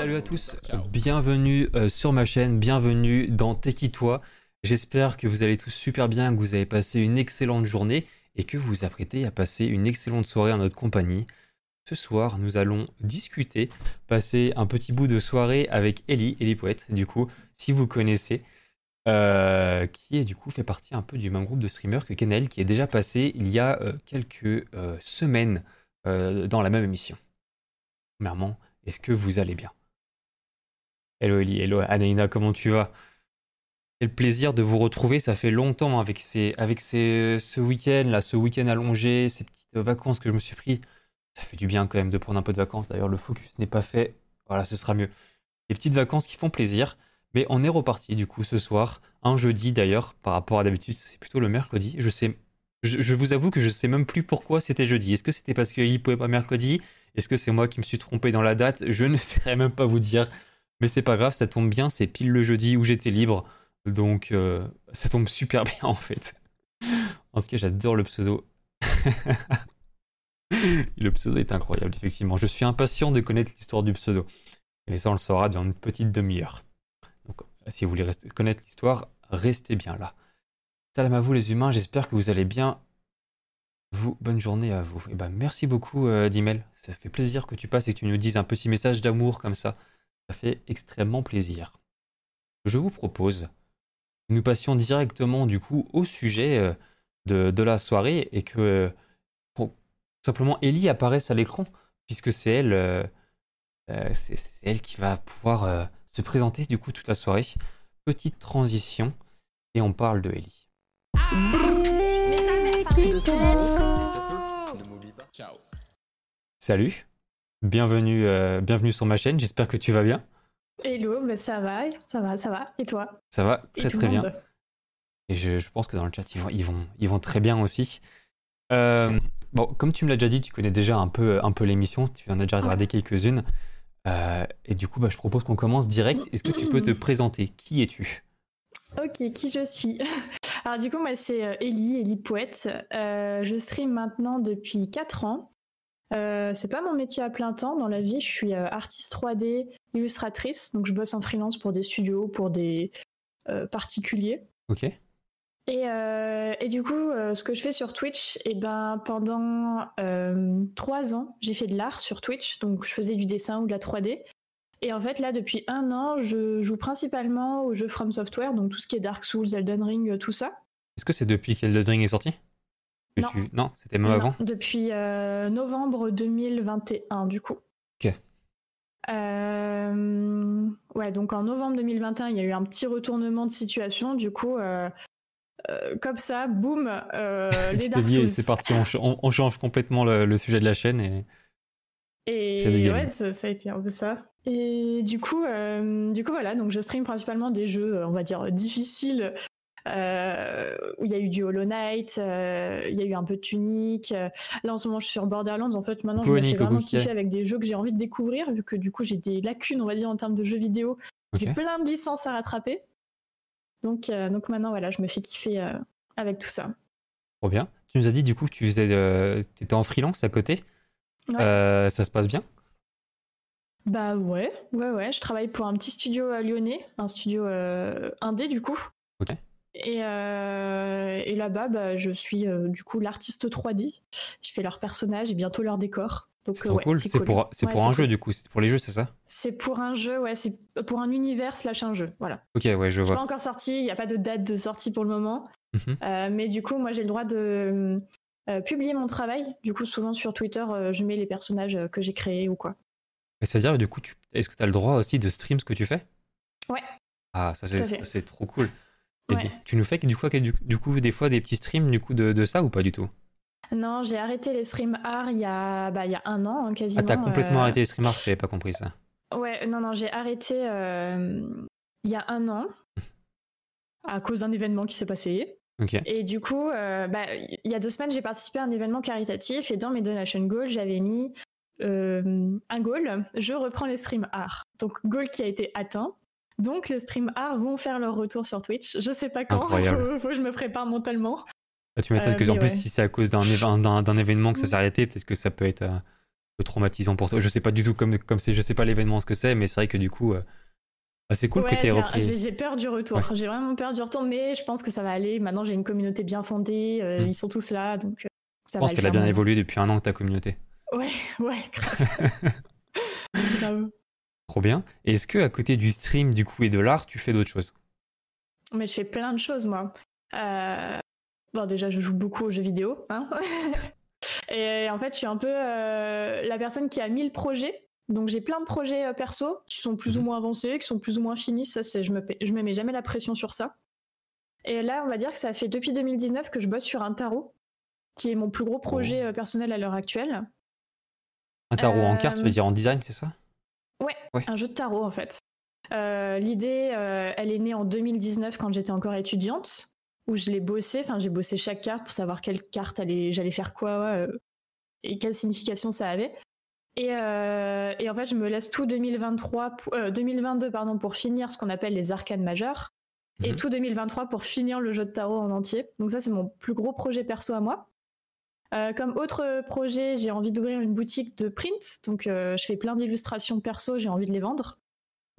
Salut à tous, bienvenue euh, sur ma chaîne, bienvenue dans Toi. J'espère que vous allez tous super bien, que vous avez passé une excellente journée et que vous vous apprêtez à passer une excellente soirée en notre compagnie. Ce soir, nous allons discuter, passer un petit bout de soirée avec Ellie, Ellie Poète, du coup, si vous connaissez, euh, qui est du coup fait partie un peu du même groupe de streamers que Kenel, qui est déjà passé il y a euh, quelques semaines dans la même émission. Premièrement, est-ce que vous allez bien? Hello Ellie, hello Anaïna, comment tu vas? Quel plaisir de vous retrouver, ça fait longtemps avec, ces, avec ces, ce week-end, là, ce week-end allongé, ces petites vacances que je me suis pris. Ça fait du bien quand même de prendre un peu de vacances, d'ailleurs le focus n'est pas fait, voilà, ce sera mieux. Les petites vacances qui font plaisir, mais on est reparti du coup ce soir, un jeudi d'ailleurs, par rapport à d'habitude, c'est plutôt le mercredi. Je sais, je, vous avoue que je sais même plus pourquoi c'était jeudi. Est-ce que c'était parce qu'il pouvait pas mercredi? Est-ce que c'est moi qui me suis trompé dans la date? Je ne saurais même pas vous dire. Mais c'est pas grave, ça tombe bien, c'est pile le jeudi où j'étais libre. Donc euh, ça tombe super bien en fait. En tout cas, j'adore le pseudo. le pseudo est incroyable, effectivement. Je suis impatient de connaître l'histoire du pseudo. Et ça, on le saura dans une petite demi-heure. Donc, si vous voulez connaître l'histoire, restez bien là. Salam à vous les humains, j'espère que vous allez bien vous, bonne journée à vous. Et eh ben, merci beaucoup, euh, Dimel. Ça fait plaisir que tu passes et que tu nous dises un petit message d'amour comme ça. Ça fait extrêmement plaisir. Je vous propose que nous passions directement du coup au sujet euh, de, de, la soirée et que euh, tout simplement Ellie apparaisse à l'écran puisque c'est elle, euh, c'est elle qui va pouvoir se présenter du coup toute la soirée. Petite transition et on parle de Ellie. Salut, bienvenue, euh, bienvenue sur ma chaîne, j'espère que tu vas bien. Hello, bah ça va, ça va, ça va, et toi? Ça va très très bien. Et je, pense que dans le chat, ils vont, ils vont, ils vont très bien aussi. Euh, bon, comme tu me l'as déjà dit, tu connais déjà un peu, un peu l'émission, tu en as déjà regardé quelques-unes. Euh, et du coup, bah, je propose qu'on commence direct. Est-ce que tu peux te présenter? Qui es-tu? Ok, qui je suis? Alors du coup, moi c'est Ellie, Ellie Poète. Euh, je stream maintenant depuis 4 ans. Euh, c'est pas mon métier à plein temps dans la vie. Je suis artiste 3D, illustratrice, donc je bosse en freelance pour des studios, pour des particuliers. Ok. Et, et, du coup, ce que je fais sur Twitch, et eh ben pendant trois ans, j'ai fait de l'art sur Twitch, donc je faisais du dessin ou de la 3D. Et en fait, là, depuis un an, je joue principalement aux jeux From Software, donc tout ce qui est Dark Souls, Elden Ring, tout ça. Est-ce que c'est depuis qu'Elden Ring est sorti? Non. Non, c'était même avant Depuis euh, novembre 2021, du coup. Ok. Euh, ouais, donc en novembre 2021, il y a eu un petit retournement de situation. Du coup, euh, comme ça, boum, les Dark Souls. c'est parti, on, change complètement le, sujet de la chaîne et. Et ouais, ça, ça, a été un peu ça. Et du coup, euh, du coup voilà, donc je stream principalement des jeux, on va dire difficiles, où il y a eu du Hollow Knight, euh, il y a eu un peu de Tunic. Là en ce moment, je suis sur Borderlands. En fait, maintenant, je me fais vraiment kiffer avec des jeux que j'ai envie de découvrir, vu que du coup, j'ai des lacunes, on va dire, en termes de jeux vidéo. J'ai plein de licences à rattraper. Donc, donc maintenant, voilà, je me fais kiffer avec tout ça. Trop bien. Tu nous as dit du coup que tu faisais, étais en freelance à côté. ça se passe bien? Bah ouais, ouais, ouais. Je travaille pour un petit studio à lyonnais, un studio euh, indé du coup. Et, euh, et là-bas, bah, je suis euh, du coup l'artiste 3D. Je fais leurs personnages et bientôt leur décor. C'est trop cool. C'est pour, c'est pour un jeu du coup. C'est pour les jeux, c'est ça? C'est pour un jeu, ouais. C'est pour un univers slash un jeu. Voilà. Ok, ouais, je vois. Pas encore sorti. Il n'y a pas de date de sortie pour le moment. Mhm. mais du coup, moi, j'ai le droit de publier mon travail. Du coup, souvent sur Twitter, je mets les personnages que j'ai créés ou quoi. C'est-à-dire, du coup, est-ce que tu as le droit aussi de stream ce que tu fais? Ouais. Ah, ça c'est trop cool. Tu nous fais du coup, du, coup des fois des petits streams du coup de, ça ou pas du tout? Non, j'ai arrêté les streams art il y a, bah, il y a un an hein, quasiment. Ah, t'as complètement euh. arrêté les streams art J'avais pas compris ça. Ouais, non, non, j'ai arrêté euh, il y a un an à cause d'un événement qui s'est passé. Et du coup, euh, bah, il y a deux semaines, j'ai participé à un événement caritatif et dans mes donation goals, j'avais mis euh, un goal, je reprends les streams art. Donc goal qui a été atteint. Donc les streams art vont faire leur retour sur Twitch. Je sais pas quand, faut, faut, que je me prépare mentalement. Ah, tu m'étonnes que euh, en plus si c'est à cause d'un événement que ça s'est arrêté, peut-être que ça peut être, euh, traumatisant pour toi. Je sais pas du tout comme comme c'est, je sais pas l'événement ce que c'est, mais c'est vrai que du coup, c'est cool que tu aies repris. J'ai peur du retour. J'ai vraiment peur du retour, mais je pense que ça va aller. Maintenant, j'ai une communauté bien fondée. Hmm. Ils sont tous là, donc ça je pense qu'elle a bien évolué depuis un an ta communauté. Ouais, ouais, grave. grave. Trop bien. Et est-ce que à côté du stream du coup et de l'art, tu fais d'autres choses? Mais je fais plein de choses moi. Euh, bon déjà je joue beaucoup aux jeux vidéo. Hein et en fait je suis un peu euh, la personne qui a mis le projet. Donc j'ai plein de projets euh, perso qui sont plus ou mhm. moins avancés, qui sont plus ou moins finis. Ça c'est je me je me mets jamais la pression sur ça. Et là on va dire que ça fait depuis 2019 que je bosse sur un tarot, qui est mon plus gros projet oh. personnel à l'heure actuelle. Un tarot en carte, tu veux dire en design, c'est ça? Ouais, un jeu de tarot en fait. Euh, l'idée, euh, elle est née en 2019 quand j'étais encore étudiante, où je l'ai bossé. Enfin, j'ai bossé chaque carte pour savoir quelle carte j'allais faire quoi euh, et quelle signification ça avait. Et, en fait, je me laisse tout 2023, 2022 pardon, pour finir ce qu'on appelle les arcanes majeures, et mhm. tout 2023 pour finir le jeu de tarot en entier. Donc ça, c'est mon plus gros projet perso à moi. Euh, comme autre projet, j'ai envie d'ouvrir une boutique de print. Donc, euh, je fais plein d'illustrations perso, j'ai envie de les vendre.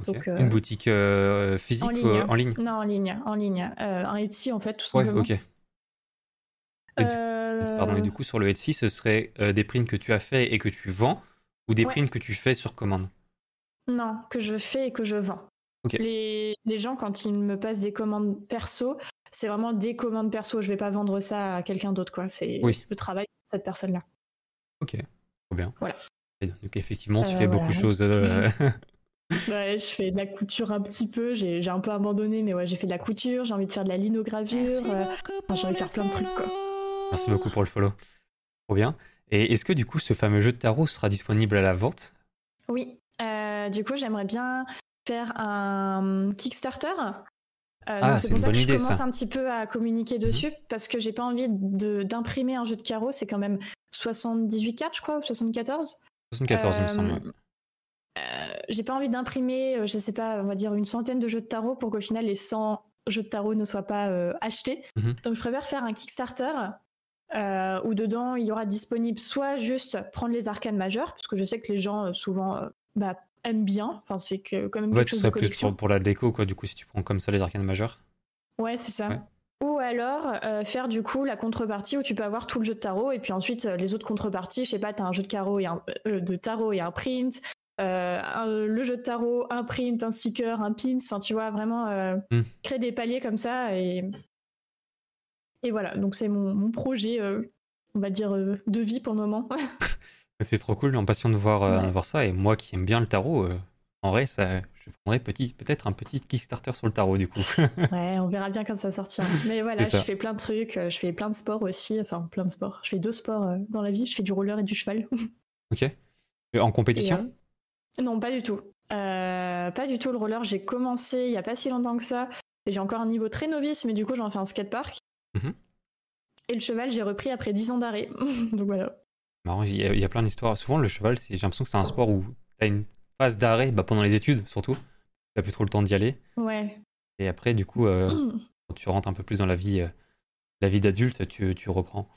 Donc, euh, une boutique physique en ligne. en ligne? Non, en ligne. En ligne. un Etsy, en fait, tout simplement. Ouais, ok. Pardon, et du coup, sur le Etsy, ce serait des prints que tu as fait et que tu vends ou des prints que tu fais sur commande? Non, que je fais et que je vends. Les, les, gens, quand ils me passent des commandes perso, c'est vraiment des commandes perso. Je vais pas vendre ça à quelqu'un d'autre, quoi. C'est le travail de cette personne-là. Ok, trop bien. Voilà. donc effectivement, tu euh, fais beaucoup de choses. Euh, ouais, je fais de la couture un petit peu. J'ai un peu abandonné, mais ouais, j'ai fait de la couture. J'ai envie de faire de la linogravure. Euh, j'ai envie de faire plein de trucs, quoi. Merci beaucoup pour le follow. Trop bien. Et est-ce que du coup, ce fameux jeu de tarot sera disponible à la vente? Oui. du coup, j'aimerais bien faire un Kickstarter euh, ah, c'est pour ça que je commence un petit peu à communiquer mhm. dessus parce que j'ai pas envie d'imprimer un jeu de carreau. C'est quand même 78 cartes, je crois, ou 74. 74, il me semble. Euh, euh, j'ai pas envie d'imprimer, je sais pas, on va dire une centaine de jeux de tarot pour qu'au final les 100 jeux de tarot ne soient pas achetés. Mhm. Donc je préfère faire un Kickstarter où dedans il y aura disponible soit juste prendre les arcanes majeures, parce que je sais que les gens souvent bah, aime bien. Enfin, c'est que quand même quelque chose de collection. plus pour, la déco, quoi, du coup, si tu prends comme ça les arcanes majeures. Ouais, c'est ça. Ou alors euh, faire du coup la contrepartie où tu peux avoir tout le jeu de tarot et puis ensuite euh, les autres contreparties, je sais pas, t'as un jeu de, carreau et un, euh, de tarot et un print, le jeu de tarot, un print, un sticker, un pins, enfin tu vois, vraiment hmm. créer des paliers comme ça et, et voilà, donc c'est mon, mon, projet, on va dire, de vie pour le moment. C'est trop cool, impatient de voir, euh, voir ça. Et moi qui aime bien le tarot, euh, en vrai, ça, je prendrais peut-être un petit Kickstarter sur le tarot du coup. ouais, on verra bien quand ça sortira. Mais voilà, je fais plein de trucs, euh, je fais plein de sports aussi, enfin plein de sports. Je fais deux sports dans la vie, je fais du roller et du cheval. ok. En compétition? Non, pas du tout. pas du tout le roller, j'ai commencé il y a pas si longtemps que ça. J'ai encore un niveau très novice, mais du coup j'en fais un skatepark. Mhm. Et le cheval, j'ai repris après 10 ans d'arrêt. Donc voilà il y, a, plein d'histoires. Souvent, le cheval, j'ai l'impression que c'est un sport où tu as une phase d'arrêt bah, pendant les études, surtout. Tu plus trop le temps d'y aller. Ouais. Et après, du coup, euh, quand tu rentres un peu plus dans la vie, euh, la vie d'adulte, tu, tu, reprends.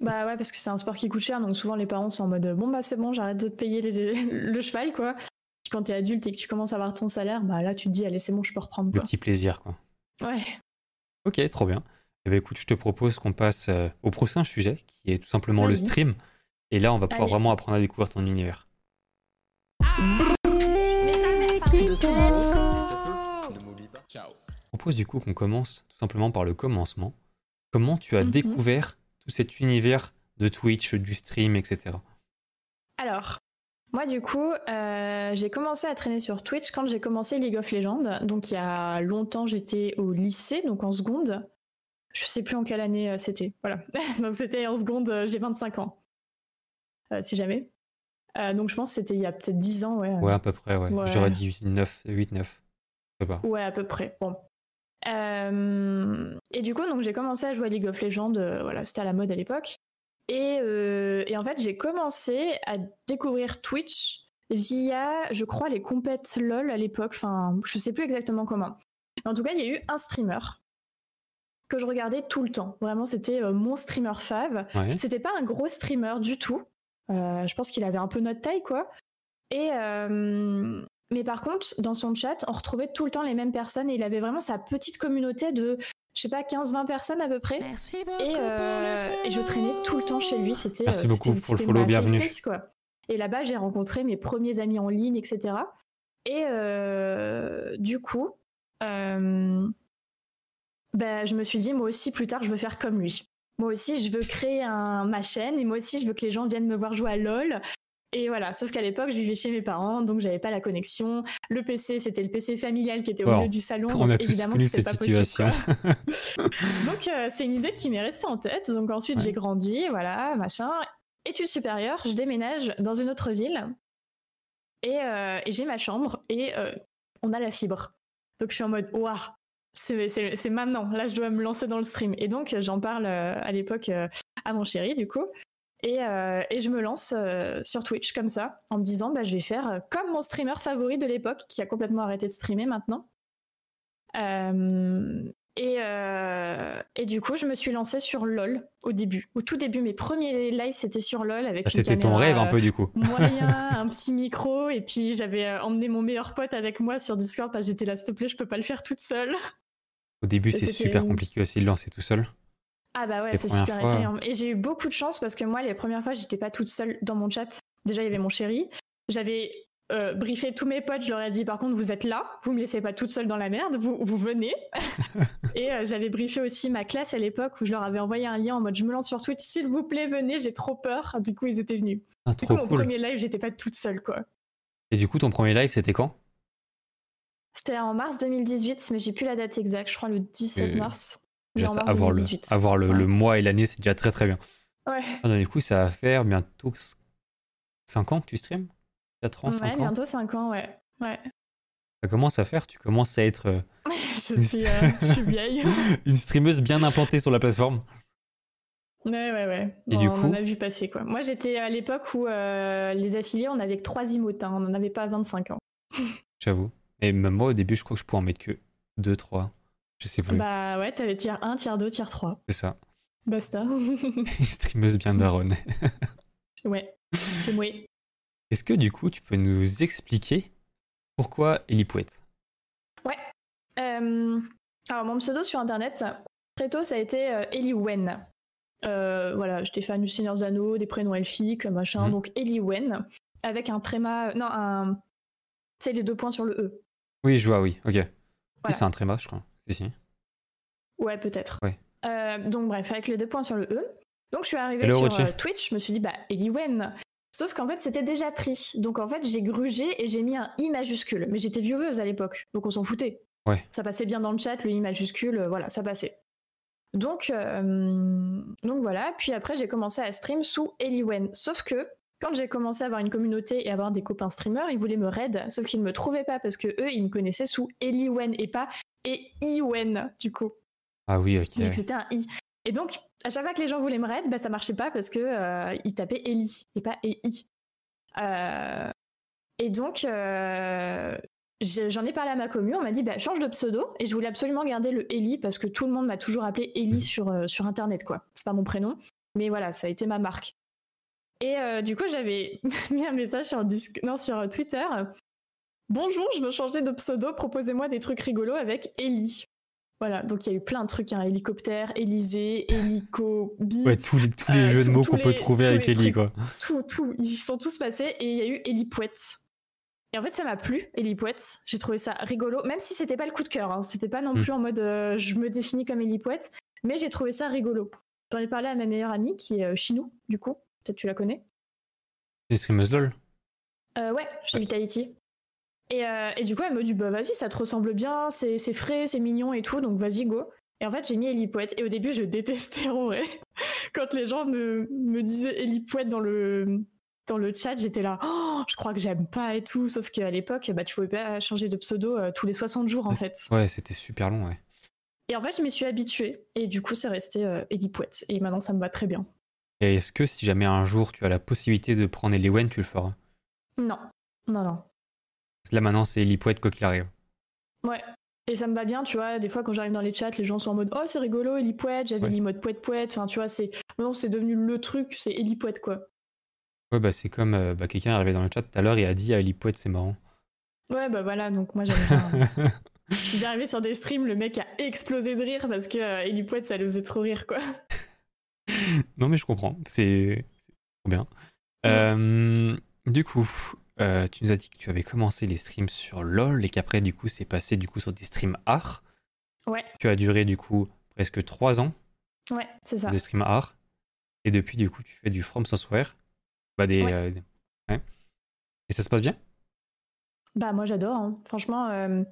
Bah ouais, parce que c'est un sport qui coûte cher, donc souvent les parents sont en mode bon, bah c'est bon, j'arrête de te payer les... le cheval, quoi. Puis quand t'es adulte et que tu commences à avoir ton salaire, bah là tu te dis, allez, c'est bon, je peux reprendre. Le petit plaisir, quoi. Ouais. Ok, trop bien. Eh bien, écoute, je te propose qu'on passe euh, au prochain sujet, qui est tout simplement le stream. Et là, on va pouvoir vraiment apprendre à découvrir ton univers. Je propose du coup qu'on commence tout simplement par le commencement. Comment tu as mhm. découvert tout cet univers de Twitch, du stream, etc. Alors, moi du coup, euh, j'ai commencé à traîner sur Twitch quand j'ai commencé League of Legends. Donc il y a longtemps, j'étais au lycée, donc en seconde. Je sais plus en quelle année euh, c'était. Voilà. donc c'était en seconde, euh, j'ai 25 ans. Euh, si jamais. Euh, donc je pense que c'était il y a peut-être 10 ans, ouais. Ouais, à peu près, ouais. J'aurais dit 9, 8, 9. Je sais pas. Ouais, à peu près. Bon. Euh, et du coup, donc j'ai commencé à jouer à League of Legends, voilà, c'était à la mode à l'époque. Et, et, en fait, j'ai commencé à découvrir Twitch via, je crois, les compètes LOL à l'époque. Enfin, je sais plus exactement comment. En tout cas, il y a eu un streamer que je regardais tout le temps. Vraiment, c'était mon streamer fave. C'était pas un gros streamer du tout. Je pense qu'il avait un peu notre taille, quoi. Et mais par contre, dans son chat, on retrouvait tout le temps les mêmes personnes et il avait vraiment sa petite communauté de, je sais pas, 15-20 personnes à peu près. Merci beaucoup. Et, et, je traînais tout le temps chez lui. C'était. Merci beaucoup pour le follow, bienvenue. quoi. Et là-bas, j'ai rencontré mes premiers amis en ligne, etc. Et du coup, ben, je me suis dit, moi aussi, plus tard, je veux faire comme lui. Moi aussi, je veux créer un, ma chaîne et moi aussi, je veux que les gens viennent me voir jouer à LoL. Et voilà, sauf qu'à l'époque, je vivais chez mes parents, donc j'avais pas la connexion. Le PC, c'était le PC familial qui était au milieu du salon. On a tous évidemment, connu cette pas situation. donc euh, c'est une idée qui m'est restée en tête. Donc ensuite, j'ai grandi, voilà, machin. Études supérieures, je déménage dans une autre ville et, euh, et j'ai ma chambre et euh, on a la fibre. Donc je suis en mode, waouh, c'est maintenant. Là, je dois me lancer dans le stream. Et donc j'en parle à l'époque à mon chéri, du coup. Euh, et, je me lance euh, sur Twitch comme ça, en me disant bah, je vais faire euh, comme mon streamer favori de l'époque, qui a complètement arrêté de streamer maintenant. Et, et, du coup, je me suis lancée sur LOL au début. Au tout début, mes premiers lives, c'était sur LOL avec ah, C'était ton rêve un peu du coup. Moyen, un petit micro, et puis j'avais emmené mon meilleur pote avec moi sur Discord. parce que J'étais là, s'il te plaît, je peux pas le faire toute seule. Au début, c'est super compliqué aussi de lancer tout seul. Ah bah ouais, c'est super effrayant. Et j'ai eu beaucoup de chance parce que moi, les premières fois, j'étais pas toute seule dans mon chat. Déjà, il y avait mon chéri. J'avais euh, briefé tous mes potes. Je leur ai dit, par contre, vous êtes là. Vous me laissez pas toute seule dans la merde. Vous, vous venez. et euh, j'avais briefé aussi ma classe à l'époque où je leur avais envoyé un lien en mode, je me lance sur Twitch. S'il vous plaît, venez. J'ai trop peur. Du coup, ils étaient venus. Ah, du coup, mon premier live, j'étais pas toute seule, quoi. Et du coup, ton premier live, c'était quand? C'était en mars 2018, mais j'ai plus la date exacte. Je crois le 17 mars avoir, le, avoir le, mois et l'année, c'est déjà très très bien. Ouais. Ah, du coup, ça va faire bientôt 5 ans que tu streams? 4 ans, 5 ouais, bientôt 5 ans, ouais. ouais. Ça commence à faire, tu commences à être. Euh, je, suis, euh, je suis vieille. une streameuse bien implantée sur la plateforme. Ouais, ouais, ouais. Et du coup... On en a vu passer, quoi. Moi, j'étais à l'époque où euh, les affiliés, on avait que 3 emotes, hein. on n'en avait pas 25 ans. J'avoue. Et même moi, au début, je crois que je pouvais en mettre que 2, 3. Je sais plus. Bah ouais, t'avais tier 1, tier 2, tier 3. C'est ça. Basta. Une streameuse bien daronne. ouais, c'est moi. Est-ce que du coup, tu peux nous expliquer pourquoi Elipouette Ouais. Euh, alors, mon pseudo sur internet, très tôt, ça a été euh, Eliwen. Euh, voilà, j'étais fan du Seigneur Zano, des prénoms elfiques, machin. Mhm. Donc, Eliwen, avec un tréma. Non, un. Tu sais, les deux points sur le E. Oui, je vois, oui, ok. Oui, c'est un tréma, je crois. Ouais, peut-être. Ouais. Euh, donc bref, avec les deux points sur le E. Donc je suis arrivée sur euh, Twitch, je me suis dit, bah, Eliwen. Sauf qu'en fait, c'était déjà pris. Donc en fait, j'ai grugé et j'ai mis un I majuscule. Mais j'étais vieweuse à l'époque, donc on s'en foutait. Ouais. Ça passait bien dans le chat, le I majuscule, euh, voilà, ça passait. Donc, donc voilà. Puis après, j'ai commencé à stream sous Eliwen. Sauf que quand j'ai commencé à avoir une communauté et à avoir des copains streamers, ils voulaient me raid, sauf qu'ils ne me trouvaient pas parce que eux, ils me connaissaient sous Eliwen et pas et Iwen, du coup. Ah oui, ok. C'était un I. Et donc, à chaque fois que les gens voulaient me raid, bah, ça marchait pas parce que euh, ils tapaient Eli et pas EI. Euh, et donc, euh, j'en ai parlé à ma commune, on m'a dit bah, change de pseudo. Et je voulais absolument garder le Eli parce que tout le monde m'a toujours appelé mhm. sur, Internet, quoi. C'est pas mon prénom. Mais voilà, ça a été ma marque. Et du coup, j'avais mis un message sur, sur Twitter Bonjour, je veux changer de pseudo, proposez-moi des trucs rigolos avec Ellie. Voilà, donc il y a eu plein de trucs, hein, hélicoptère, Élysée, hélico, beat, Ouais, tous les, tous les euh, jeux de mots qu'on peut trouver avec Ellie, quoi. Tout, tout, ils sont tous passés et il y a eu Elipouette. Et en fait, ça m'a plu, Elipouette. J'ai trouvé ça rigolo, même si c'était pas le coup de cœur. Hein. C'était pas non hmm. plus en mode euh, je me définis comme Elipouette, mais j'ai trouvé ça rigolo. J'en ai parlé à ma meilleure amie qui est euh, Chinou, du coup. Peut-être tu la connais. C'est streameuse LOL euh, Ouais, chez Vitality. Euh, et, du coup, elle me dit bah vas-y, ça te ressemble bien, c'est frais, c'est mignon et tout, donc vas-y, go. Et en fait, j'ai mis Ellie Et au début, je détestais en vrai. Quand les gens me, me disaient Ellie dans le, dans le chat, j'étais là, oh, je crois que j'aime pas et tout. Sauf qu'à l'époque, bah, tu pouvais pas changer de pseudo euh, tous les 60 jours en fait. Ouais, c'était super long, ouais. Et en fait, je m'y suis habituée. Et du coup, c'est resté euh, Ellie Et maintenant, ça me va très bien. Et est-ce que si jamais un jour tu as la possibilité de prendre Eliwen, tu le feras? Non. Non, non. Là maintenant, c'est Elipouette quoi qu'il arrive. Ouais. Et ça me va bien, tu vois. Des fois, quand j'arrive dans les chats, les gens sont en mode Oh, c'est rigolo, Elipouette. J'avais ouais. mode poète poète. Enfin, tu vois, c'est. Non, c'est devenu le truc, c'est Elipouette, quoi. Ouais, bah c'est comme euh, bah, quelqu'un est arrivé dans le chat tout à l'heure et a dit à Elipouette, c'est marrant. Ouais, bah voilà, donc moi j'aime bien. Je suis arrivé sur des streams, le mec a explosé de rire parce que euh, ça le faisait trop rire, quoi. non, mais je comprends, c'est trop bien. Euh, du coup, euh, tu nous as dit que tu avais commencé les streams sur LoL et qu'après, du coup, c'est passé du coup sur des streams art. Ouais. Tu as duré du coup presque 3 ans. Ouais, c'est ça. Des streams art. Et depuis, du coup, tu fais du From Software. Bah, des, ouais. Et ça se passe bien? Bah, moi j'adore. Hein. Franchement, euh,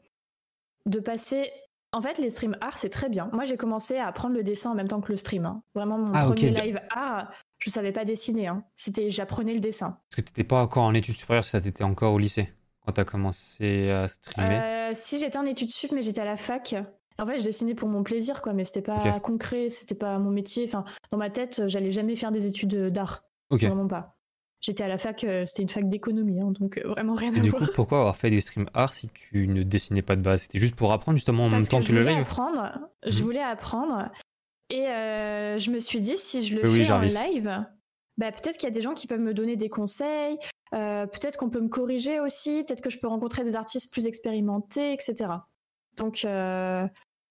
de passer. En fait, les streams art, c'est très bien. Moi, j'ai commencé à apprendre le dessin en même temps que le stream. Hein. Vraiment, mon ah, premier live art, je savais pas dessiner. Hein. C'était, j'apprenais le dessin. Parce que t'étais pas encore en études supérieures, ça t'étais encore au lycée quand t'as commencé à streamer. Euh, si j'étais en études sup, mais j'étais à la fac. En fait, je dessinais pour mon plaisir, quoi, mais c'était pas concret, c'était pas mon métier. Enfin, dans ma tête, j'allais jamais faire des études d'art. Vraiment pas. J'étais à la fac, euh, c'était une fac d'économie, hein, donc euh, vraiment rien et du coup, pourquoi avoir fait des streams art si tu ne dessinais pas de base? C'était juste pour apprendre justement en même temps que, le live? apprendre, Je mhm. voulais apprendre. Et euh, je me suis dit, si je le fais en live, bah, peut-être qu'il y a des gens qui peuvent me donner des conseils, peut-être qu'on peut me corriger aussi, peut-être que je peux rencontrer des artistes plus expérimentés, etc. Donc,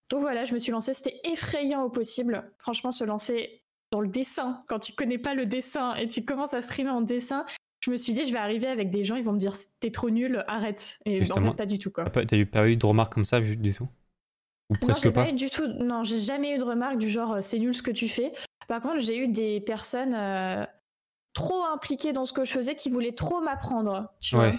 donc voilà, je me suis lancée. C'était effrayant au possible. Franchement, se lancer dans le dessin, quand tu connais pas le dessin et tu commences à streamer en dessin, je me suis dit, je vais arriver avec des gens, ils vont me dire, t'es trop nul, arrête. Et en fait, pas du tout, quoi. T'as pas eu de remarques comme ça du tout? Ou presque non, pas, du tout. Non, j'ai jamais eu de remarques du genre, c'est nul ce que tu fais. Par contre, j'ai eu des personnes euh, trop impliquées dans ce que je faisais qui voulaient trop m'apprendre, tu vois.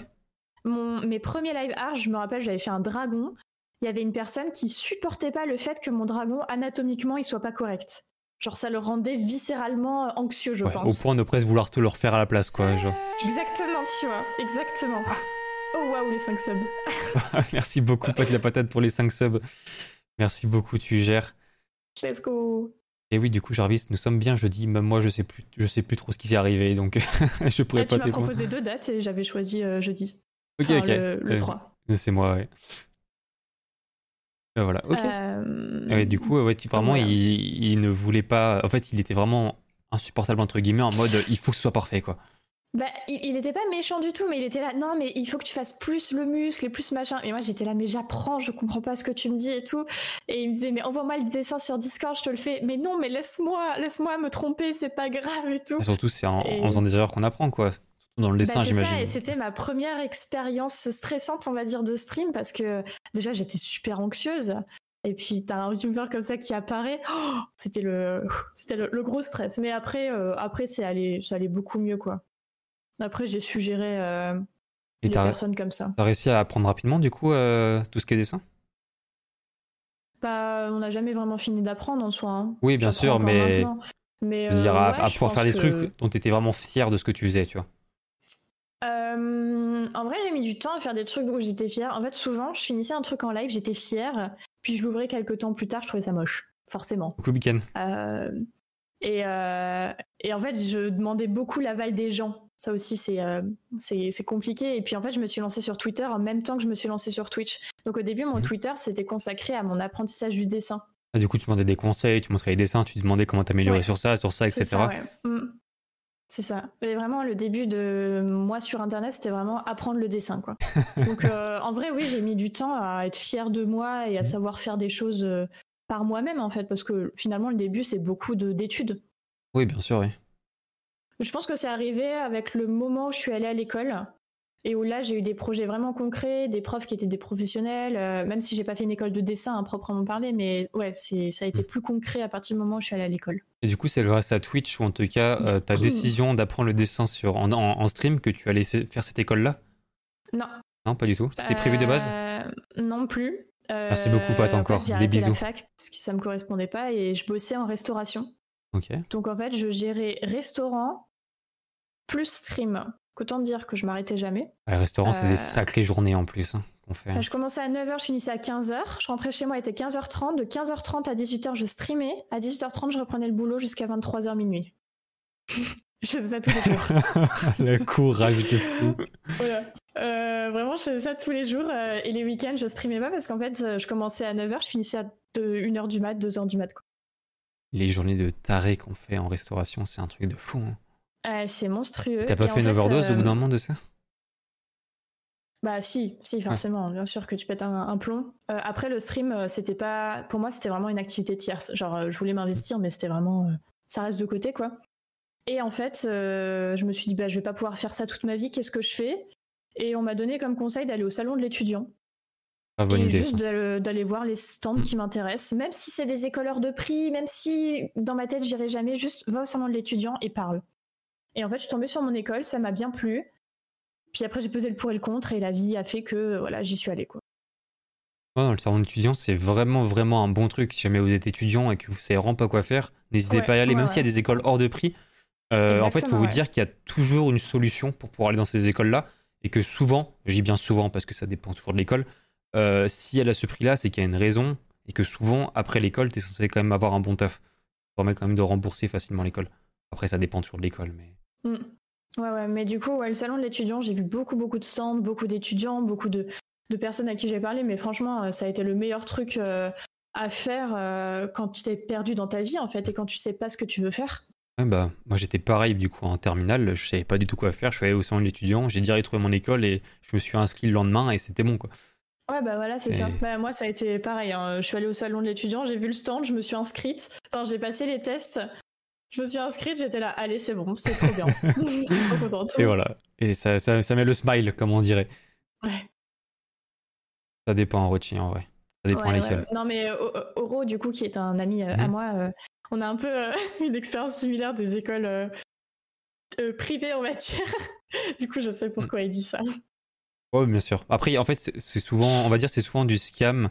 Mon, mes premiers live art, je me rappelle, j'avais fait un dragon. Il y avait une personne qui supportait pas le fait que mon dragon, anatomiquement, il soit pas correct. Genre, ça le rendait viscéralement anxieux, je pense. Au point de presque vouloir te le refaire à la place, quoi. Genre. Exactement, tu vois. Exactement. Ah. Oh waouh, les 5 subs. Merci beaucoup, Pat la patate, pour les 5 subs. Merci beaucoup, tu gères. Let's go. Et oui, du coup, Jarvis, nous sommes bien jeudi. Même moi, je sais plus, je sais plus trop ce qui s'est arrivé, donc je pourrais pas Tu m'as proposé deux dates et j'avais choisi euh, jeudi. Ok, ok. Le, 3. Euh, c'est moi, ouais. Euh, voilà, ok. Euh, du coup, ouais, vraiment, il, ne voulait pas. En fait, il était vraiment insupportable, entre guillemets, en mode il faut que ce soit parfait, quoi. Bah, il, était pas méchant du tout, mais il était là, non, mais il faut que tu fasses plus le muscle et plus machin. Et moi, j'étais là, mais j'apprends, je comprends pas ce que tu me dis et tout. Et il me disait, mais envoie-moi le dessin sur Discord, je te le fais. Mais non, mais laisse-moi, laisse-moi me tromper, c'est pas grave et tout. surtout, c'est en, en, faisant des erreurs qu'on apprend, quoi dans le dessin, bah, j'imagine. et c'était ma première expérience stressante, on va dire, de stream parce que déjà j'étais super anxieuse. Et puis t'as un YouTuber comme ça qui apparaît, oh, c'était le, c'était le, gros stress. Mais après, euh, après c'est allé, ça allait beaucoup mieux quoi. Après j'ai su gérer euh, les personnes comme ça. T'as réussi à apprendre rapidement du coup euh, tout ce qui est dessin? Bah on n'a jamais vraiment fini d'apprendre en soi. Hein. Oui bien sûr, mais mais dire, à, pouvoir faire des trucs dont t'étais vraiment fier de ce que tu faisais, tu vois. Euh, en vrai, j'ai mis du temps à faire des trucs où j'étais fière. En fait, souvent, je finissais un truc en live, j'étais fière, puis je l'ouvrais quelques temps plus tard, je trouvais ça moche, forcément. Beaucoup euh, et, euh, et en fait, je demandais beaucoup l'aval des gens. Ça aussi, c'est c'est compliqué. Et puis en fait, je me suis lancée sur Twitter en même temps que je me suis lancée sur Twitch. Donc au début, mon mhm. Twitter, c'était consacré à mon apprentissage du dessin. Ah, du coup, tu demandais des conseils, tu montrais les dessins, tu demandais comment t'améliorer sur ça, sur ça, etc. Ça, mm. C'est ça. Et vraiment, le début de moi sur Internet, c'était vraiment apprendre le dessin, quoi. Donc, euh, en vrai, oui, j'ai mis du temps à être fière de moi et à mmh. savoir faire des choses euh, par moi-même, en fait, parce que finalement, le début, c'est beaucoup d'études. Oui, bien sûr, oui. Je pense que c'est arrivé avec le moment où je suis allée à l'école et où là j'ai eu des projets vraiment concrets, des profs qui étaient des professionnels, euh, même si j'ai pas fait une école de dessin à proprement parler, mais ouais, c'est ça a été mm. plus concret à partir du moment où je suis allée à l'école. Et du coup, c'est grâce à Twitch ou en tout cas euh, ta décision d'apprendre le dessin sur en, en, stream que tu allais faire cette école-là? Non. Non, pas du tout. C'était prévu de base? euh, Non plus. Merci beaucoup, Pat, encore. des bisous. La fac parce que ça me correspondait pas et je bossais en restauration. Ok. Donc en fait, je gérais restaurant plus stream. Autant dire que je m'arrêtais jamais. Les restaurants, c'est des euh, sacrées journées en plus. Hein, fait. Bah, je commençais à 9h, je finissais à 15h. Je rentrais chez moi, il était 15h30. De 15h30 à 18h, je streamais. À 18h30, je reprenais le boulot jusqu'à 23h minuit. je faisais ça tous les jours. le courage de fou. Voilà. Euh, vraiment, je faisais ça tous les jours. Euh, et les week-ends, je streamais pas parce qu'en fait, je commençais à 9h, je finissais à 1h du mat, 2h du mat. Quoi. Les journées de taré qu'on fait en restauration, c'est un truc de fou. Hein. C'est monstrueux. T'as pas fait une overdose au bout d'un moment de ça? Bah si, si forcément, bien sûr que tu pètes un, un plomb. après le stream, c'était pas, pour moi c'était vraiment une activité tierce. Genre je voulais m'investir, mais c'était vraiment, ça reste de côté quoi. Et en fait, je me suis dit bah je vais pas pouvoir faire ça toute ma vie. Qu'est-ce que je fais? Et on m'a donné comme conseil d'aller au salon de l'étudiant. Ah, bonne et juste d'aller voir les stands mm. qui m'intéressent, même si c'est des écoleurs de prix, même si dans ma tête j'irai jamais, juste va au salon de l'étudiant et parle. Et en fait, je suis tombée sur mon école, ça m'a bien plu. Puis après, j'ai pesé le pour et le contre et la vie a fait que voilà, j'y suis allée quoi. le salon d'étudiant, c'est vraiment vraiment un bon truc. Si jamais vous êtes étudiant et que vous savez vraiment pas quoi faire, n'hésitez pas à y aller, même s'il y a des écoles hors de prix. Euh, en fait, il faut vous dire qu'il y a toujours une solution pour pouvoir aller dans ces écoles-là et que souvent, je dis bien souvent parce que ça dépend toujours de l'école, euh, si elle a ce prix-là, c'est qu'il y a une raison et que souvent, après l'école, tu es censé quand même avoir un bon taf. Ça permet quand même de rembourser facilement l'école. Après, ça dépend toujours de l'école. Mais... Mm. Ouais, ouais, mais du coup, ouais, le salon de l'étudiant, j'ai vu beaucoup, beaucoup de stands, beaucoup d'étudiants, beaucoup de, de, personnes à qui j'ai parlé, mais franchement, euh, ça a été le meilleur truc euh, à faire quand tu t'es perdu dans ta vie, en fait, et quand tu sais pas ce que tu veux faire. Ouais, bah, moi j'étais pareil du coup en terminale, je savais pas du tout quoi faire, je suis allé au salon de l'étudiant, j'ai direct trouvé mon école et je me suis inscrit le lendemain et c'était bon quoi. Ouais, bah voilà, c'est ça. Bah, moi, ça a été pareil. Hein. Je suis allée au salon de l'étudiant, j'ai vu le stand, je me suis inscrite. Enfin, j'ai passé les tests. Je me suis inscrite, j'étais là, allez, c'est bon, c'est trop bien. je suis trop contente. Et voilà. Et ça, ça, ça, met le smile, comme on dirait. Ouais. Ça dépend en routine, en vrai. Ça dépend ouais, l'échelle. Non, mais Oro, du coup, qui est un ami euh, à mhm. moi, euh, on a un peu euh, une expérience similaire des écoles privées en matière. du coup, je sais pourquoi il dit ça. Oui, bien sûr. Après, en fait, c'est souvent, on va dire, c'est souvent du scam.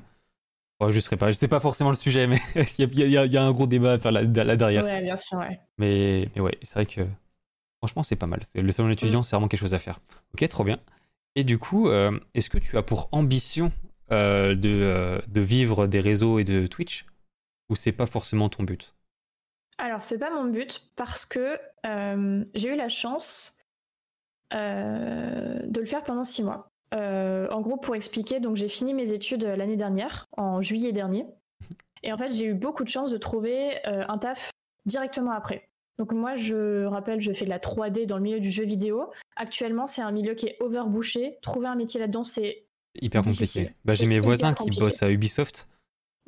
Oh, je serais pas, je sais pas forcément le sujet, mais il y, a, un gros débat à faire là, derrière. Ouais, bien sûr, ouais. Mais, mais ouais, c'est vrai que franchement, c'est pas mal. Le salon d'étudiants, mm. c'est vraiment quelque chose à faire. Ok, trop bien. Et du coup, euh, est-ce que tu as pour ambition euh, de, euh, de, vivre des réseaux et de Twitch ou c'est pas forcément ton but? Alors, c'est pas mon but parce que j'ai eu la chance de le faire pendant six mois. Euh, en gros, pour expliquer, donc j'ai fini mes études l'année dernière, en juillet dernier. Et en fait, j'ai eu beaucoup de chance de trouver euh, un taf directement après. Donc moi, je rappelle, je fais de la 3D dans le milieu du jeu vidéo. Actuellement, c'est un milieu qui est overbouché. Trouver un métier là-dedans, c'est hyper compliqué. Bah, j'ai mes voisins qui bossent à Ubisoft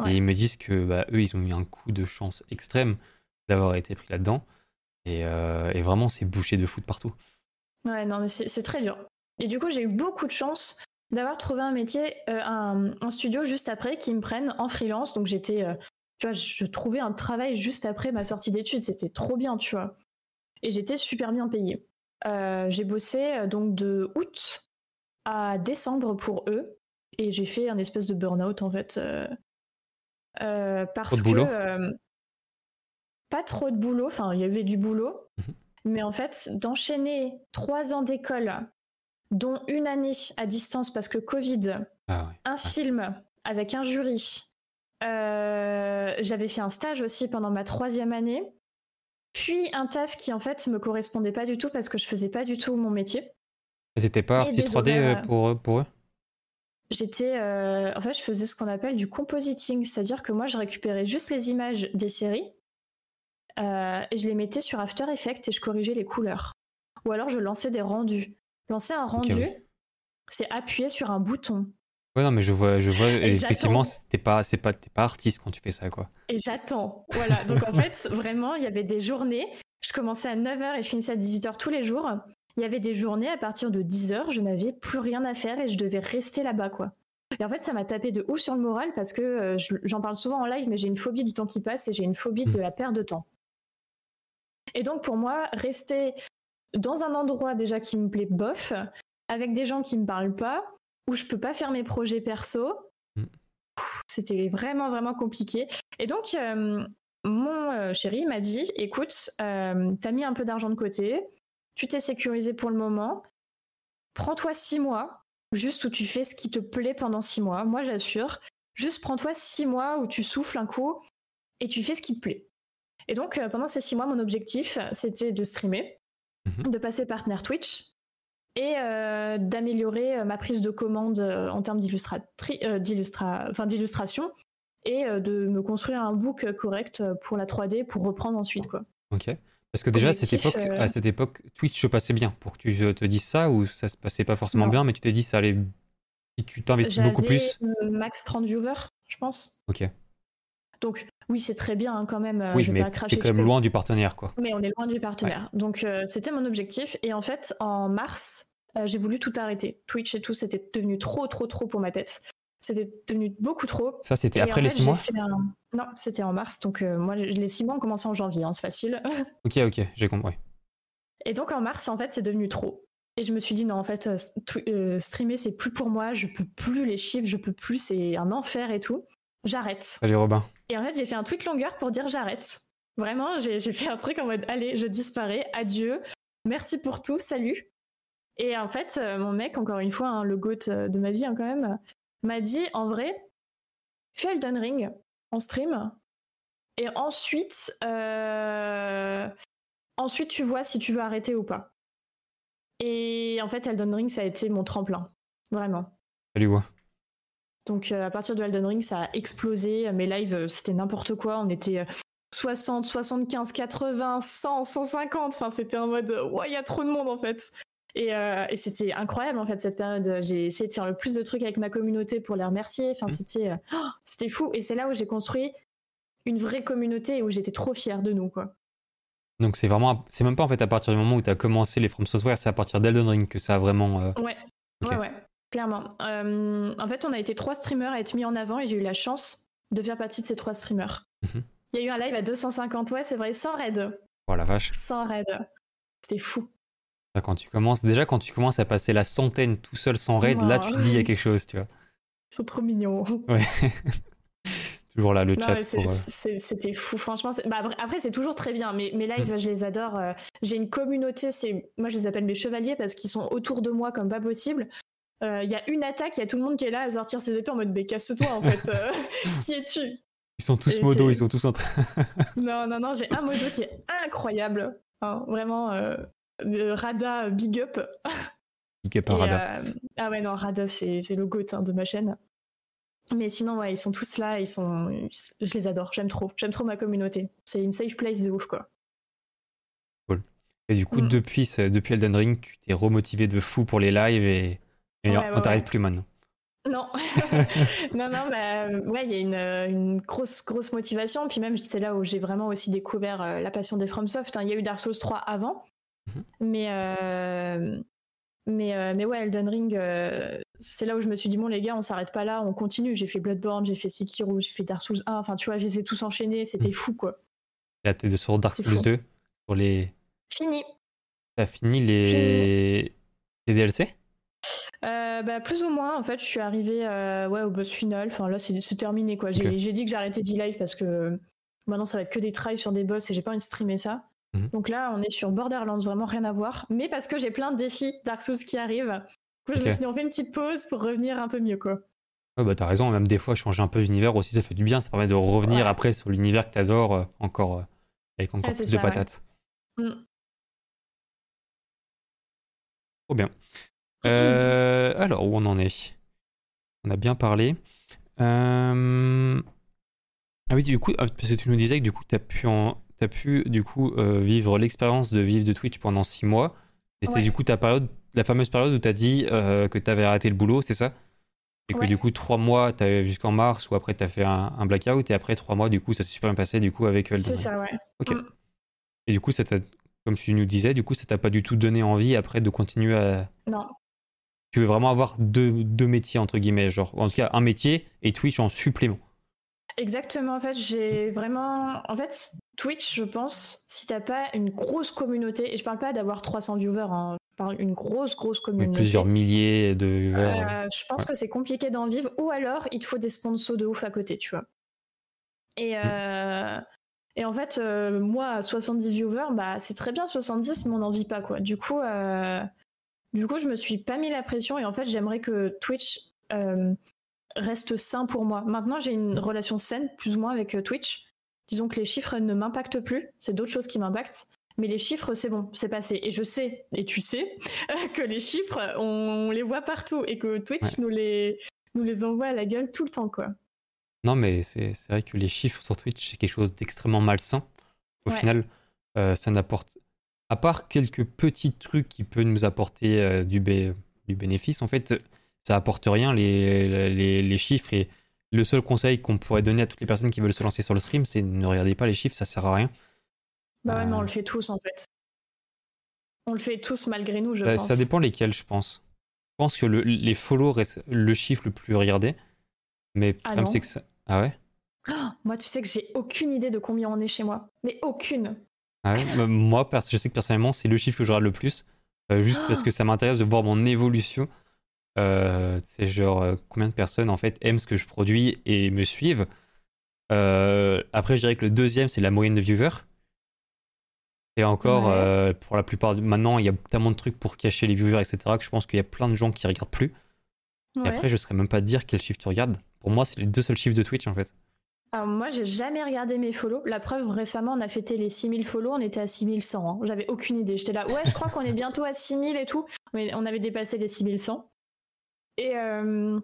et ils me disent que bah, eux, ils ont eu un coup de chance extrême d'avoir été pris là-dedans. Et, et, vraiment, c'est bouché de foot partout. Ouais, non, mais c'est très dur. Et du coup, j'ai eu beaucoup de chance d'avoir trouvé un métier, euh, un, studio juste après qui me prenne en freelance. Donc j'étais, euh, tu vois, je trouvais un travail juste après ma sortie d'études. C'était trop bien, tu vois. Et j'étais super bien payée. Euh, j'ai bossé donc de août à décembre pour eux. Et j'ai fait un espèce de burn-out en fait. parce que. pas trop de boulot. Enfin, il y avait du boulot. Mhm. Mais en fait, d'enchaîner trois ans d'école, dont une année à distance parce que Covid, ah un film avec un jury, euh, j'avais fait un stage aussi pendant ma troisième année, puis un taf qui en fait me correspondait pas du tout parce que je faisais pas du tout mon métier. C'était pas artiste 3D euh, pour, pour eux? J'étais, euh, en fait, je faisais ce qu'on appelle du compositing, c'est-à-dire que moi, je récupérais juste les images des séries euh, et je les mettais sur After Effects et je corrigeais les couleurs. Ou alors je lançais des rendus. Lancer un rendu, c'est appuyer sur un bouton. Ouais, non, mais je vois, je vois, effectivement, t'es pas, c'est pas, pas artiste quand tu fais ça, quoi. Et j'attends. Voilà. Donc en fait, vraiment, il y avait des journées. Je commençais à 9h et je finissais à 18h tous les jours. Il y avait des journées à partir de 10h, je n'avais plus rien à faire et je devais rester là-bas, quoi. Et en fait, ça m'a tapé de ouf sur le moral parce que euh, j'en parle souvent en live, mais j'ai une phobie du temps qui passe et j'ai une phobie de hmm. la perte de temps. Et donc pour moi, rester dans un endroit déjà qui me plaît bof, avec des gens qui me parlent pas, où je peux pas faire mes projets perso, mm. c'était vraiment vraiment compliqué. Et donc euh, mon euh, chéri m'a dit, écoute, euh, t'as mis un peu d'argent de côté, tu t'es sécurisé pour le moment, prends-toi six mois, juste où tu fais ce qui te plaît pendant six mois. Moi j'assure, juste prends-toi six mois où tu souffles un coup et tu fais ce qui te plaît. Et donc, euh, pendant ces six mois, mon objectif, c'était de streamer, mhm. de passer partenaire Twitch et euh, d'améliorer euh, ma prise de commande en termes d'illustration et de me construire un book correct pour la 3D pour reprendre ensuite. Quoi. Ok. Parce que déjà, à cette, époque, à cette époque, Twitch se passait bien pour que tu te dises ça ou ça se passait pas forcément bien, mais tu t'es dit ça allait. Si tu t'investis beaucoup plus. Max 30 viewers, je pense. Ok. Donc oui, c'est très bien hein, quand même. Oui, mais c'est quand même loin du partenaire, quoi. Mais on est loin du partenaire. Donc c'était mon objectif. Et en fait, en mars, j'ai voulu tout arrêter. Twitch et tout, c'était devenu trop, trop, trop pour ma tête. C'était devenu beaucoup trop. Ça, c'était après les six mois Non, c'était en mars. Donc, euh, moi, les six mois ont commencé en janvier, hein, c'est facile. ok, ok, j'ai compris. Et donc, en mars, en fait, c'est devenu trop. Et je me suis dit, non, en fait, euh, euh, streamer, c'est plus pour moi. Je peux plus les chiffres, je peux plus, c'est un enfer et tout. J'arrête. Salut Robin. Et en fait, j'ai fait un tweet longueur pour dire j'arrête. Vraiment, j'ai fait un truc en mode, allez, je disparais, adieu, merci pour tout, salut. Et en fait, mon mec, encore une fois, hein, le goat de ma vie hein, quand même, m'a dit en vrai, fais Elden Ring en stream et ensuite, euh, ensuite tu vois si tu veux arrêter ou pas. Et en fait, Elden Ring, ça a été mon tremplin, vraiment. Salut, ouais. Donc euh, à partir de Elden Ring, ça a explosé. Mes lives, euh, c'était n'importe quoi. On était 60, 75, 80, 100, 150. Enfin, c'était en mode, ouais, il y a trop de monde en fait. Euh, et, c'était incroyable en fait cette période. J'ai essayé de faire le plus de trucs avec ma communauté pour les remercier. Enfin, mmh. c'était, euh, oh, c'était fou. Et c'est là où j'ai construit une vraie communauté et où j'étais trop fière de nous, quoi. Donc c'est vraiment, c'est même pas en fait à partir du moment où tu as commencé les From Software, c'est à partir d'Elden Ring que ça a vraiment. Euh, ouais. ouais, ouais, clairement. en fait, on a été trois streamers à être mis en avant et j'ai eu la chance de faire partie de ces trois streamers. Mmh Il y a eu un live à 250, ouais, c'est vrai, sans raid. Oh la vache. Sans raid. C'était fou. Quand tu commences, déjà quand tu commences à passer la centaine tout seul sans raid, là tu te dis il y a quelque chose, tu vois. Ils sont trop mignons. Ouais. toujours là le chat. Euh, c'était fou, franchement. Bah, après, c'est toujours très bien. Mais mes lives, mm. je les adore. Euh, j'ai une communauté, c'est moi je les appelle mes chevaliers parce qu'ils sont autour de moi comme pas possible. Euh, il y a une attaque, il y a tout le monde qui est là à sortir ses épées en mode mais casse-toi en fait. qui es-tu? Ils sont tous modo, ils sont tous en train. non, non, non, j'ai un modo qui est incroyable. Hein, vraiment, Rada Big Up. Big Up à Rada. Euh, ah ouais, non, Rada, c'est le goat hein, de ma chaîne. Mais sinon, ouais, ils sont tous là, ils sont, je les adore, j'aime trop, j'aime trop ma communauté. C'est une safe place de ouf, quoi. Cool. Et du coup, mm. depuis, depuis Elden Ring, tu t'es remotivé de fou pour les lives et, on t'arrête plus maintenant. Non, non, non, bah, ouais, il y a une, une, grosse, grosse motivation. Puis même, c'est là où j'ai vraiment aussi découvert euh, la passion des FromSoft. Hein. Il y a eu Dark Souls 3 avant, Mhm. Mais, euh, mais, euh, mais ouais, Elden Ring, euh, c'est là où je me suis dit, bon, les gars, on s'arrête pas là, on continue. J'ai fait Bloodborne, j'ai fait Sekiro, j'ai fait Dark Souls 1. Enfin, tu vois, j'ai tous enchaîner, c'était mhm. fou, quoi. Là, t'es sur Dark Souls 2 pour les. Fini. T'as fini les, les DLC bah, plus ou moins, en fait, je suis arrivé ouais, au boss final. Enfin, là, c'est terminé, quoi. J'ai dit que j'arrêtais d'e-live parce que maintenant, ça va être que des tries sur des boss et j'ai pas envie de streamer ça. Mhm. Donc là, on est sur Borderlands, vraiment rien à voir. Mais parce que j'ai plein de défis Dark Souls qui arrivent, je me suis dit, on fait une petite pause pour revenir un peu mieux, quoi. Ouais, bah t'as raison, même des fois, changer un peu d'univers aussi, ça fait du bien. Ça permet de revenir après sur l'univers que t'adores euh, encore, euh, avec encore plus de patates. Mm. Trop bien. Euh, alors, où on en est? On a bien parlé. Ah oui, du coup, parce que tu nous disais que du coup, tu as pu en tu as pu du coup euh, vivre l'expérience de vivre de Twitch pendant six mois. Et c'était du coup ta période, la fameuse période où tu as dit euh, que tu avais arrêté le boulot, c'est ça? Et que du coup, trois mois, jusqu'en mars, ou après tu as fait un, blackout, et après trois mois, du coup, ça s'est super bien passé du coup avec C'est ça, ouais. Ok. Mm. Et du coup, ça comme tu nous disais, du coup, ça t'a pas du tout donné envie après de continuer à. Non. Tu veux vraiment avoir deux, deux métiers, entre guillemets, genre, en tout cas, un métier et Twitch en supplément. Exactement, en fait, j'ai vraiment. En fait, Twitch, je pense, si t'as pas une grosse communauté, et je parle pas d'avoir 300 viewers, hein, je parle une grosse, grosse communauté. plusieurs milliers de viewers. Euh, je pense que c'est compliqué d'en vivre, ou alors il te faut des sponsors de ouf à côté, tu vois. Et, mm. euh, et en fait, euh, moi, à 70 viewers, bah, c'est très bien 70, mais on n'en vit pas, quoi. Du coup, du coup, je me suis pas mis la pression, et en fait, j'aimerais que Twitch reste sain pour moi. Maintenant, j'ai une relation saine, plus ou moins, avec euh, Twitch. Disons que les chiffres ne m'impactent plus, c'est d'autres choses qui m'impactent. Mais les chiffres, c'est bon, c'est passé. Et je sais, et tu sais, que les chiffres, on les voit partout et que Twitch nous, les, nous les envoie à la gueule tout le temps, quoi. Non, mais c'est vrai que les chiffres sur Twitch, c'est quelque chose d'extrêmement malsain. Au final, ça n'apporte, à part quelques petits trucs qui peuvent nous apporter du, du, bénéfice, en fait, ça apporte rien les, les, les chiffres et le seul conseil qu'on pourrait donner à toutes les personnes qui veulent se lancer sur le stream, c'est ne regardez pas les chiffres, ça sert à rien. Bah ouais, mais on le fait tous en fait. On le fait tous malgré nous, je bah, pense. Ça dépend lesquels, je pense. Je pense que le, les follow restent le chiffre le plus regardé. Mais ah c'est que ça. Ah ouais? Moi, tu sais que j'ai aucune idée de combien on est chez moi. Mais aucune. Ah ouais Moi, je sais que personnellement, c'est le chiffre que je regarde le plus. Euh, juste parce que ça m'intéresse de voir mon évolution. Euh, c'est genre euh, combien de personnes en fait aiment ce que je produis et me suivent. après, je dirais que le deuxième, c'est la moyenne de viewers. Et encore, euh, pour la plupart, maintenant, il y a tellement de trucs pour cacher les viewers, etc., que je pense qu'il y a plein de gens qui regardent plus. Et après, je ne saurais même pas dire quel chiffre tu regardes. Pour moi, c'est les deux seuls chiffres de Twitch, en fait. Alors moi, j'ai jamais regardé mes follow. La preuve, récemment, on a fêté les 6000 follow, on était à 6100. Hein. J'avais aucune idée. J'étais là, ouais, je crois qu'on est bientôt à 6000 et tout. Mais on avait dépassé les 6100. Et, euh,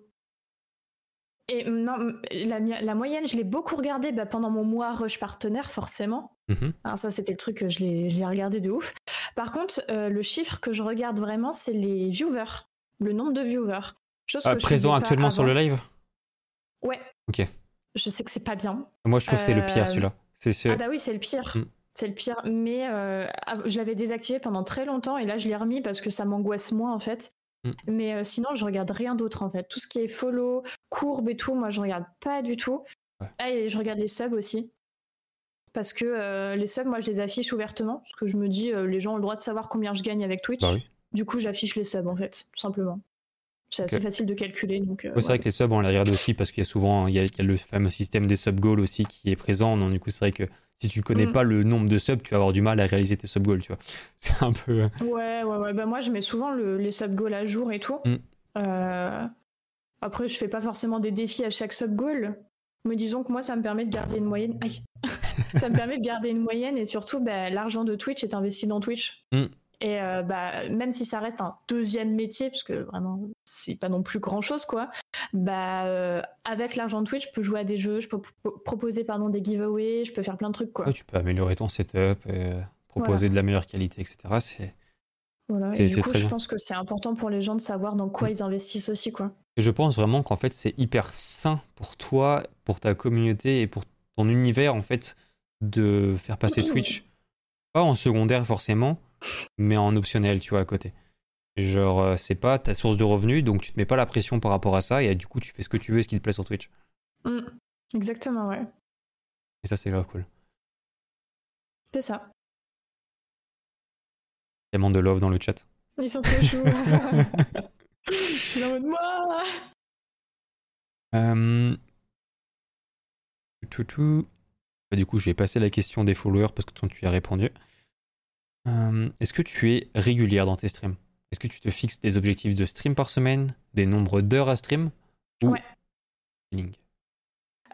et non, la, moyenne, je l'ai beaucoup regardée bah, pendant mon mois rush partenaire, forcément. Mhm. Alors ça, c'était le truc que je l'ai regardé de ouf. Par contre, euh, le chiffre que je regarde vraiment, c'est les viewers, le nombre de viewers. Chose ah, présent actuellement sur le live? Ouais. Ok. Je sais que c'est pas bien. Moi, je trouve que c'est le pire, euh, celui-là. Ah bah oui, c'est le pire. Mm. C'est le pire. Mais euh, je l'avais désactivé pendant très longtemps et là, je l'ai remis parce que ça m'angoisse moins, en fait. Mm. Mais euh, sinon, je regarde rien d'autre en fait. Tout ce qui est follow, courbe et tout, moi je regarde pas du tout. Ah, et je regarde les subs aussi. Parce que euh, les subs, moi je les affiche ouvertement. Parce que je me dis, euh, les gens ont le droit de savoir combien je gagne avec Twitch. Bah du coup, j'affiche les subs en fait, tout simplement. C'est assez facile de calculer. Donc, c'est vrai que les subs, on les regarde aussi parce qu'il y a souvent il y a, le fameux système des sub goals aussi qui est présent. Donc, du coup, c'est vrai que si tu connais mm. pas le nombre de subs, tu vas avoir du mal à réaliser tes sub goals, tu vois. C'est un peu. Euh, ouais, ouais, ouais. Bah, moi, je mets souvent les sub goals à jour et tout. Mm. Euh, après, je fais pas forcément des défis à chaque sub goal. Mais disons que moi, ça me permet de garder une moyenne. Aïe. ça me permet de garder une moyenne et surtout, bah, l'argent de Twitch est investi dans Twitch. Mm. Et euh, bah, même si ça reste un deuxième métier, parce que vraiment, c'est pas non plus grand chose, quoi, bah, euh, avec l'argent de Twitch, je peux jouer à des jeux, je peux proposer pardon, des giveaways, je peux faire plein de trucs, quoi. tu peux améliorer ton setup, euh, proposer de la meilleure qualité, etc. C'est. Voilà, et du coup, je pense que c'est important pour les gens de savoir dans quoi mm. ils investissent aussi, quoi. Et je pense vraiment qu'en fait, c'est hyper sain pour toi, pour ta communauté et pour ton univers, en fait, de faire passer Twitch. Pas en secondaire forcément, mais en optionnel, tu vois, à côté. Genre, euh, c'est pas ta source de revenus, donc tu te mets pas la pression par rapport à ça, et du coup, tu fais ce que tu veux, ce qui te plaît sur Twitch. Mm. exactement, ouais. Et ça, c'est grave cool. C'est ça. Tellement de love dans le chat. Ils sont trop chauds. Je suis en mode moi. Euh... Tout, tout. Bah, du coup, je vais passer la question des followers parce que tu as répondu. Euh, est-ce que tu es régulière dans tes streams? Est-ce que tu te fixes des objectifs de stream par semaine, des nombres d'heures à stream ou ouais. feeling?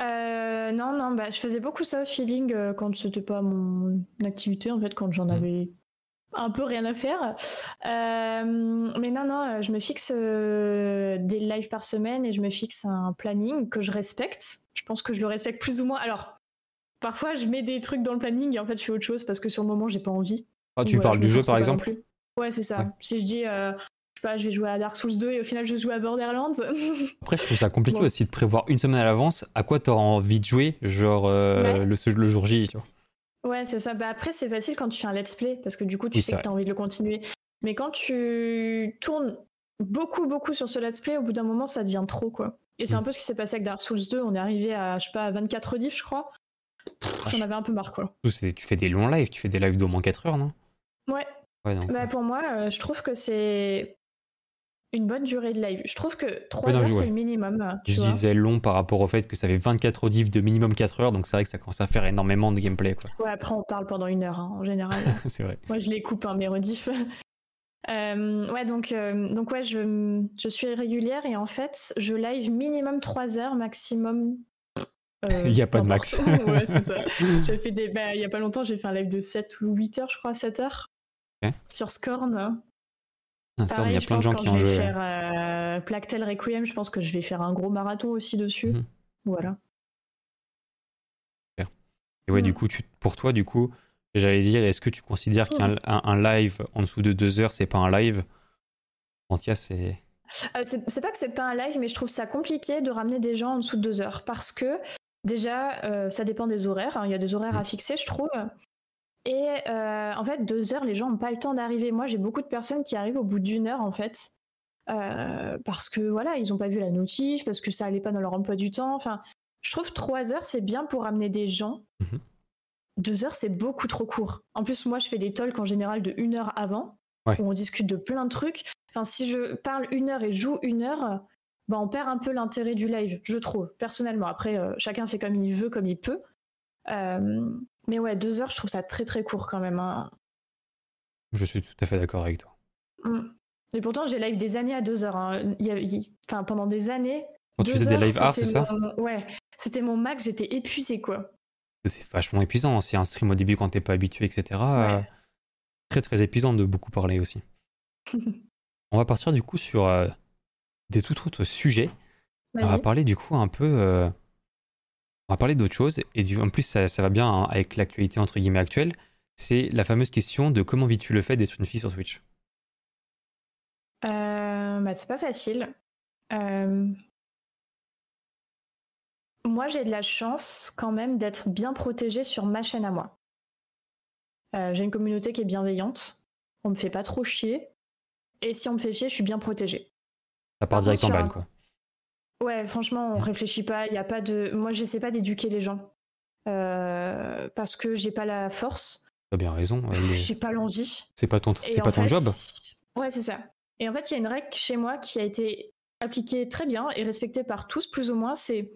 Euh, Non, non, bah, je faisais beaucoup ça, feeling, euh, quand c'était pas mon activité, en fait, quand j'en mmh. avais un peu rien à faire. mais non, non, je me fixe des lives par semaine et je me fixe un planning que je respecte. Je pense que je le respecte plus ou moins. Alors, parfois, je mets des trucs dans le planning et en fait, je fais autre chose parce que sur le moment, j'ai pas envie. Ah, tu parles du jeu par exemple Ouais, c'est ça. Si je dis, euh, je sais pas, je vais jouer à Dark Souls 2 et au final je joue à Borderlands. Après, je trouve ça compliqué aussi de prévoir une semaine à l'avance à quoi tu auras envie de jouer, genre euh, le, le, jour J, tu vois? Ouais, c'est ça. Bah, après, c'est facile quand tu fais un let's play parce que du coup, tu sais que tu as envie de le continuer. Mais quand tu tournes beaucoup, beaucoup sur ce let's play, au bout d'un moment, ça devient trop, quoi. Et c'est un mm. peu ce qui s'est passé avec Dark Souls 2. On est arrivé à, je sais pas, à 24 diffs, je crois. J'en avais un peu marre, quoi. Tu fais des longs lives, tu fais des lives d'au moins 4 heures, non? Ouais. bah, pour moi, euh, je trouve que c'est une bonne durée de live. Je trouve que 3 heures, c'est le minimum. je disais long par rapport au fait que ça fait 24 diffs de minimum 4 heures, donc c'est vrai que ça commence à faire énormément de gameplay. Quoi. Ouais, après, on parle pendant une heure, hein, en général. c'est vrai. Moi, je les coupe, hein, mes rediffs. Euh, ouais, donc, euh, donc ouais, je, je suis régulière et en fait, je live minimum 3 heures, maximum il n'y a pas de max. ouais, c'est ça. Fait des. Bah, il y a pas longtemps, j'ai fait un live de 7 ou 8 heures, je crois, 7 heures. Sur Scorn. Ah, il y a plein de gens qui ont joué. Je vais faire euh, Plactel Requiem, je pense que je vais faire un gros marathon aussi dessus. Mhm. Voilà. Et ouais, du mm. coup, tu, pour toi, du coup, J'allais dire, est-ce que tu considères qu'un un, live en dessous de deux heures, c'est pas un live? Antia, c'est. Euh, c'est pas que c'est pas un live, mais je trouve ça compliqué de ramener des gens en dessous de deux heures parce que déjà, euh, ça dépend des horaires. Hein. Il y a des horaires à mm. fixer, je trouve. Et euh, en fait, deux heures, les gens n'ont pas le temps d'arriver. Moi, j'ai beaucoup de personnes qui arrivent au bout d'une heure, en fait, parce que voilà, ils n'ont pas vu la notice, parce que ça allait pas dans leur emploi du temps. Enfin, je trouve trois heures, c'est bien pour ramener des gens. Mm-hmm. Deux heures, c'est beaucoup trop court. En plus, moi, je fais des talks en général de une heure avant, où on discute de plein de trucs. Enfin, si je parle une heure et joue une heure, bah, on perd un peu l'intérêt du live, je trouve, personnellement. Après, euh, chacun fait comme il veut, comme il peut. Euh, mais ouais, deux heures, je trouve ça très très court quand même. Hein. Je suis tout à fait d'accord avec toi. Mmh. Et pourtant, j'ai live des années à deux heures. Hein. Enfin, pendant des années. Quand tu faisais des live art, c'est ça Ouais, c'était mon max, j'étais épuisé quoi. C'est vachement épuisant. C'est un stream au début quand t'es pas habitué, etc. Très très épuisant de beaucoup parler aussi. On va partir du coup sur euh, des tout autres sujets. On va parler du coup un peu. Euh, on va parler d'autre chose. Et en plus, ça, va bien hein, avec l'actualité entre guillemets actuelle. C'est la fameuse question de comment vis-tu le fait d'être une fille sur Twitch? Euh, bah, C'est pas facile. Moi, j'ai de la chance quand même d'être bien protégée sur ma chaîne à moi. j'ai une communauté qui est bienveillante. On me fait pas trop chier. Et si on me fait chier, je suis bien protégée. Ça part direct en ban, quoi. Ouais, franchement, on réfléchit pas. Il y a pas de. Moi, j'essaie pas d'éduquer les gens euh, parce que j'ai pas la force. T'as bien raison. J'ai pas l'envie. C'est pas ton, c'est pas ton job. Ouais, c'est ça. Et en fait, il y a une règle chez moi qui a été appliquée très bien et respectée par tous plus ou moins. C'est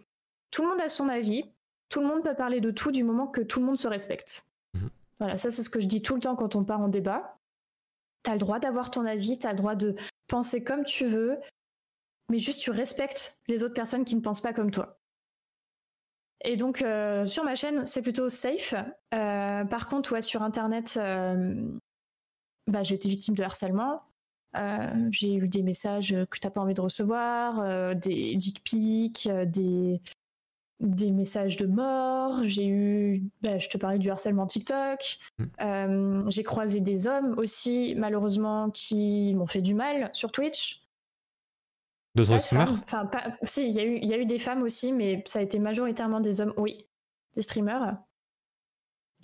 tout le monde a son avis. Tout le monde peut parler de tout du moment que tout le monde se respecte. Mmh. Voilà, ça c'est ce que je dis tout le temps quand on part en débat. T'as le droit d'avoir ton avis, t'as le droit de penser comme tu veux, mais juste tu respectes les autres personnes qui ne pensent pas comme toi. Et donc euh, sur ma chaîne, c'est plutôt safe. Euh, par contre, ouais, sur internet, euh, bah, j'ai été victime de harcèlement. j'ai eu des messages que t'as pas envie de recevoir, des dick pics, des des messages de mort, j'ai eu, bah, je te parlais du harcèlement TikTok, mm. j'ai croisé des hommes aussi, malheureusement, qui m'ont fait du mal sur Twitch. D'autres streamers Enfin, si, il y, a eu, y a eu des femmes aussi, mais ça a été majoritairement des hommes, oui, des streamers.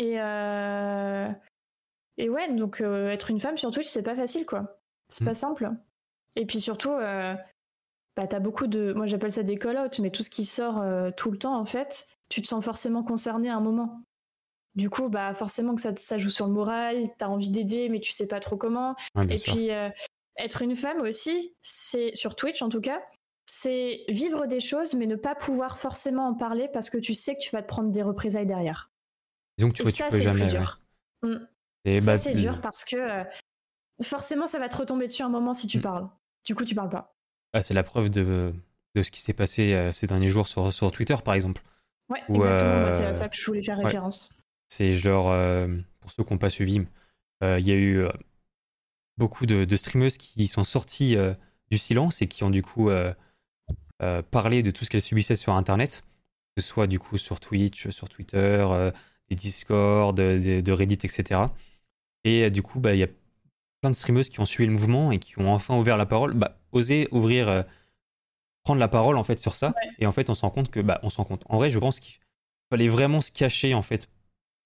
Et, euh... et ouais, donc euh, être une femme sur Twitch, c'est pas facile, quoi. C'est pas mm. simple. Et puis surtout, euh, bah, t'as beaucoup de. Moi, j'appelle ça des call-outs, mais tout ce qui sort euh, tout le temps, en fait, tu te sens forcément concerné à un moment. Du coup, bah, forcément que ça, ça joue sur le moral, t'as envie d'aider, mais tu sais pas trop comment. et puis, être une femme aussi, c'est sur Twitch en tout cas, c'est vivre des choses, mais ne pas pouvoir forcément en parler parce que tu sais que tu vas te prendre des représailles derrière. Disons que tu, vois, ça, tu peux jamais. Dur. Mm. Et ça, bah, c'est dur parce que euh, forcément, ça va te retomber dessus un moment si tu mm. parles. Du coup, tu parles pas. Ah, c'est la preuve de, de ce qui s'est passé euh, ces derniers jours sur, sur Twitter, par exemple. Ouais, exactement. c'est à euh, ça que je voulais faire référence. C'est genre, pour ceux qui n'ont pas suivi, il y a eu beaucoup de, de, streameuses qui sont sorties du silence et qui ont du coup parlé de tout ce qu'elles subissaient sur Internet, que ce soit du coup sur Twitch, sur Twitter, des Discord, de, Reddit, etc. Et du coup, bah, il y a plein de streameuses qui ont suivi le mouvement et qui ont enfin ouvert la parole, bah, oser ouvrir, euh, prendre la parole en fait sur ça. Et en fait, on se rend compte que, bah, on se rend compte. En vrai, je pense qu'il fallait vraiment se cacher en fait,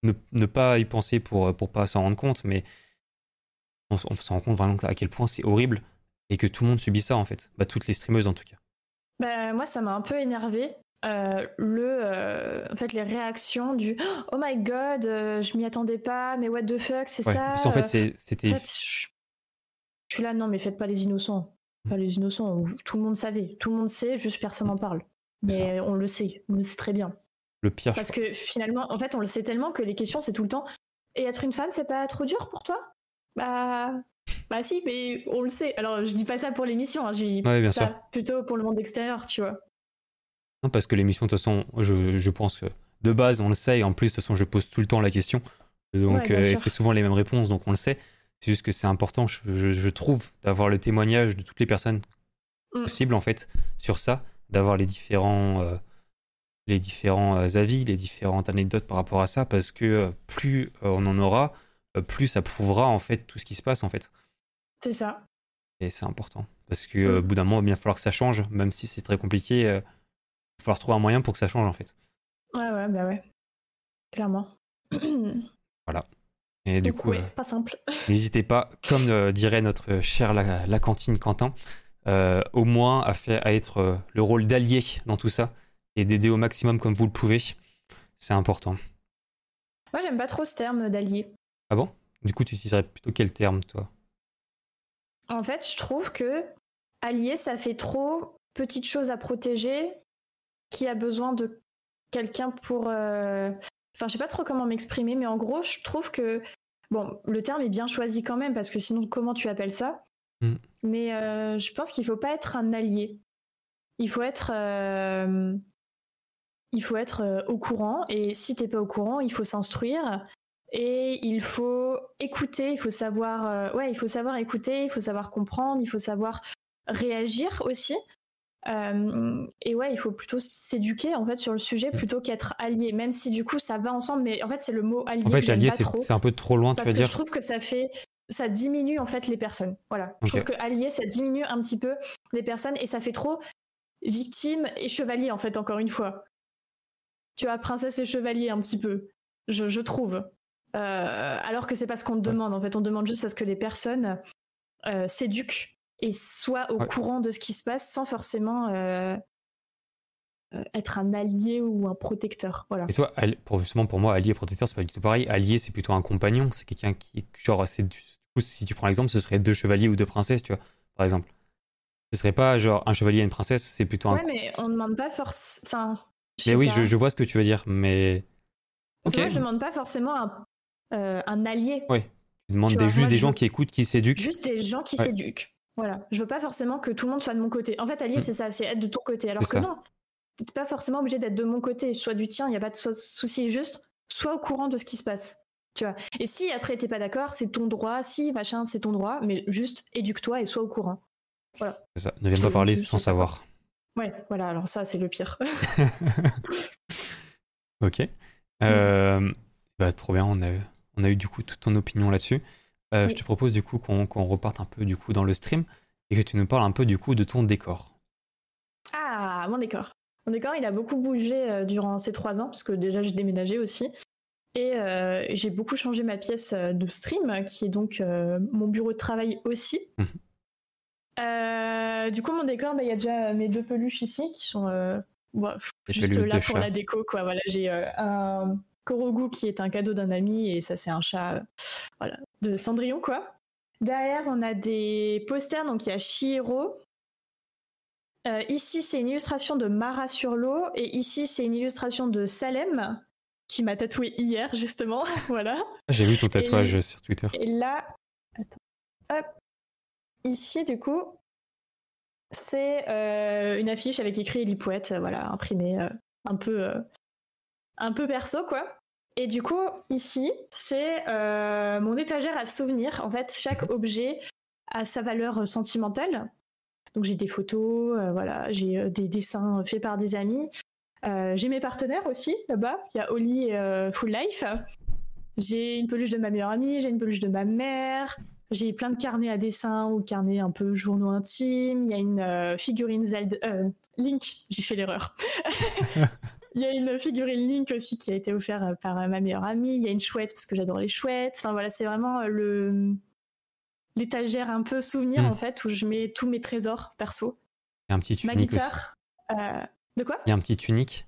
ne, pas y penser pour euh, pour pas s'en rendre compte, mais on, on se rend compte vraiment à quel point c'est horrible et que tout le monde subit ça en fait. Bah, toutes les streameuses en tout cas. Bah, moi, ça m'a un peu énervé. Euh, le, en fait, les réactions du Oh my god, je m'y attendais pas, mais what the fuck, c'est ça. Parce en fait, c'était. je suis là, non, mais faites pas les innocents. Pas les innocents, tout le monde savait. Tout le monde sait, juste personne n'en parle. Mais on le sait, on le sait très bien. Le pire. Parce que finalement, en fait, on le sait tellement que les questions, c'est tout le temps Et être une femme, c'est pas trop dur pour toi? Bah. Bah si, mais on le sait. Alors, je dis pas ça pour l'émission, hein, je dis ça plutôt pour le monde extérieur, tu vois. Non, parce que l'émission, de toute façon, je, je, pense que de base, on le sait, et en plus, de toute façon, je pose tout le temps la question. Donc, euh, c'est souvent les mêmes réponses, donc on le sait. C'est juste que c'est important, je, trouve, d'avoir le témoignage de toutes les personnes mm. possibles, en fait, sur ça, d'avoir les différents, euh, les différents avis, les différentes anecdotes par rapport à ça, parce que plus on en aura, plus ça prouvera en fait tout ce qui se passe en fait. C'est ça. Et c'est important. Parce que mm. bout d'un moment, il va bien falloir que ça change, même si c'est très compliqué. il va falloir trouver un moyen pour que ça change en fait. Ouais, ouais, bah ouais. Clairement. voilà. Et du coup, pas simple. n'hésitez pas, comme dirait notre cher la, cantine Quentin, au moins à, faire, à être le rôle d'allié dans tout ça et d'aider au maximum comme vous le pouvez. C'est important. Moi, j'aime pas trop ce terme d'allié. Ah bon? Du coup, tu utiliserais plutôt quel terme, toi? En fait, je trouve que allié, ça fait trop petite chose à protéger qui a besoin de quelqu'un pour. Euh, enfin, je sais pas trop comment m'exprimer, mais en gros, je trouve que. Bon, le terme est bien choisi quand même, parce que sinon, comment tu appelles ça? Mm. Mais euh, je pense qu'il faut pas être un allié. Il faut être. Euh, il faut être au courant et si t'es pas au courant, il faut s'instruire et il faut écouter, il faut savoir, euh, ouais, il faut savoir écouter, il faut savoir comprendre, il faut savoir réagir aussi. Euh, et ouais, il faut plutôt s'éduquer en fait sur le sujet mm. plutôt qu'être allié, même si du coup ça va ensemble, mais en fait c'est le mot allié. En fait, allié c'est un peu trop loin, tu veux dire. Je trouve que ça fait, ça diminue en fait les personnes. Voilà, je trouve que allié ça diminue un petit peu les personnes et ça fait trop victime et chevalier en fait encore une fois tu as princesse et chevalier un petit peu, je, trouve. Euh, alors que c'est pas ce qu'on demande. En fait, on demande juste à ce que les personnes euh, s'éduquent et soient au courant de ce qui se passe sans forcément euh, être un allié ou un protecteur. Voilà. Et toi, pour, justement, pour moi, allié et protecteur, c'est pas du tout pareil. Allié, c'est plutôt un compagnon. C'est quelqu'un qui, genre, c'est si tu prends l'exemple, ce serait deux chevaliers ou deux princesses, tu vois, par exemple. Ce serait pas genre un chevalier et une princesse, c'est plutôt un. Ouais, mais on demande pas forcément. Enfin, mais oui, je, vois ce que tu veux dire, mais. Parce que moi, je demande pas forcément un, euh, un allié. Oui. Tu demandes des, juste des gens qui écoutent, qui s'éduquent. Juste des gens qui s'éduquent. Voilà. Je veux pas forcément que tout le monde soit de mon côté. En fait, allié, mm. c'est ça, c'est être de ton côté. Alors que non, t'es pas forcément obligé d'être de mon côté, soit du tien, il n'y a pas de souci, juste sois au courant de ce qui se passe. Tu vois. Et si après t'es pas d'accord, c'est ton droit, si machin, c'est ton droit, mais juste éduque-toi et sois au courant. Voilà. C'est ça. Ne viens pas parler sans savoir. Ouais, voilà, alors ça, c'est le pire. ok. Euh, bah, trop bien, on a, on a eu du coup toute ton opinion là-dessus. Euh, je te propose du coup qu'on reparte un peu du coup dans le stream et que tu nous parles un peu du coup de ton décor. Ah, mon décor. Mon décor, il a beaucoup bougé euh, durant ces trois ans, parce que déjà j'ai déménagé aussi. Et j'ai beaucoup changé ma pièce de stream, qui est donc mon bureau de travail aussi. Mmh. Euh, du coup, mon décor, bah, il y a déjà mes deux peluches ici qui sont euh, juste là pour la déco. Quoi. Voilà, j'ai euh, un Korogu qui est un cadeau d'un ami et ça, c'est un chat voilà, de Cendrillon. quoi. Derrière, on a des posters. Donc, il y a Shihiro. ici, c'est une illustration de Mara sur l'eau. Et ici, c'est une illustration de Salem qui m'a tatoué hier, justement. voilà. J'ai vu ton tatouage sur Twitter. Et là, attends. Hop, Ici, du coup, c'est euh, une affiche avec écrit Poète, euh, voilà, imprimée euh, un peu un peu perso, quoi. Et du coup, ici, c'est mon étagère à souvenirs. En fait, chaque objet a sa valeur sentimentale. Donc j'ai des photos, voilà, j'ai des dessins faits par des amis. j'ai mes partenaires aussi là-bas. Il y a Oli et Full Life. J'ai une peluche de ma meilleure amie, j'ai une peluche de ma mère, j'ai plein de carnets à dessin ou carnets un peu journaux intimes. Il y a une euh, figurine Zelda. Euh, Link, j'ai fait l'erreur. Il y a une figurine Link aussi qui a été offerte euh, par ma meilleure amie. Il y a une chouette parce que j'adore les chouettes. Enfin voilà, c'est vraiment le l'étagère un peu souvenir hmm. en fait où je mets tous mes trésors perso. Il y a un petit unique Ma guitare. de quoi? Il y a un petit unique.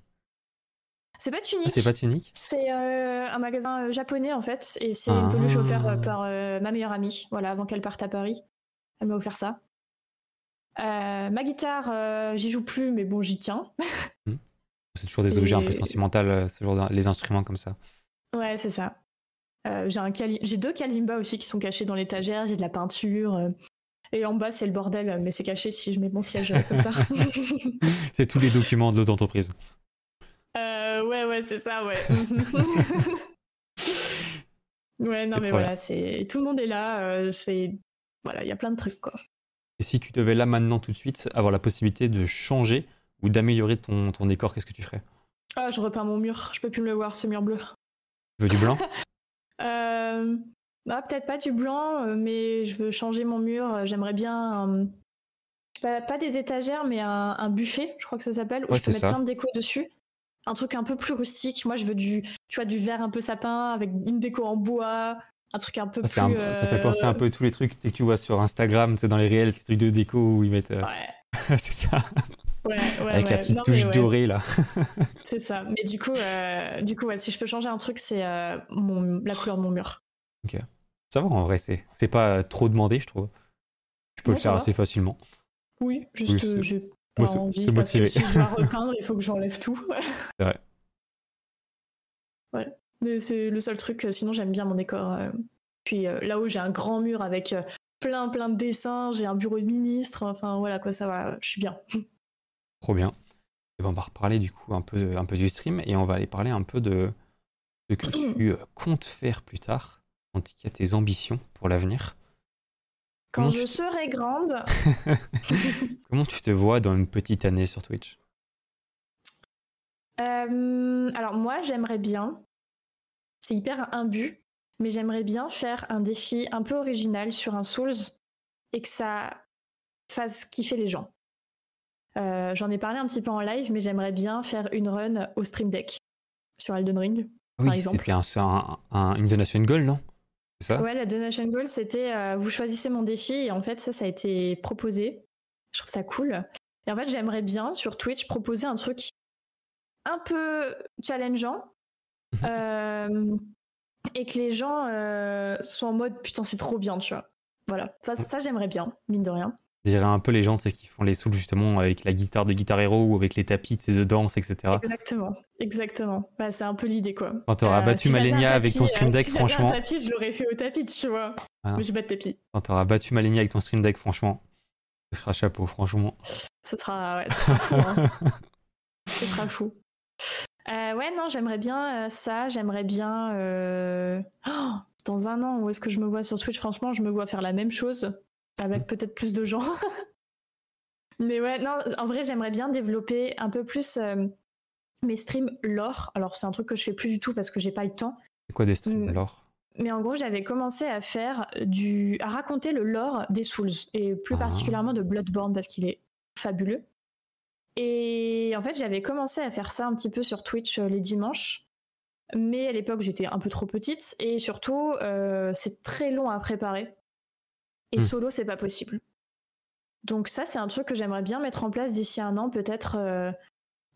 C'est pas Tunique. c'est pas Tunique? C'est euh, un magasin euh, japonais en fait, et c'est une peluche offerte euh, par ma meilleure amie, voilà, avant qu'elle parte à Paris. Elle m'a offert ça. ma guitare, j'y joue plus, mais bon, j'y tiens. Hmm. C'est toujours des objets un peu sentimentaux, ce genre les instruments comme ça. Ouais, c'est ça. j'ai un j'ai deux kalimba aussi qui sont cachés dans l'étagère. J'ai de la peinture. Et en bas, c'est le bordel, mais c'est caché si je mets mon siège comme ça. c'est tous les documents de l'autre entreprise. Euh, ouais, ouais, c'est ça, ouais. ouais, non, mais voilà, c'est tout le monde est là. Euh, c'est voilà, il y a plein de trucs, quoi. Et si tu devais là maintenant tout de suite avoir la possibilité de changer ou d'améliorer ton, ton décor, qu'est-ce que tu ferais? Ah, je repeins mon mur. Je peux plus me le voir, ce mur bleu. Tu veux du blanc? Euh... ah, Peut-être pas du blanc, euh, mais je veux changer mon mur. J'aimerais bien. Pas, pas, des étagères, mais un, buffet, je crois que ça s'appelle, où je peux mettre plein de déco dessus. Un truc un peu plus rustique. Moi, je veux du, tu vois, du verre un peu sapin avec une déco en bois, un truc un peu ah, plus. Ça fait penser un peu tous les trucs que tu vois sur Instagram, c'est dans les réels, ces trucs de déco où ils mettent. Euh, ouais. c'est ça. Ouais, ouais, Avec la petite touche dorée là. c'est ça. Mais du coup, euh, du coup, si je peux changer un truc, c'est euh, la couleur de mon mur. Ok. Ça va en vrai, c'est, c'est pas trop demandé, je trouve. Tu peux le faire assez facilement. Oui, juste oui, j'ai pas envie parce que si je dois repeindre, il faut que j'enlève tout. c'est vrai. Ouais. C'est le seul truc, sinon j'aime bien mon décor. Euh. Puis euh, là-haut, j'ai un grand mur avec euh, plein plein de dessins, j'ai un bureau de ministre, enfin voilà quoi, ça va, je suis bien. Trop bien. Et ben, on va reparler du coup un peu, un peu du stream et on va aller parler un peu de ce que tu comptes faire plus tard, en tout cas tes ambitions pour l'avenir. Quand je serai grande. Comment tu te vois dans une petite année sur Twitch? Alors moi, j'aimerais bien c'est hyper imbu, mais j'aimerais bien faire un défi un peu original sur un Souls et que ça fasse kiffer les gens. Euh, j'en ai parlé un petit peu en live, mais j'aimerais bien faire une run au Stream Deck sur Elden Ring. Oui, c'était un, une donation goal, non? Ça? Ouais, la donation goal, c'était euh, vous choisissez mon défi et en fait, ça, ça a été proposé. Je trouve ça cool. Et en fait, j'aimerais bien sur Twitch proposer un truc un peu challengeant, euh, et que les gens euh, soient en mode putain c'est trop bien tu vois voilà ça, j'aimerais bien mine de rien je dirais un peu les gens qui font les souls justement avec la guitare de Guitar Hero ou avec les tapis de danse etc exactement. Exactement. Bah, c'est un peu l'idée quoi. Quand t'auras euh, battu Malenia avec ton stream deck franchement un tapis je l'aurais fait au tapis tu vois. Ah. mais j'ai pas de tapis. Quand t'auras battu Malenia avec ton stream deck franchement ce sera chapeau franchement. Ce sera ouais, ce sera fou hein. ce sera fou. Euh, ouais, non, j'aimerais bien euh, ça. J'aimerais bien. Euh, oh, dans un an, où est-ce que je me vois sur Twitch? Franchement, je me vois faire la même chose, avec peut-être plus de gens. Mais ouais, non, en vrai, j'aimerais bien développer un peu plus mes streams lore. Alors, c'est un truc que je fais plus du tout parce que j'ai pas le temps. C'est quoi des streams mm. lore? Mais en gros, j'avais commencé à faire du, à raconter le lore des Souls et plus ah. particulièrement de Bloodborne parce qu'il est fabuleux. Et en fait, j'avais commencé à faire ça un petit peu sur Twitch euh, les dimanches. Mais à l'époque, j'étais un peu trop petite. Et surtout, euh, c'est très long à préparer. Et hmm. solo, c'est pas possible. Donc ça, c'est un truc que j'aimerais bien mettre en place d'ici un an, peut-être. Euh,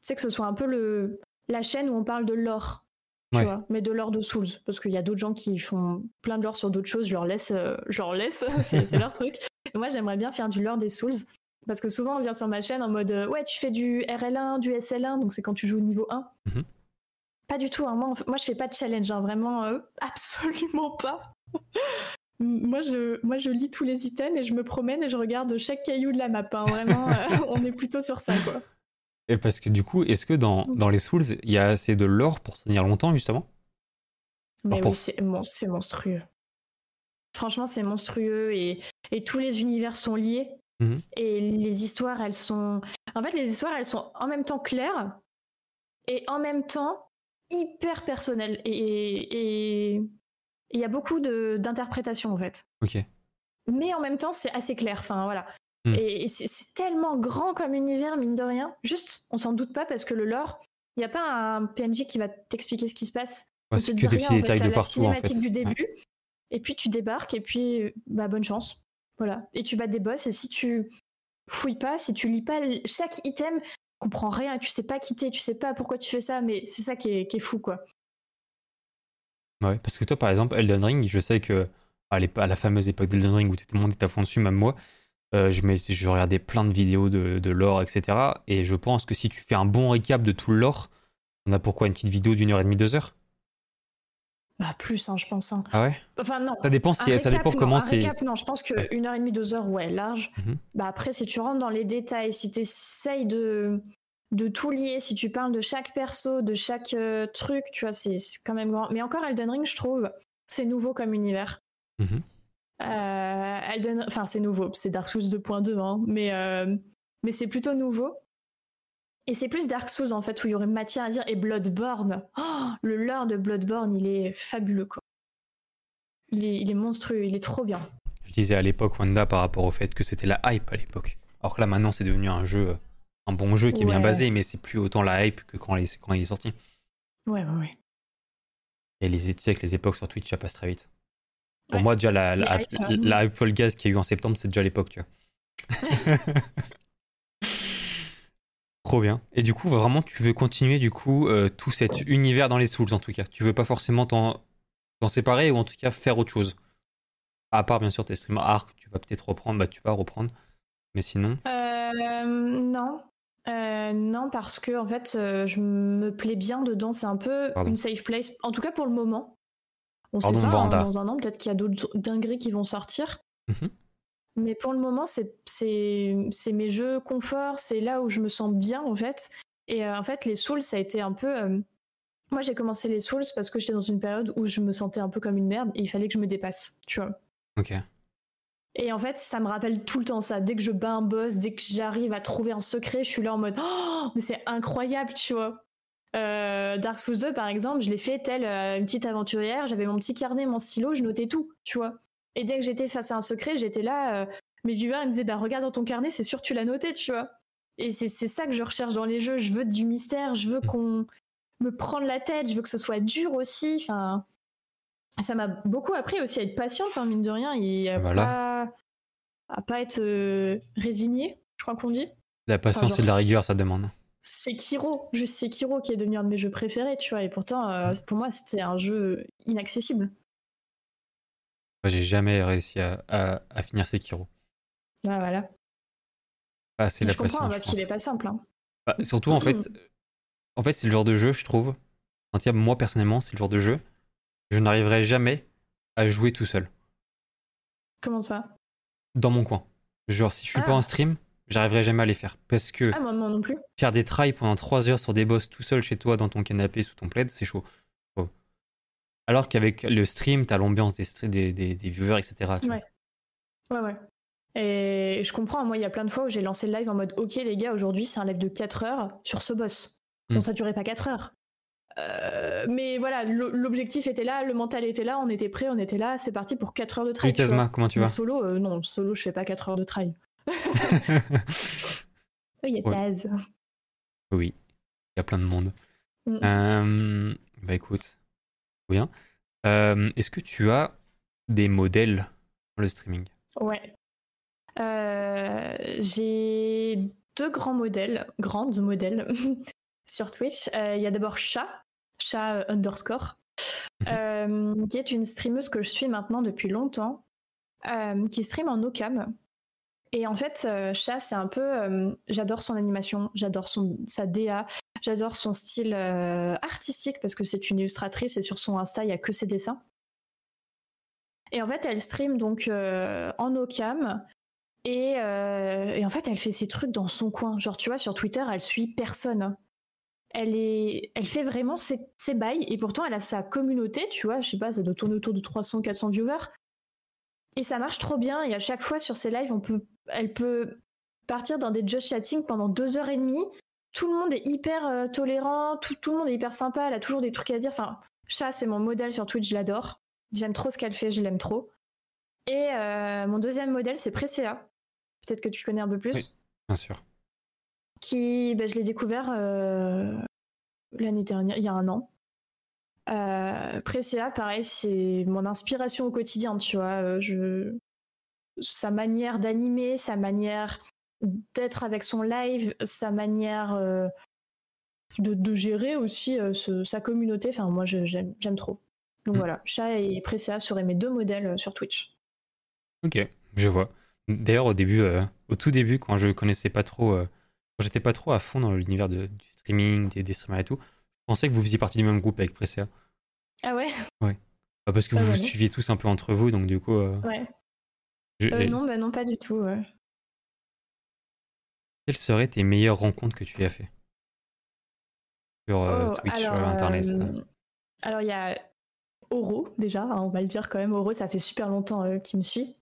c'est que ce soit un peu le, la chaîne où on parle de l'or. Tu vois, mais de l'or de Souls. Parce qu'il y a d'autres gens qui font plein de l'or sur d'autres choses. Je leur laisse, je leur laisse c'est leur truc. moi, j'aimerais bien faire du lore des Souls. Parce que souvent, on vient sur ma chaîne en mode euh, Ouais, tu fais du RL1, du SL1, donc c'est quand tu joues au niveau 1. Mhm. Pas du tout. Hein. Moi, moi, je fais pas de challenge, hein. vraiment, euh, absolument pas. Moi, je, moi, je lis tous les items et je me promène et je regarde chaque caillou de la map. Hein. Vraiment, euh, on est plutôt sur ça, quoi. Et parce que du coup, est-ce que dans, dans les Souls, il y a assez de lore pour tenir longtemps, justement? Mais oui, c'est monstrueux. Franchement, c'est monstrueux et, et tous les univers sont liés. Mhm. Et les histoires, elles sont. En fait, les histoires, elles sont en même temps claires et en même temps hyper personnelles. Et il y a beaucoup d'interprétations, en fait. Ok. Mais en même temps, c'est assez clair. Enfin, voilà. Mhm. Et, c'est tellement grand comme univers, mine de rien. Juste, on s'en doute pas parce que le lore, il n'y a pas un PNJ qui va t'expliquer ce qui se passe. c'est que des petits détails de partout, en fait. du début. Et puis tu débarques et puis bah bonne chance. Voilà. Et tu bats des boss, et si tu fouilles pas, si tu lis pas chaque item, tu comprends rien, tu sais pas quitter, tu sais pas pourquoi tu fais ça, mais c'est ça qui est, fou, quoi. Ouais, parce que toi, par exemple, Elden Ring, je sais que à, la fameuse époque d'Elden Ring où tout le monde était à fond dessus, même moi, euh, je, je, regardais plein de vidéos de, de lore, etc. Et je pense que si tu fais un bon récap de tout le lore, on a pourquoi une petite vidéo d'une heure et demie, deux heures? Bah, plus, hein, je pense. Hein. Ah ouais? Enfin, non. Ça dépend, si, ça dépend comment c'est. Non, je pense qu'une heure et demie, deux heures, ouais, large. Mhm. Bah, après, si tu rentres dans les détails, si tu essayes de, de tout lier, si tu parles de chaque perso, de chaque euh, truc, tu vois, c'est quand même grand. Mais encore, Elden Ring, je trouve, c'est nouveau comme univers. Mhm. Euh, Elden... Enfin, c'est nouveau, c'est Dark Souls 2.2, hein, mais, euh, mais c'est plutôt nouveau. Et c'est plus Dark Souls en fait où il y aurait matière à dire et Bloodborne. Oh, le lore de Bloodborne, il est fabuleux quoi. Il est, il est monstrueux, il est trop bien. Je disais à l'époque Wanda par rapport au fait que c'était la hype à l'époque. Alors que là maintenant c'est devenu un jeu, un bon jeu qui est bien basé, mais c'est plus autant la hype que quand, quand il est sorti. Ouais, ouais, ouais. Et les, tu sais que les époques sur Twitch ça passe très vite. Pour moi, déjà, la, la, la, hype Gaz qu'il y a eu en septembre, c'est déjà l'époque, tu vois. Trop bien. Et du coup, vraiment, tu veux continuer, du coup, euh, tout cet univers dans les Souls, en tout cas. Tu veux pas forcément t'en séparer, ou en tout cas faire autre chose. À part, bien sûr, tes streams Arc, tu vas peut-être reprendre, bah, tu vas reprendre. Mais sinon euh, Non. Euh, non, parce que, en fait, je me plais bien dedans. C'est un peu une safe place, en tout cas pour le moment. On sait pas, hein, dans un an, peut-être qu'il y a d'autres dingueries qui vont sortir. Mhm. Mais pour le moment, c'est mes jeux confort, c'est là où je me sens bien en fait. Et euh, en fait, les Souls, ça a été un peu. Euh, moi, j'ai commencé les Souls parce que j'étais dans une période où je me sentais un peu comme une merde et il fallait que je me dépasse, tu vois. Ok. Et en fait, ça me rappelle tout le temps ça. Dès que je bats un boss, dès que j'arrive à trouver un secret, je suis là en mode Oh, mais c'est incroyable, tu vois. Euh, Dark Souls 2, par exemple, je l'ai fait telle euh, une petite aventurière. J'avais mon petit carnet, mon stylo, je notais tout, tu vois. Et dès que j'étais face à un secret, j'étais là. Euh, mes viewers me disaient bah regarde dans ton carnet, c'est sûr tu l'as noté, tu vois. Et c'est ça que je recherche dans les jeux. Je veux du mystère, je veux mm. qu'on me prenne la tête, je veux que ce soit dur aussi. Enfin, ça m'a beaucoup appris aussi à être patiente, hein, mine de rien, et à, pas, à pas être résigné, je crois qu'on dit. La patience et de la rigueur, ça demande c'est Kiro, juste c'est Kiro qui est devenu un de mes jeux préférés, tu vois, et pourtant, euh, pour moi, c'était un jeu inaccessible. J'ai jamais réussi à, finir Sekiro. Ah voilà. Ah, c'est la je comprends, parce qu'il est pas simple. Hein. Bah, surtout, en fait, en fait c'est le genre de jeu, je trouve. Moi, personnellement, c'est le genre de jeu. Je n'arriverai jamais à jouer tout seul. Comment ça? Dans mon coin. Genre, si je suis pas ah. en stream, j'arriverai jamais à les faire. Parce que ah, moi, non plus. faire des trails pendant 3 heures sur des boss tout seul chez toi dans ton canapé sous ton plaid, c'est chaud. Alors qu'avec le stream, t'as l'ambiance des, des, des, des, viewers, etc. ouais. ouais, ouais. Et je comprends, moi, il y a plein de fois où j'ai lancé le live en mode Ok, les gars, aujourd'hui, c'est un live de 4 heures sur ce boss. Bon, hmm. ça durait pas 4 heures. Euh, mais voilà, l'objectif était là, le mental était là, on était prêt, on était là, c'est parti pour 4 heures de trail. Oui, comment tu vas Solo, euh, non, solo, je fais pas 4 heures de trail. il y a Taz. Oui, il y a plein de monde. Mm. Euh, bah écoute, bien. Euh, est-ce que tu as des modèles pour le streaming? Ouais. J'ai deux grands modèles, grandes modèles sur Twitch. Il y a d'abord Chat, Chat underscore, mhm. qui est une streameuse que je suis maintenant depuis longtemps, qui stream en Ocam. Et en fait, euh, Chat, c'est un peu. Euh, j'adore son animation, j'adore son sa DA, j'adore son style euh, artistique parce que c'est une illustratrice et sur son Insta, il n'y a que ses dessins. Et en fait, elle stream donc en Ocam. Et, et, en fait, elle fait ses trucs dans son coin. Genre, tu vois, sur Twitter, elle suit personne. Elle, fait vraiment ses, bails. Et pourtant, elle a sa communauté, tu vois. Je sais pas, ça doit tourner autour de 300-400 viewers. Et ça marche trop bien. Et à chaque fois sur ses lives, on peut elle peut partir dans des just chatting pendant deux heures et demie. Tout le monde est hyper euh, tolérant, tout, le monde est hyper sympa, elle a toujours des trucs à dire. Enfin, Chat, c'est mon modèle sur Twitch, je l'adore. J'aime trop ce qu'elle fait, je l'aime trop. Et euh, mon deuxième modèle, c'est Presea. Peut-être que tu connais un peu plus. Oui, bien sûr. Qui, ben, je l'ai découvert euh, l'année dernière, il y a un an. Euh, pareil, c'est mon inspiration au quotidien, tu vois. Je, sa manière d'animer, sa manière d'être avec son live, sa manière euh, de, gérer aussi euh, sa communauté. Enfin, moi, j'aime trop. Donc mm. voilà, Chat et Presea seraient mes deux modèles euh, sur Twitch. Ok, je vois. D'ailleurs, au début, au tout début, quand je connaissais pas trop, quand j'étais pas trop à fond dans l'univers du streaming, des, streamers et tout, je pensais que vous faisiez partie du même groupe avec Presea. Ah ouais? Ouais. Bah, parce que vous vous suiviez tous un peu entre vous, donc du coup. Ouais. Euh, non, bah non, pas du tout. Quelles seraient tes meilleures rencontres que tu as fait? Sur euh, oh, Twitch, sur Internet euh, Alors, il y a Oro, déjà, hein, on va le dire quand même. Oro, ça fait super longtemps qu'il me suit.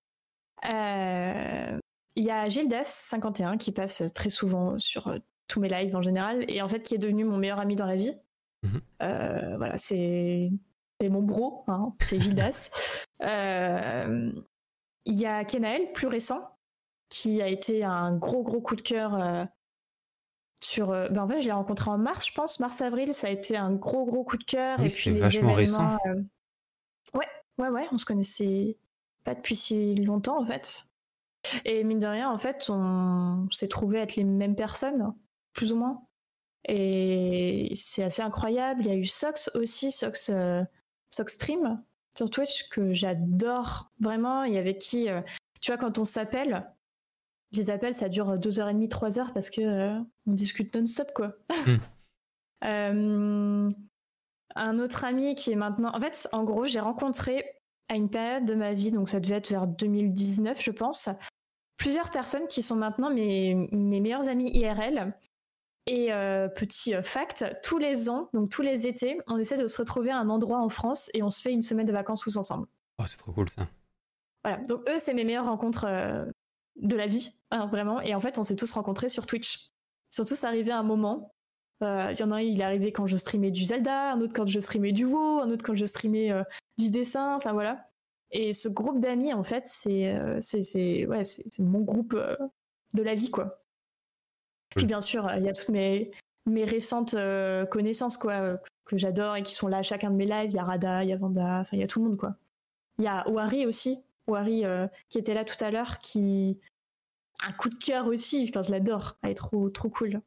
Il y a Gildas51 qui passe très souvent sur tous mes lives en général, et en fait qui est devenu mon meilleur ami dans la vie. Mhm. voilà, c'est mon bro, hein, c'est Gildas. Il y a Kenael, plus récent, qui a été un gros gros coup de cœur sur. ben en fait, je l'ai rencontré en mars, je pense, mars-avril, ça a été un gros gros coup de cœur. et puis vachement récent. Ouais, ouais, ouais, on se connaissait pas depuis si longtemps en fait. Et mine de rien, en fait, on s'est trouvé être les mêmes personnes, plus ou moins. Et c'est assez incroyable. Il y a eu Sox aussi, Sox, euh, Sox Stream sur Twitch que j'adore vraiment. Il y avait qui, euh, tu vois, quand on s'appelle, les appels ça dure 2h30, 3h parce que euh, on discute non-stop quoi. Hmm. un autre ami qui est maintenant. En fait, en gros, j'ai rencontré à une période de ma vie, donc ça devait être vers 2019, je pense, plusieurs personnes qui sont maintenant mes, mes meilleurs amis IRL. Et euh, petit euh, fact, tous les ans, donc tous les étés, on essaie de se retrouver à un endroit en France et on se fait une semaine de vacances tous ensemble. Oh, c'est trop cool ça. Voilà, donc eux, c'est mes meilleures rencontres euh, de la vie, hein, vraiment. Et en fait, on s'est tous rencontrés sur Twitch. Surtout, c'est arrivé à un moment. Il y en a un, il est arrivé quand je streamais du Zelda, un autre quand je streamais du WoW, un autre quand je streamais du dessin, enfin voilà. Et ce groupe d'amis, en fait, c'est euh, c'est ouais, mon groupe euh, de la vie, quoi. Puis bien sûr, il y a toutes mes, mes récentes euh, connaissances, quoi, que j'adore et qui sont là à chacun de mes lives. Il y a Rada, il y a Vanda, enfin, il y a tout le monde, quoi. Il y a Wari aussi, Wari qui était là tout à l'heure, qui un coup de cœur aussi. Enfin, je l'adore. Elle est trop, trop cool.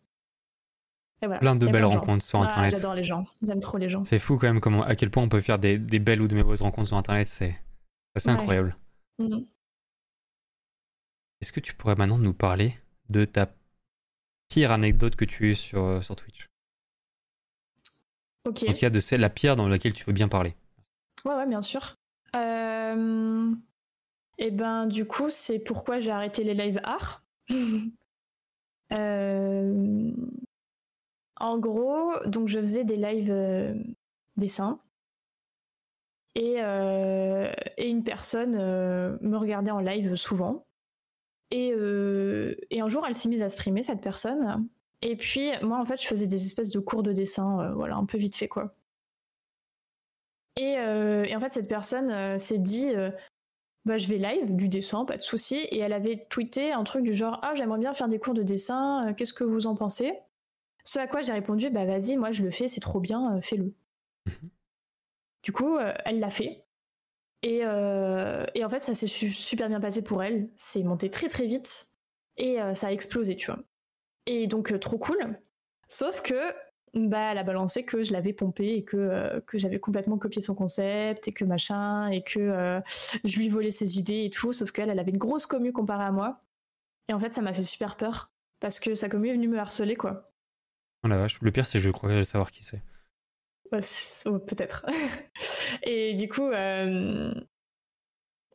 Plein de belles rencontres sur Internet. J'adore les gens. J'aime trop les gens. C'est fou quand même comment, à quel point on peut faire des, des belles ou de mauvaises rencontres sur Internet. C'est c'est incroyable. Mmh. Est-ce que tu pourrais maintenant nous parler de ta pire anecdote que tu as sur, euh, sur Twitch? Ok. En tout cas, de celle, la pire dans laquelle tu veux bien parler. Ouais, ouais, bien sûr. Euh... Et eh ben, du coup, c'est pourquoi j'ai arrêté les lives art. euh... En gros, donc je faisais des lives euh, dessins euh, et, une personne euh, me regardait en live souvent. Et, un jour, elle s'est mise à streamer, cette personne. Et puis, moi, en fait, je faisais des espèces de cours de dessin, voilà, un peu vite fait, quoi. Et, en fait, cette personne s'est dit bah, je vais live du dessin, pas de souci. Et elle avait tweeté un truc du genre Ah, j'aimerais bien faire des cours de dessin, qu'est-ce que vous en pensez? Ce à quoi j'ai répondu Bah, vas-y, moi je le fais, c'est trop bien, fais-le. Mhm. Du coup, euh, elle l'a fait. Euh, et, en fait, ça s'est super bien passé pour elle. C'est monté très très vite et euh, ça a explosé, tu vois. Et donc, trop cool. Sauf que, bah, elle a balancé que je l'avais pompé et que, que j'avais complètement copié son concept et que machin et que je lui volais ses idées et tout. Sauf qu'elle, elle avait une grosse commu comparée à moi. Et en fait, ça m'a fait super peur parce que sa commu est venue me harceler, quoi. Oh la vache. Le pire, c'est que je crois savoir qui c'est. Peut-être. et du coup, euh,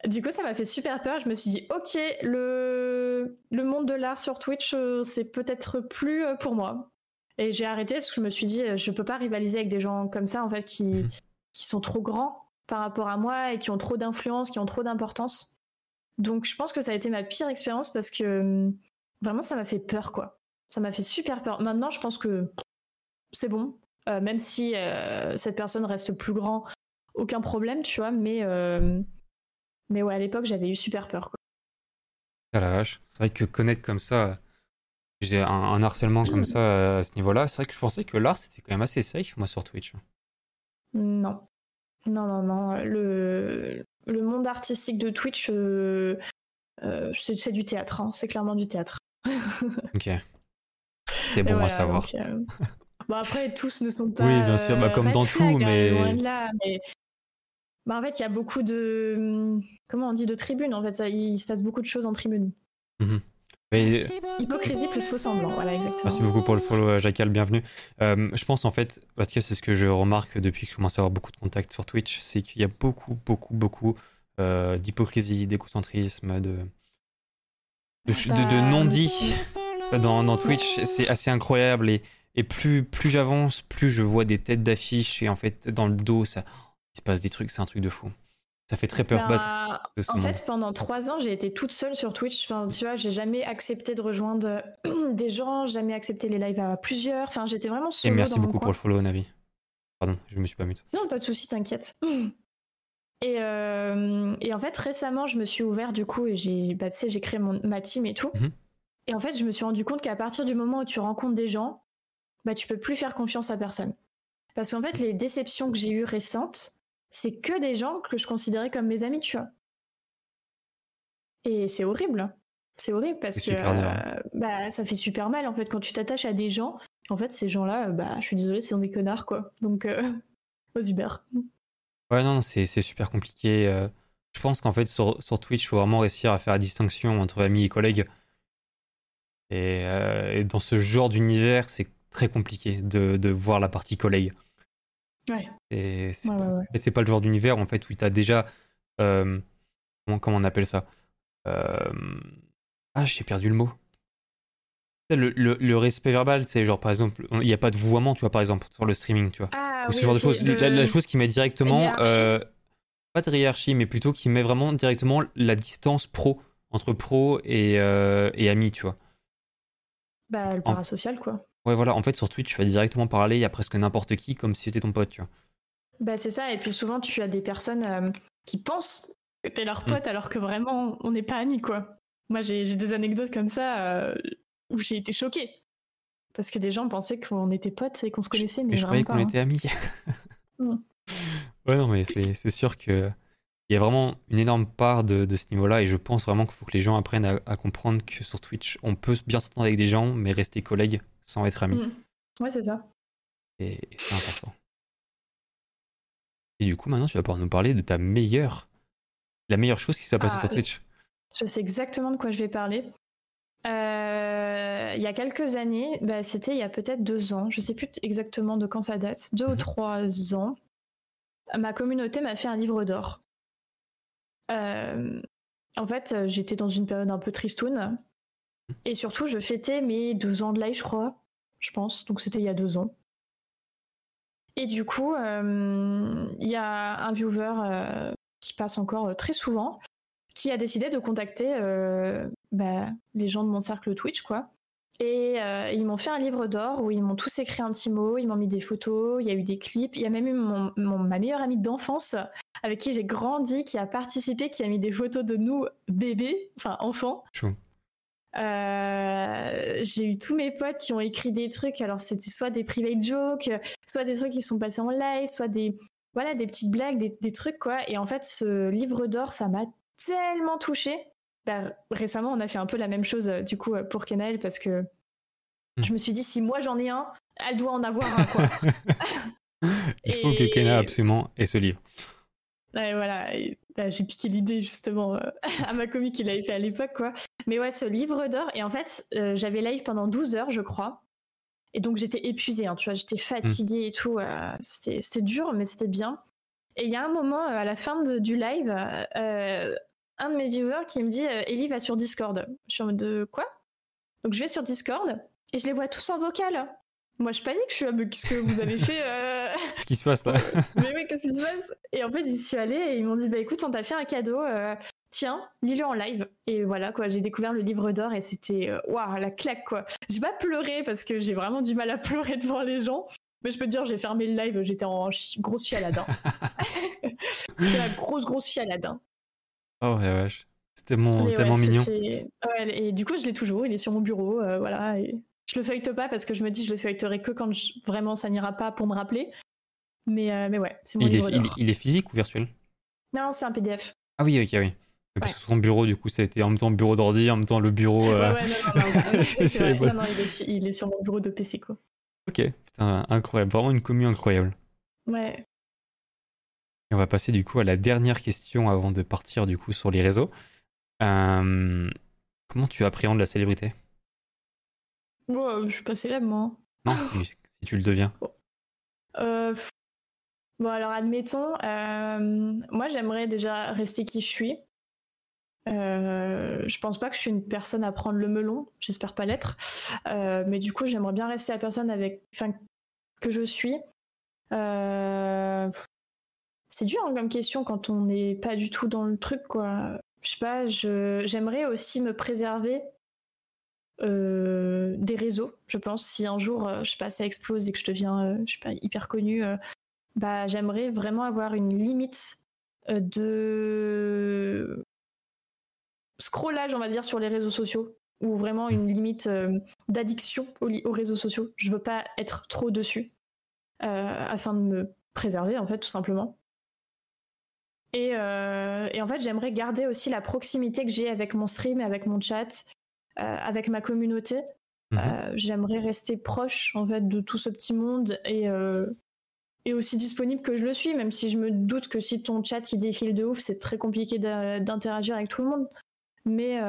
du coup, ça m'a fait super peur. Je me suis dit, ok, le, le monde de l'art sur Twitch, euh, c'est peut-être plus euh, pour moi. Et j'ai arrêté parce que je me suis dit, je peux pas rivaliser avec des gens comme ça, en fait, qui, mhm. qui sont trop grands par rapport à moi et qui ont trop d'influence, qui ont trop d'importance. Donc, je pense que ça a été ma pire expérience parce que vraiment, ça m'a fait peur, quoi. Ça m'a fait super peur. Maintenant, je pense que c'est bon. Euh, même si euh, cette personne reste plus grand, aucun problème, tu vois. Mais, euh, mais ouais, à l'époque, j'avais eu super peur. Quoi. Ah la vache, c'est vrai que connaître comme ça, j'ai un, harcèlement comme ça à ce niveau-là, c'est vrai que je pensais que l'art c'était quand même assez safe, moi, sur Twitch. Non. Non, non, non. Le, le monde artistique de Twitch, c'est du théâtre, hein. c'est clairement du théâtre. ok. C'est bon à savoir. Bon, après, tous ne sont pas. Oui, bien sûr, bah, comme dans tout, hein, mais. Bah, en fait, il y a beaucoup de. Comment on dit De tribunes, en fait. Ça, il se passe beaucoup de choses en tribune. Mhm. Hypocrisie plus faux semblant, voilà, exactement. Merci beaucoup pour le follow, euh, Jacal, bienvenue. Euh, je pense en fait, parce que c'est ce que je remarque depuis que je commence à avoir beaucoup de contacts sur Twitch, c'est qu'il y a beaucoup, beaucoup, beaucoup euh, d'hypocrisie, d'écocentrisme, de, de, de, non-dit dans, dans Twitch. C'est assez incroyable et et plus, plus j'avance, plus je vois des têtes d'affiches et en fait, dans le dos, ça, il se passe des trucs, c'est un truc de fou. Ça fait très peur. Bah, en fait, pendant trois ans, j'ai été toute seule sur Twitch. Enfin, tu vois, j'ai jamais accepté de rejoindre des gens, jamais accepté les lives à plusieurs. Enfin, j'étais vraiment solo. Et merci beaucoup pour le follow, Navi. Pardon, je me suis pas mute. Non, pas de souci, t'inquiète. Et, euh, et, en fait, récemment, je me suis ouvert du coup et j'ai bah, j'ai créé mon, ma team et tout. Mhm. Et en fait, je me suis rendu compte qu'à partir du moment où tu rencontres des gens, bah, tu peux plus faire confiance à personne. Parce qu'en fait, les déceptions que j'ai eues récentes, c'est que des gens que je considérais comme mes amis, tu vois. Et c'est horrible. C'est horrible parce que euh, bah, ça fait super mal en fait quand tu t'attaches à des gens. En fait, ces gens-là, bah, je suis désolée, c'est des connards quoi. Donc, euh, aux Uber. Ouais, non, c'est super compliqué. Euh. je pense qu'en fait, sur, sur Twitch, il faut vraiment réussir à faire la distinction entre amis et collègues. Et, et dans ce genre d'univers, c'est très compliqué de, de, voir la partie collègue. Ouais. Et c'est pas, pas, le genre d'univers en fait où tu as déjà. Euh, comment, comment, on appelle ça euh, Ah, j'ai perdu le mot. Le, le, le, respect verbal, c'est genre par exemple, il n'y a pas de vouvoiement, tu vois, par exemple, sur le streaming, tu vois. Ah, Ou ce genre de choses. La, chose qui met directement. Euh, pas de hiérarchie, mais plutôt qui met vraiment directement la distance pro, entre pro et, et ami, tu vois. Bah, le parasocial, quoi. Ouais, voilà, en fait, sur Twitch, tu vas directement parler à presque n'importe qui comme si c'était ton pote, tu vois. Bah, c'est ça, et puis souvent, tu as des personnes euh, qui pensent que t'es leur mm. pote alors que vraiment, on n'est pas amis, quoi. Moi, j'ai des anecdotes comme ça euh, où j'ai été choquée. Parce que des gens pensaient qu'on était potes et qu'on se connaissait, mais, je croyais qu'on était amis. Mm. Ouais, non, mais c'est sûr que il y a vraiment une énorme part de, ce niveau-là et je pense vraiment qu'il faut que les gens apprennent à, à, comprendre que sur Twitch, on peut bien s'entendre avec des gens, mais rester collègues sans être ami. Mm. Ouais, c'est ça. Et, c'est important. Et du coup, maintenant, tu vas pouvoir nous parler de ta meilleure, la meilleure chose qui s'est passée sur ah, Twitch. Je sais exactement de quoi je vais parler. Euh, il y a quelques années, bah, c'était il y a peut-être deux ans, je sais plus exactement de quand ça date, deux ou mhm. trois ans, ma communauté m'a fait un livre d'or. Euh, en fait, j'étais dans une période un peu tristoune et surtout, je fêtais mes deux ans de live, je crois, je pense. Donc c'était il y a deux ans. Et du coup, euh, il y a un viewer euh, qui passe encore euh, très souvent, qui a décidé de contacter bah, les gens de mon cercle Twitch, quoi. Et ils m'ont fait un livre d'or où ils m'ont tous écrit un petit mot, ils m'ont mis des photos, il y a eu des clips, il y a même eu mon, ma meilleure amie d'enfance avec qui j'ai grandi, qui a participé, qui a mis des photos de nous bébés, enfin enfants. Euh, j'ai eu tous mes potes qui ont écrit des trucs. Alors c'était soit des private jokes, soit des trucs qui sont passés en live, soit des voilà des petites blagues, des, trucs quoi. Et en fait, ce livre d'or, ça m'a tellement touchée. Bah, récemment, on a fait un peu la même chose euh, du coup euh, pour Kenel parce que hmm. je me suis dit si moi j'en ai un, elle doit en avoir un quoi. Il faut que Kenna absolument ait ce livre. Ouais, voilà, bah, j'ai piqué l'idée justement euh, à ma commis qui l'avait fait à l'époque, quoi. Mais ouais, ce livre d'or, et en fait, euh, j'avais live pendant 12 heures, je crois. Et donc j'étais épuisée, hein, tu vois, j'étais fatiguée et tout. Euh, c'était dur, mais c'était bien. Et il y a un moment, à la fin du live, un de mes viewers qui me dit Ellie va sur Discord. Je suis en mode de quoi? Donc je vais sur Discord et je les vois tous en vocal. Moi, je panique, je suis là, mais qu'est-ce que vous avez fait euh? Ce qui se passe là? Mais oui, qu'est-ce qui se passe? Et en fait, j'y suis allée et ils m'ont dit, bah écoute, on t'a fait un cadeau, euh, tiens, lis-le en live. Et voilà, quoi, j'ai découvert le livre d'or et c'était, euh, waouh, la claque, quoi. J'ai pas pleuré parce que j'ai vraiment du mal à pleurer devant les gens. Mais je peux te dire, j'ai fermé le live, j'étais en grosse chialade. C'était la grosse, grosse chialade. Oh, ouais, vache. C'était tellement mignon. Ouais, et du coup, je l'ai toujours, il est sur mon bureau, voilà. Et je le feuillete pas parce que je me dis je le feuilleterai que quand vraiment ça n'ira pas pour me rappeler. Mais, euh, mais ouais, c'est mon il livre est, il, est physique ou virtuel? Non, c'est un PDF. Ah oui, ok, oui. Parce que son bureau, du coup, ça a été en même temps bureau d'ordi, en même temps le bureau. Ouais, ouais, non, non, non, il, est, sur mon bureau de PC, quoi. Ok, putain, incroyable. Vraiment une commune incroyable. Ouais. Et on va passer, du coup, à la dernière question avant de partir, du coup, sur les réseaux. Euh, comment tu appréhendes la célébrité? Bon, je suis pas célèbre, moi. Non, si tu le deviens. Euh, bon, alors admettons, euh, moi j'aimerais déjà rester qui je suis. Euh, je pense pas que je suis une personne à prendre le melon, j'espère pas l'être. mais du coup, j'aimerais bien rester la personne avec, enfin, que je suis. C'est dur hein, comme question quand on n'est pas du tout dans le truc, quoi. Je sais pas, j'aimerais aussi me préserver euh, des réseaux, je pense. Si un jour, euh, je sais pas, ça explose et que je deviens, euh, je sais pas, hyper connu, bah, j'aimerais vraiment avoir une limite de scrollage, on va dire, sur les réseaux sociaux, ou vraiment une limite d'addiction aux, réseaux sociaux. Je veux pas être trop dessus, afin de me préserver, en fait, tout simplement. Et, et en fait, j'aimerais garder aussi la proximité que j'ai avec mon stream, avec mon chat, euh, avec ma communauté. Mhm. Euh, j'aimerais rester proche en fait de tout ce petit monde et euh, et aussi disponible que je le suis, même si je me doute que si ton chat il défile de ouf, c'est très compliqué d'interagir avec tout le monde. Mais,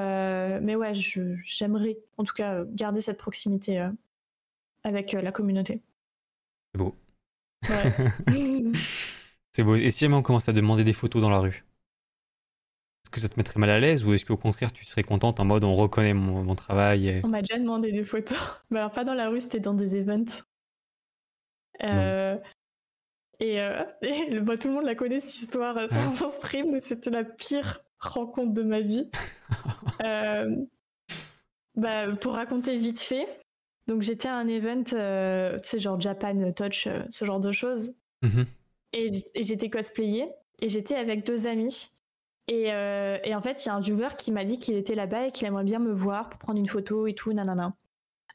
mais ouais, j'aimerais en tout cas garder cette proximité avec la communauté. C'est beau. c'est beau. Et si jamais on commence à demander des photos dans la rue est-ce que ça te mettrait mal à l'aise ou est-ce qu'au contraire tu serais contente en mode on reconnaît mon, travail On m'a déjà demandé des photos. Mais alors pas dans la rue, c'était dans des events. Euh, et, euh, bah, tout le monde la connaît cette histoire euh, sur mon stream c'était la pire rencontre de ma vie. bah, pour raconter vite fait, donc j'étais à un event, tu sais, genre Japan Touch, ce genre de choses. Mm-hmm. Et j'étais cosplayée et j'étais avec deux amis. Euh, et, en fait, il y a un viewer qui m'a dit qu'il était là-bas et qu'il aimerait bien me voir pour prendre une photo et tout, nanana.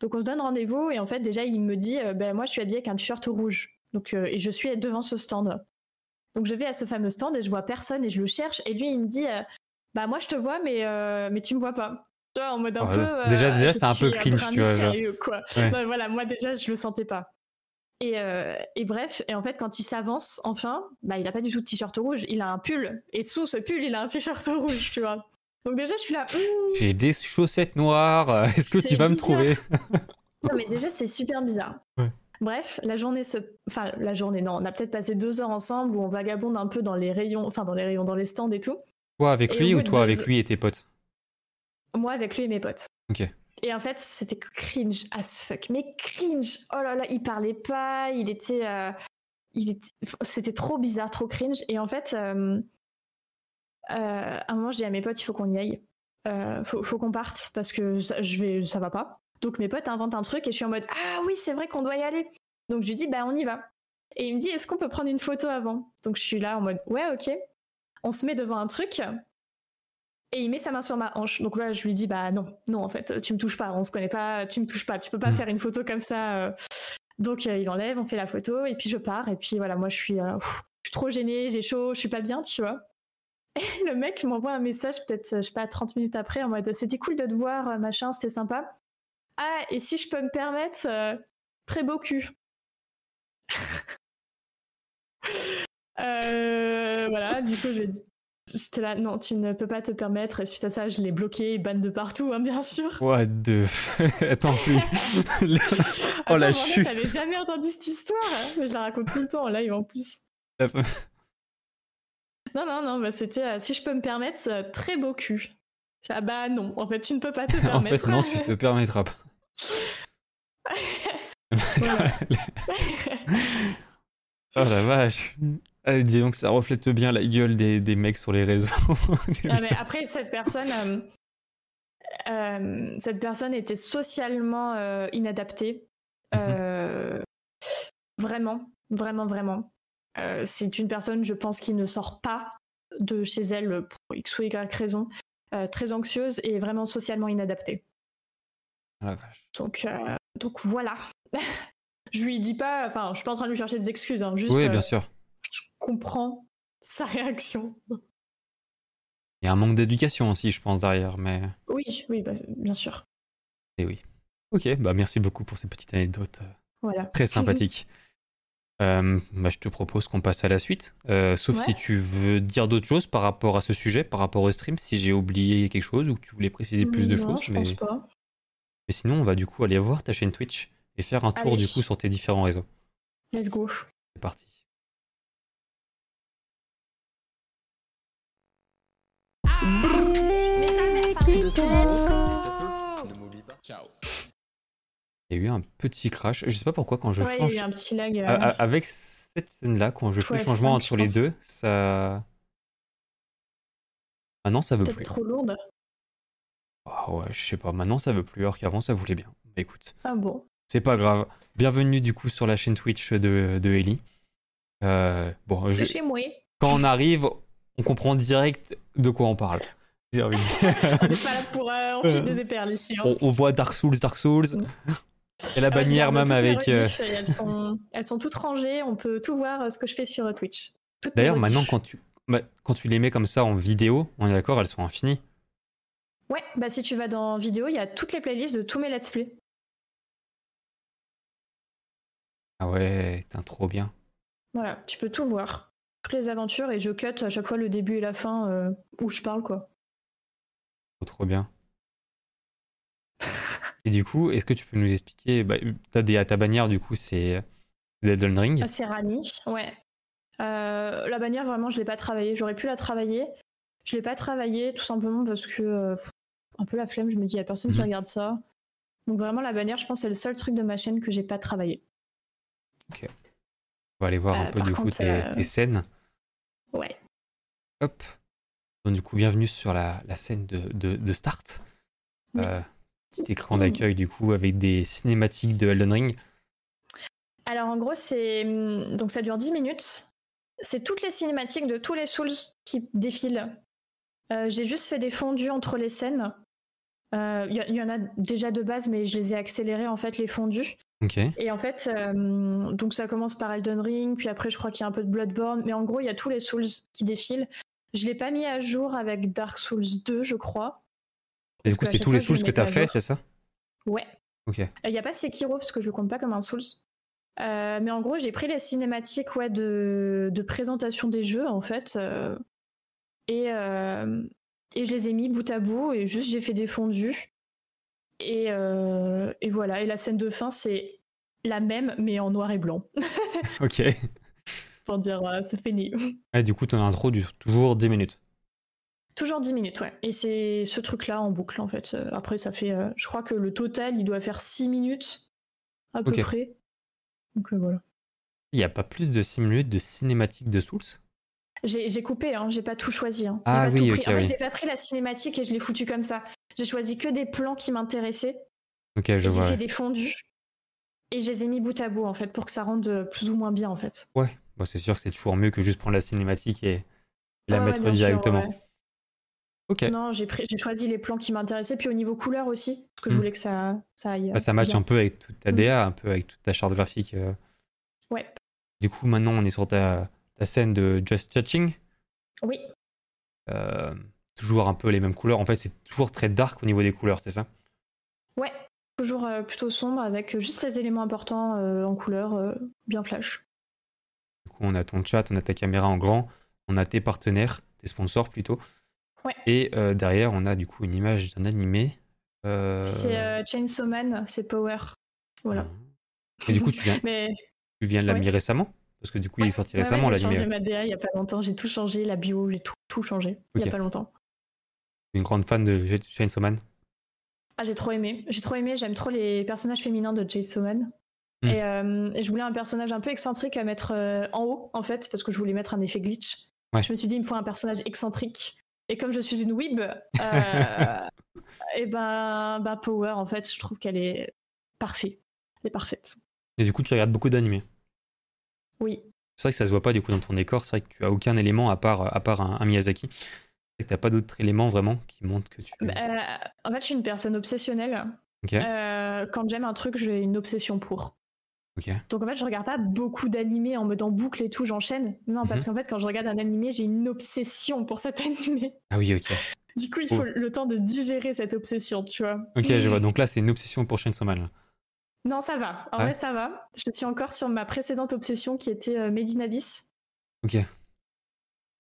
Donc on se donne rendez-vous et en fait déjà il me dit, euh, ben moi je suis habillée avec un t-shirt rouge. Donc euh, et je suis devant ce stand. Donc je vais à ce fameux stand et je vois personne et je le cherche et lui il me dit, bah moi je te vois mais mais tu me vois pas. Tu vois, en mode un peu. déjà déjà c'est un peu cringe tu vois. Sérieux, quoi. voilà moi déjà je le sentais pas. Euh, et, bref, et en fait, quand il s'avance, enfin, bah, il a pas du tout de t-shirt rouge, il a un pull. Et sous ce pull, il a un t-shirt rouge, tu vois. Donc déjà, je suis là. J'ai des chaussettes noires. Est-ce que tu vas me trouver? Non, mais déjà, c'est super bizarre. Bref, la journée se, enfin la journée, non, on a peut-être passé deux heures ensemble où on vagabonde un peu dans les rayons, enfin dans les rayons, dans les stands et tout. Toi avec lui ou toi avec lui et tes potes? Moi avec lui et mes potes. Ok. Et en fait, c'était cringe as fuck. Mais cringe Oh là là, il parlait pas, il était. Euh. C'était trop bizarre, trop cringe. Et en fait, euh, euh, à un moment, je dis à mes potes, il faut qu'on y aille. faut, faut qu'on parte parce que ça, je vais, ça va pas. Donc mes potes inventent un truc et je suis en mode Ah oui, c'est vrai qu'on doit y aller. Donc je lui dis Bah on y va. Et il me dit Est-ce qu'on peut prendre une photo avant? Donc je suis là en mode Ouais, ok. On se met devant un truc et il met sa main sur ma hanche. Donc là, je lui dis bah non, non en fait, tu me touches pas, on se connaît pas, tu me touches pas, tu peux pas mm. faire une photo comme ça. Euh. Donc euh, il enlève, on fait la photo et puis je pars et puis voilà, moi je suis, euh, je suis trop gênée, j'ai chaud, je suis pas bien, tu vois. Et le mec m'envoie un message peut-être, je sais pas, 30 minutes après en mode c'était cool de te voir, machin, c'était sympa. Ah et si je peux me permettre, très beau cul. voilà, du coup je dis J'étais là, non, tu ne peux pas te permettre. Et suite à ça, je l'ai bloqué, ban de partout, hein, bien sûr. What the... Attends, plus. oh la chute. T'avais jamais entendu cette histoire hein, Mais je la raconte tout le temps en live en plus. non, non, non, bah, c'était, euh, si je peux me permettre, euh, très beau cul. Ah bah non, en fait, tu ne peux pas te permettre. en fait, non, tu te permettras pas. oh la vache. Ah, dis donc, ça reflète bien la gueule des, des mecs sur les réseaux. Mais après, cette personne, euh, euh, cette personne était socialement euh, inadaptée. Mhm. Vraiment, vraiment, vraiment. c'est une personne, je pense, qui ne sort pas de chez elle pour X ou Y raison. très anxieuse et vraiment socialement inadaptée. Ah, vache. Donc, donc voilà. je lui dis pas, enfin, je suis pas en train de lui chercher des excuses, hein, juste. Oui, bien sûr comprend sa réaction. Il y a un manque d'éducation aussi, je pense, derrière, mais... Oui, oui, bah, bien sûr. Et oui. Ok, bah merci beaucoup pour ces petites anecdotes. Euh, voilà. Très sympathiques. Euh, bah, je te propose qu'on passe à la suite. Euh, sauf si tu veux dire d'autres choses par rapport à ce sujet, par rapport au stream, si j'ai oublié quelque chose ou que tu voulais préciser plus de choses. Je mais... pense pas. Mais sinon, on va du coup aller voir ta chaîne Twitch et faire un tour du coup sur tes différents réseaux. Let's go. C'est parti. Il y a eu un petit crash. Je sais pas pourquoi quand je ouais, change. Il y a eu un petit lag. Euh, avec cette scène-là, quand je fais le changement entre les deux, ça. Maintenant, ça veut plus. trop lourde. Ah ouais, je sais pas. Maintenant, ça veut plus, alors qu'avant, ça voulait bien. Bah, écoute. Ah bon. C'est pas grave. Bienvenue du coup sur la chaîne Twitch de, de Ellie. Euh, bon, je... chez moi. Quand on arrive, on comprend direct de quoi on parle. J'ai envie de... on n'est pas là pour euh, enfiler des perles ici. Hein. On, voit Dark Souls, Dark Souls. Mm. Et la bannière même avec. Euh, elles, sont, elles sont toutes rangées, on peut tout voir euh, ce que je fais sur Twitch. D'ailleurs, maintenant, quand tu, bah, quand tu les mets comme ça en vidéo, on est d'accord, elles sont infinies. Ouais, bah si tu vas dans vidéo, il y a toutes les playlists de tous mes let's play. Ah ouais, t'es trop bien. Voilà, tu peux tout voir. Toutes les aventures et je cut à chaque fois le début et la fin euh, où je parle quoi. Trop, bien. et du coup, est-ce que tu peux nous expliquer bah, as ta bannière du coup c'est Elden Ring ah, C'est Rani, ouais. Euh, la bannière vraiment je l'ai pas travaillée. J'aurais pu la travailler. Je l'ai pas travaillée tout simplement parce que euh, un peu la flemme. Je me dis il y a personne qui mhm. regarde ça. Donc vraiment la bannière, je pense c'est le seul truc de ma chaîne que j'ai pas travaillé. Ok. On va aller voir un peu du coup tes, scènes. Ouais. Hop. Donc, du coup, bienvenue sur la, scène de, de, Start. Euh, petit écran d'accueil, du coup, avec des cinématiques de Elden Ring. Alors, en gros, c'est. Hum, donc, ça dure 10 minutes. C'est toutes les cinématiques de tous les Souls qui défilent. Euh, j'ai juste fait des fondus entre les scènes. Il euh, y, y, en a déjà de base, mais je les ai accélérés, en fait, les fondus. Et en fait, euh, donc ça commence par Elden Ring, puis après je crois qu'il y a un peu de Bloodborne, mais en gros il y a tous les Souls qui défilent. Je l'ai pas mis à jour avec Dark Souls 2, je crois. Et du coup, c'est tous les Souls que tu as fait, c'est ça? Ouais. Ok. Il n'y a pas Sekiro parce que je le compte pas comme un Souls. Euh, mais en gros, j'ai pris les cinématiques ouais, de, de présentation des jeux en fait, euh, et, et je les ai mis bout à bout et juste j'ai fait des fondus. Euh, et, voilà, et la scène de fin, c'est la même, mais en noir et blanc. ok. Pour dire, euh, ça fait ni. Et du coup, ton intro dure toujours 10 minutes. Toujours 10 minutes, ouais. Et c'est ce truc-là en boucle, en fait. Euh, après, ça fait. je crois que le total, il doit faire 6 minutes, à peu près. Donc voilà. Il n'y a pas plus de 6 minutes de cinématique de Souls? J'ai coupé, hein, j'ai pas tout choisi. Hein. Ah oui, ok. En fait, j'ai pas pris la cinématique et je l'ai foutu comme ça. J'ai choisi que des plans qui m'intéressaient. Ok, je vois. J'ai fait des fondus et je les ai mis bout à bout en fait pour que ça rende plus ou moins bien en fait. Ouais, bon, c'est sûr que c'est toujours mieux que juste prendre la cinématique et la mettre directement. Ok. Non, j'ai choisi les plans qui m'intéressaient, puis au niveau couleur aussi, parce que je hmm. voulais que ça, ça aille. Bah, ça matche un peu avec toute ta hmm. DA, un peu avec toute ta charte graphique. Euh. Ouais. Du coup, maintenant, on est sur ta, ta scène de Just Touching. Oui. Euh, toujours un peu les mêmes couleurs. En fait, c'est toujours très dark au niveau des couleurs, c'est ça? Ouais, toujours euh, plutôt sombre avec juste les éléments importants euh, en couleur, bien flash. Du coup, on a ton chat, on a ta caméra en grand, on a tes partenaires, tes sponsors plutôt. Ouais. Et derrière, on a du coup une image d'un animé. C'est Chainsaw Man, c'est Power. Voilà. Et du coup, tu viens, Mais... tu viens de l'a mis récemment? Parce que du coup, il est sorti récemment l'animé. J'ai changé ma DA il n'y a pas longtemps, j'ai tout changé, la bio, j'ai tout, tout changé il n'y a pas longtemps. Une grande fan de Chainsaw Man Ah, j'ai trop aimé. J'ai trop aimé, j'aime trop les personnages féminins de Chainsaw Man. Hmm. Euh, et, je voulais un personnage un peu excentrique à mettre euh, en haut, en fait, parce que je voulais mettre un effet glitch. Je me suis dit, il me faut un personnage excentrique. Et comme je suis une weeb, euh, et ben, ben, Power, en fait, je trouve qu'elle est parfaite. Elle est parfaite. Et du coup, tu regardes beaucoup d'animés oui. C'est vrai que ça se voit pas du coup dans ton décor, c'est vrai que tu as aucun élément à part, à part un, Miyazaki. Et t'as pas d'autres éléments vraiment qui montrent que tu. Bah, en fait, je suis une personne obsessionnelle. Euh, quand j'aime un truc, j'ai une obsession pour. Donc en fait, je regarde pas beaucoup d'animés en mode en boucle et tout, j'enchaîne. Non, parce mhm. qu'en fait, quand je regarde un animé, j'ai une obsession pour cet animé. Ah oui, ok. Du coup, il faut le temps de digérer cette obsession, tu vois. Ok, je vois. Donc là, c'est une obsession pour Chainsaw Man. Non, ça va. En vrai, ça va. Je suis encore sur ma précédente obsession qui était euh, Abyss. Ok.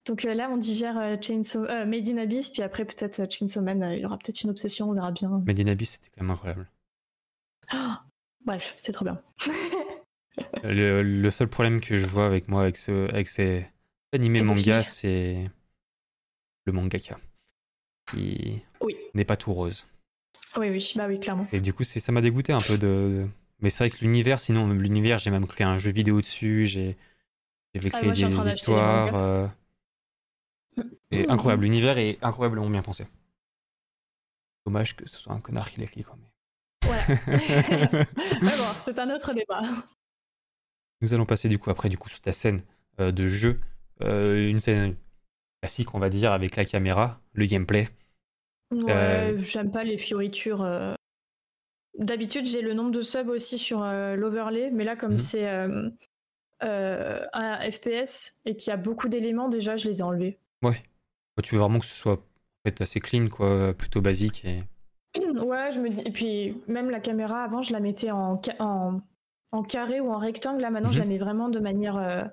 Donc euh, là, on digère euh, Chainsaw, euh, Made in Abyss, puis après, peut-être Chainsaw Man, il y aura peut-être une obsession, on verra bien. Made in Abyss, c'était quand même incroyable. bref, c'est trop bien. le, seul problème que je vois avec moi, avec, ce, avec ces animés manga, c'est le mangaka. Qui oui. n'est pas tout rose. Oui, oui, bah oui, clairement. Et du coup, ça m'a dégoûté un peu de, Mais c'est vrai que l'univers, sinon, l'univers, j'ai même créé un jeu vidéo dessus, j'ai ah, créé des histoires. Euh... Et incroyable, l'univers est incroyablement bien pensé. Dommage que ce soit un connard qui l'écrit quand même. Ouais. Mais bon, c'est un autre débat. Nous allons passer du coup après du coup sur ta scène euh, de jeu, euh, une scène classique on va dire avec la caméra, le gameplay. Ouais, euh, j'aime pas les fioritures. D'habitude j'ai le nombre de subs aussi sur l'overlay, mais là comme mhm. c'est un FPS et qu'il y a beaucoup d'éléments déjà, je les ai enlevés. Ouais. Tu veux vraiment que ce soit en assez clean quoi, plutôt basique et. Ouais, je me dis. Et puis, même la caméra, avant, je la mettais en, en, en carré ou en rectangle. Là, maintenant, je la mhm. mets vraiment de manière euh,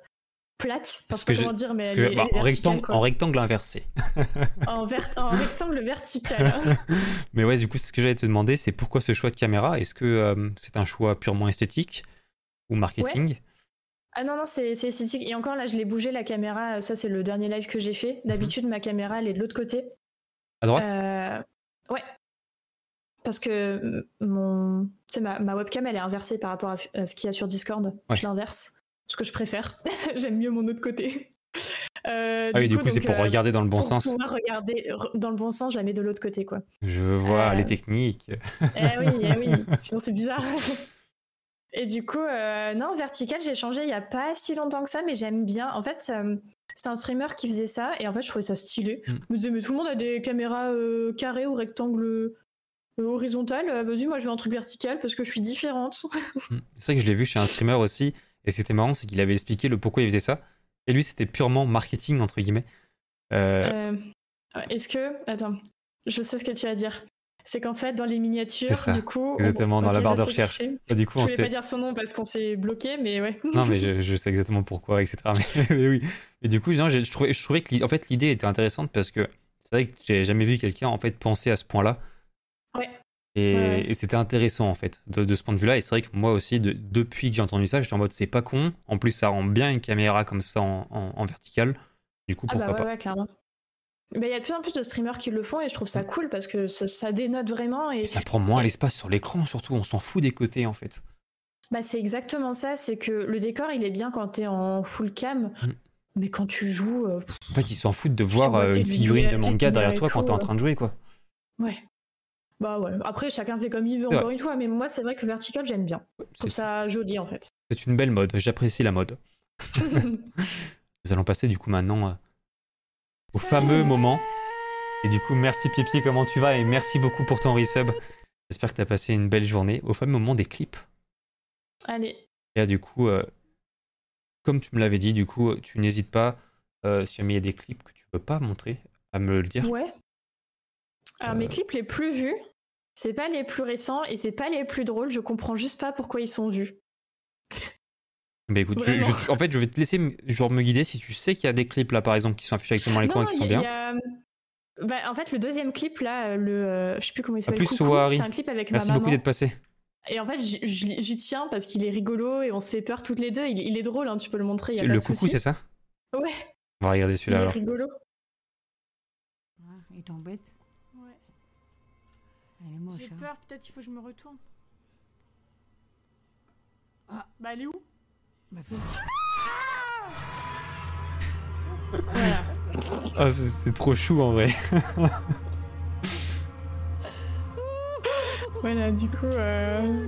plate. Parce que comment dire, mais bah, en, rectangle, en rectangle inversé. en, rectangle vertical. mais ouais, du coup, ce que j'allais te demander, c'est pourquoi ce choix de caméra? Est-ce que euh, c'est un choix purement esthétique ou marketing? Ah non, non, c'est esthétique. Et encore, là, je l'ai bougé, la caméra. Ça, c'est le dernier live que j'ai fait. D'habitude, ma caméra, elle est de l'autre côté. À droite? Euh, Ouais, parce que mon, ma, ma webcam elle est inversée par rapport à ce, qu'il y a sur Discord. Je l'inverse, ce que je préfère. J'aime mieux mon autre côté. Euh, ah oui, du coup, c'est pour euh, regarder dans le bon sens. Pour regarder dans le bon sens, je la mets de l'autre côté, quoi. Je vois les euh, techniques. Eh oui, eh oui, sinon c'est bizarre. Et du coup, non, vertical, j'ai changé il y a pas si longtemps que ça, mais j'aime bien. En fait, c'est un streamer qui faisait ça, et en fait, je trouvais ça stylé. Mm. Je me disais, mais tout le monde a des caméras carrées ou rectangles euh, vas-y, moi je veux un truc vertical parce que je suis différente. Mm. c'est vrai que je l'ai vu chez un streamer aussi, et c'était marrant, c'est qu'il avait expliqué le pourquoi il faisait ça. Et lui, c'était purement marketing, entre guillemets. Euh, euh, est-ce que. Attends, je sais ce que tu vas dire. C'est qu'en fait, dans les miniatures, du coup. Exactement, dans la barre de recherche. du coup, je ne vais pas dire son nom parce qu'on s'est bloqué, mais ouais. non, mais je, sais exactement pourquoi, etc. Mais, oui. Et du coup, non, je, trouvais, je trouvais que en fait, l'idée était intéressante parce que c'est vrai que j'ai jamais vu quelqu'un en fait penser à ce point-là. Ouais. Et, c'était intéressant en fait de, ce point de vue-là. Et c'est vrai que moi aussi, depuis que j'ai entendu ça, j'étais en mode c'est pas con. En plus, ça rend bien une caméra comme ça en, vertical. Du coup, pourquoi ah bah ouais, pas ouais, clairement. Il y a de plus en plus de streamers qui le font et je trouve ça cool parce que ça, dénote vraiment. Et... Ça prend moins l'espace sur l'écran, surtout. On s'en fout des côtés en fait. Bah, c'est exactement ça. C'est que le décor, il est bien quand t'es en full cam. Mm. Mais quand tu joues. Euh, en fait, ils s'en foutent de voir euh, une figurine de manga derrière toi quand t'es en train de jouer, quoi. Ouais. Bah ouais, après chacun fait comme il veut encore une fois, mais moi c'est vrai que vertical j'aime bien. Je trouve ça joli en fait. C'est une belle mode, j'apprécie la mode. Nous allons passer du coup maintenant euh, au fameux moment. Et du coup, merci Pipi, comment tu vas? Et merci beaucoup pour ton resub. J'espère que tu as passé une belle journée. Au fameux moment des clips. Allez. Et du coup, euh, comme tu me l'avais dit, du coup, tu n'hésites pas, euh, si jamais il y a des clips que tu veux pas montrer, à me le dire. Ouais. Alors mes clips les plus vus, c'est pas les plus récents et c'est pas les plus drôles. Je comprends juste pas pourquoi ils sont vus. Bah écoute, en fait, je vais te laisser genre, me guider si tu sais qu'il y a des clips là, par exemple, qui sont affichés directement à l'écran et qui sont bien. Bah, en fait, le deuxième clip là, le, euh, je sais plus comment il s'appelle. Plus c'est un clip avec Merci beaucoup d'être passé. Et en fait, j'y tiens parce qu'il est rigolo et on se fait peur toutes les deux. Il, est drôle, hein, tu peux le montrer. Y a le coucou, c'est ça? Ouais. On va regarder celui-là alors. rigolo. Ah, il t'embête j'ai hein. peur, peut-être il faut que je me retourne. Ah. Bah elle est où? Voilà. Ah, c'est trop chou en vrai. voilà, du coup. Euh...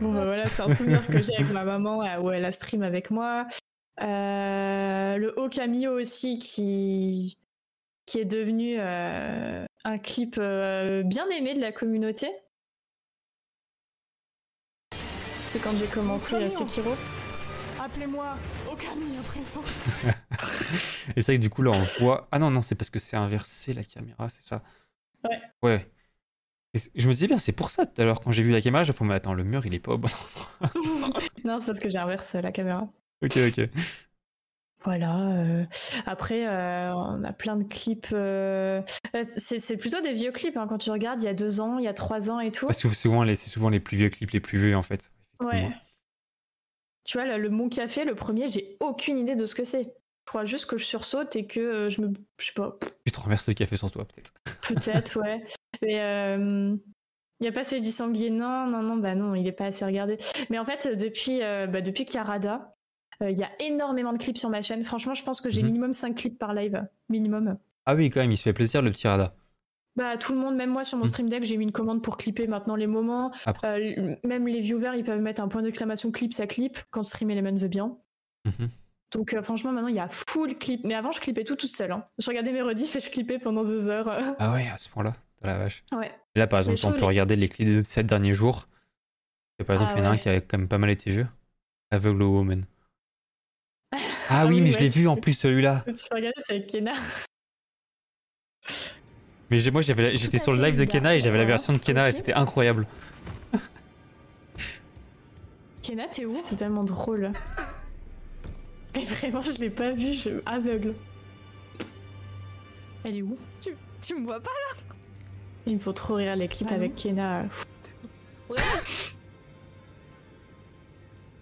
Bon, bah voilà, c'est un souvenir que j'ai avec ma maman euh, où elle a stream avec moi. Euh, le haut Camillo aussi qui qui est devenu euh, un clip euh, bien aimé de la communauté. C'est quand j'ai commencé à Sekiro. Appelez-moi Okami à présent. Et c'est vrai que du coup là on voit. Ah non, non, c'est parce que c'est inversé la caméra, c'est ça Ouais. Ouais. je me disais bien, c'est pour ça tout à l'heure quand j'ai vu la caméra, je me suis dit, mais attends, le mur il est pas au bon endroit. non, c'est parce que j'inverse la caméra. Ok, ok. Voilà. Euh, après, euh, on a plein de clips. Euh, c'est plutôt des vieux clips hein, quand tu regardes. Il y a deux ans, il y a trois ans et tout. C'est souvent les, c'est souvent les plus vieux clips, les plus vieux en fait. Ouais. Tu vois, le Mon Café, le premier, j'ai aucune idée de ce que c'est. Je crois juste que je sursaute et que je me, je sais pas. Tu te renverses le café sur toi, peut-être. Peut-être, ouais. Mais Il n'y a pas celui du sanglier. Non, non, non, bah non, il n'est pas assez regardé. Mais en fait, depuis, euh, bah, depuis qu'il y a Rada, euh, il y a énormément de clips sur ma chaîne. Franchement, je pense que j'ai Mhm. minimum 5 clips par live. Minimum. Ah oui, quand même, il se fait plaisir le petit Rada. Bah, tout le monde, même moi sur mon Mhm. stream deck, j'ai mis une commande pour clipper maintenant les moments. Euh, même les viewers, ils peuvent mettre un point d'exclamation clip, ça clip quand Stream Element veut bien. Mhm. Donc euh, franchement, maintenant, il y a full clip. Mais avant, je clippais tout toute seule. hein. Je regardais mes rediffs et je clippais pendant deux heures. Ah ouais, à ce point-là, dans la vache. ouais. Là, par exemple, on peut les- regarder les clips des 7 derniers jours. Et par exemple, Ah il y en a un qui a quand même pas mal été vu. Aveugle Woman. Ah, oui, oui, mais je l'ai vu en plus celui-là. Tu peux regarder, c'est avec Kena. Mais j'ai- moi, j'avais- j'étais sur le live de. Kena et j'avais la version de Kena et c'était incroyable. Kena, t'es où? C'est tellement drôle. Mais vraiment, je l'ai pas vu, je aveugle. Elle est où? Tu, tu me vois pas Il me faut trop rire les clips Ah non. avec Kena. Ouais.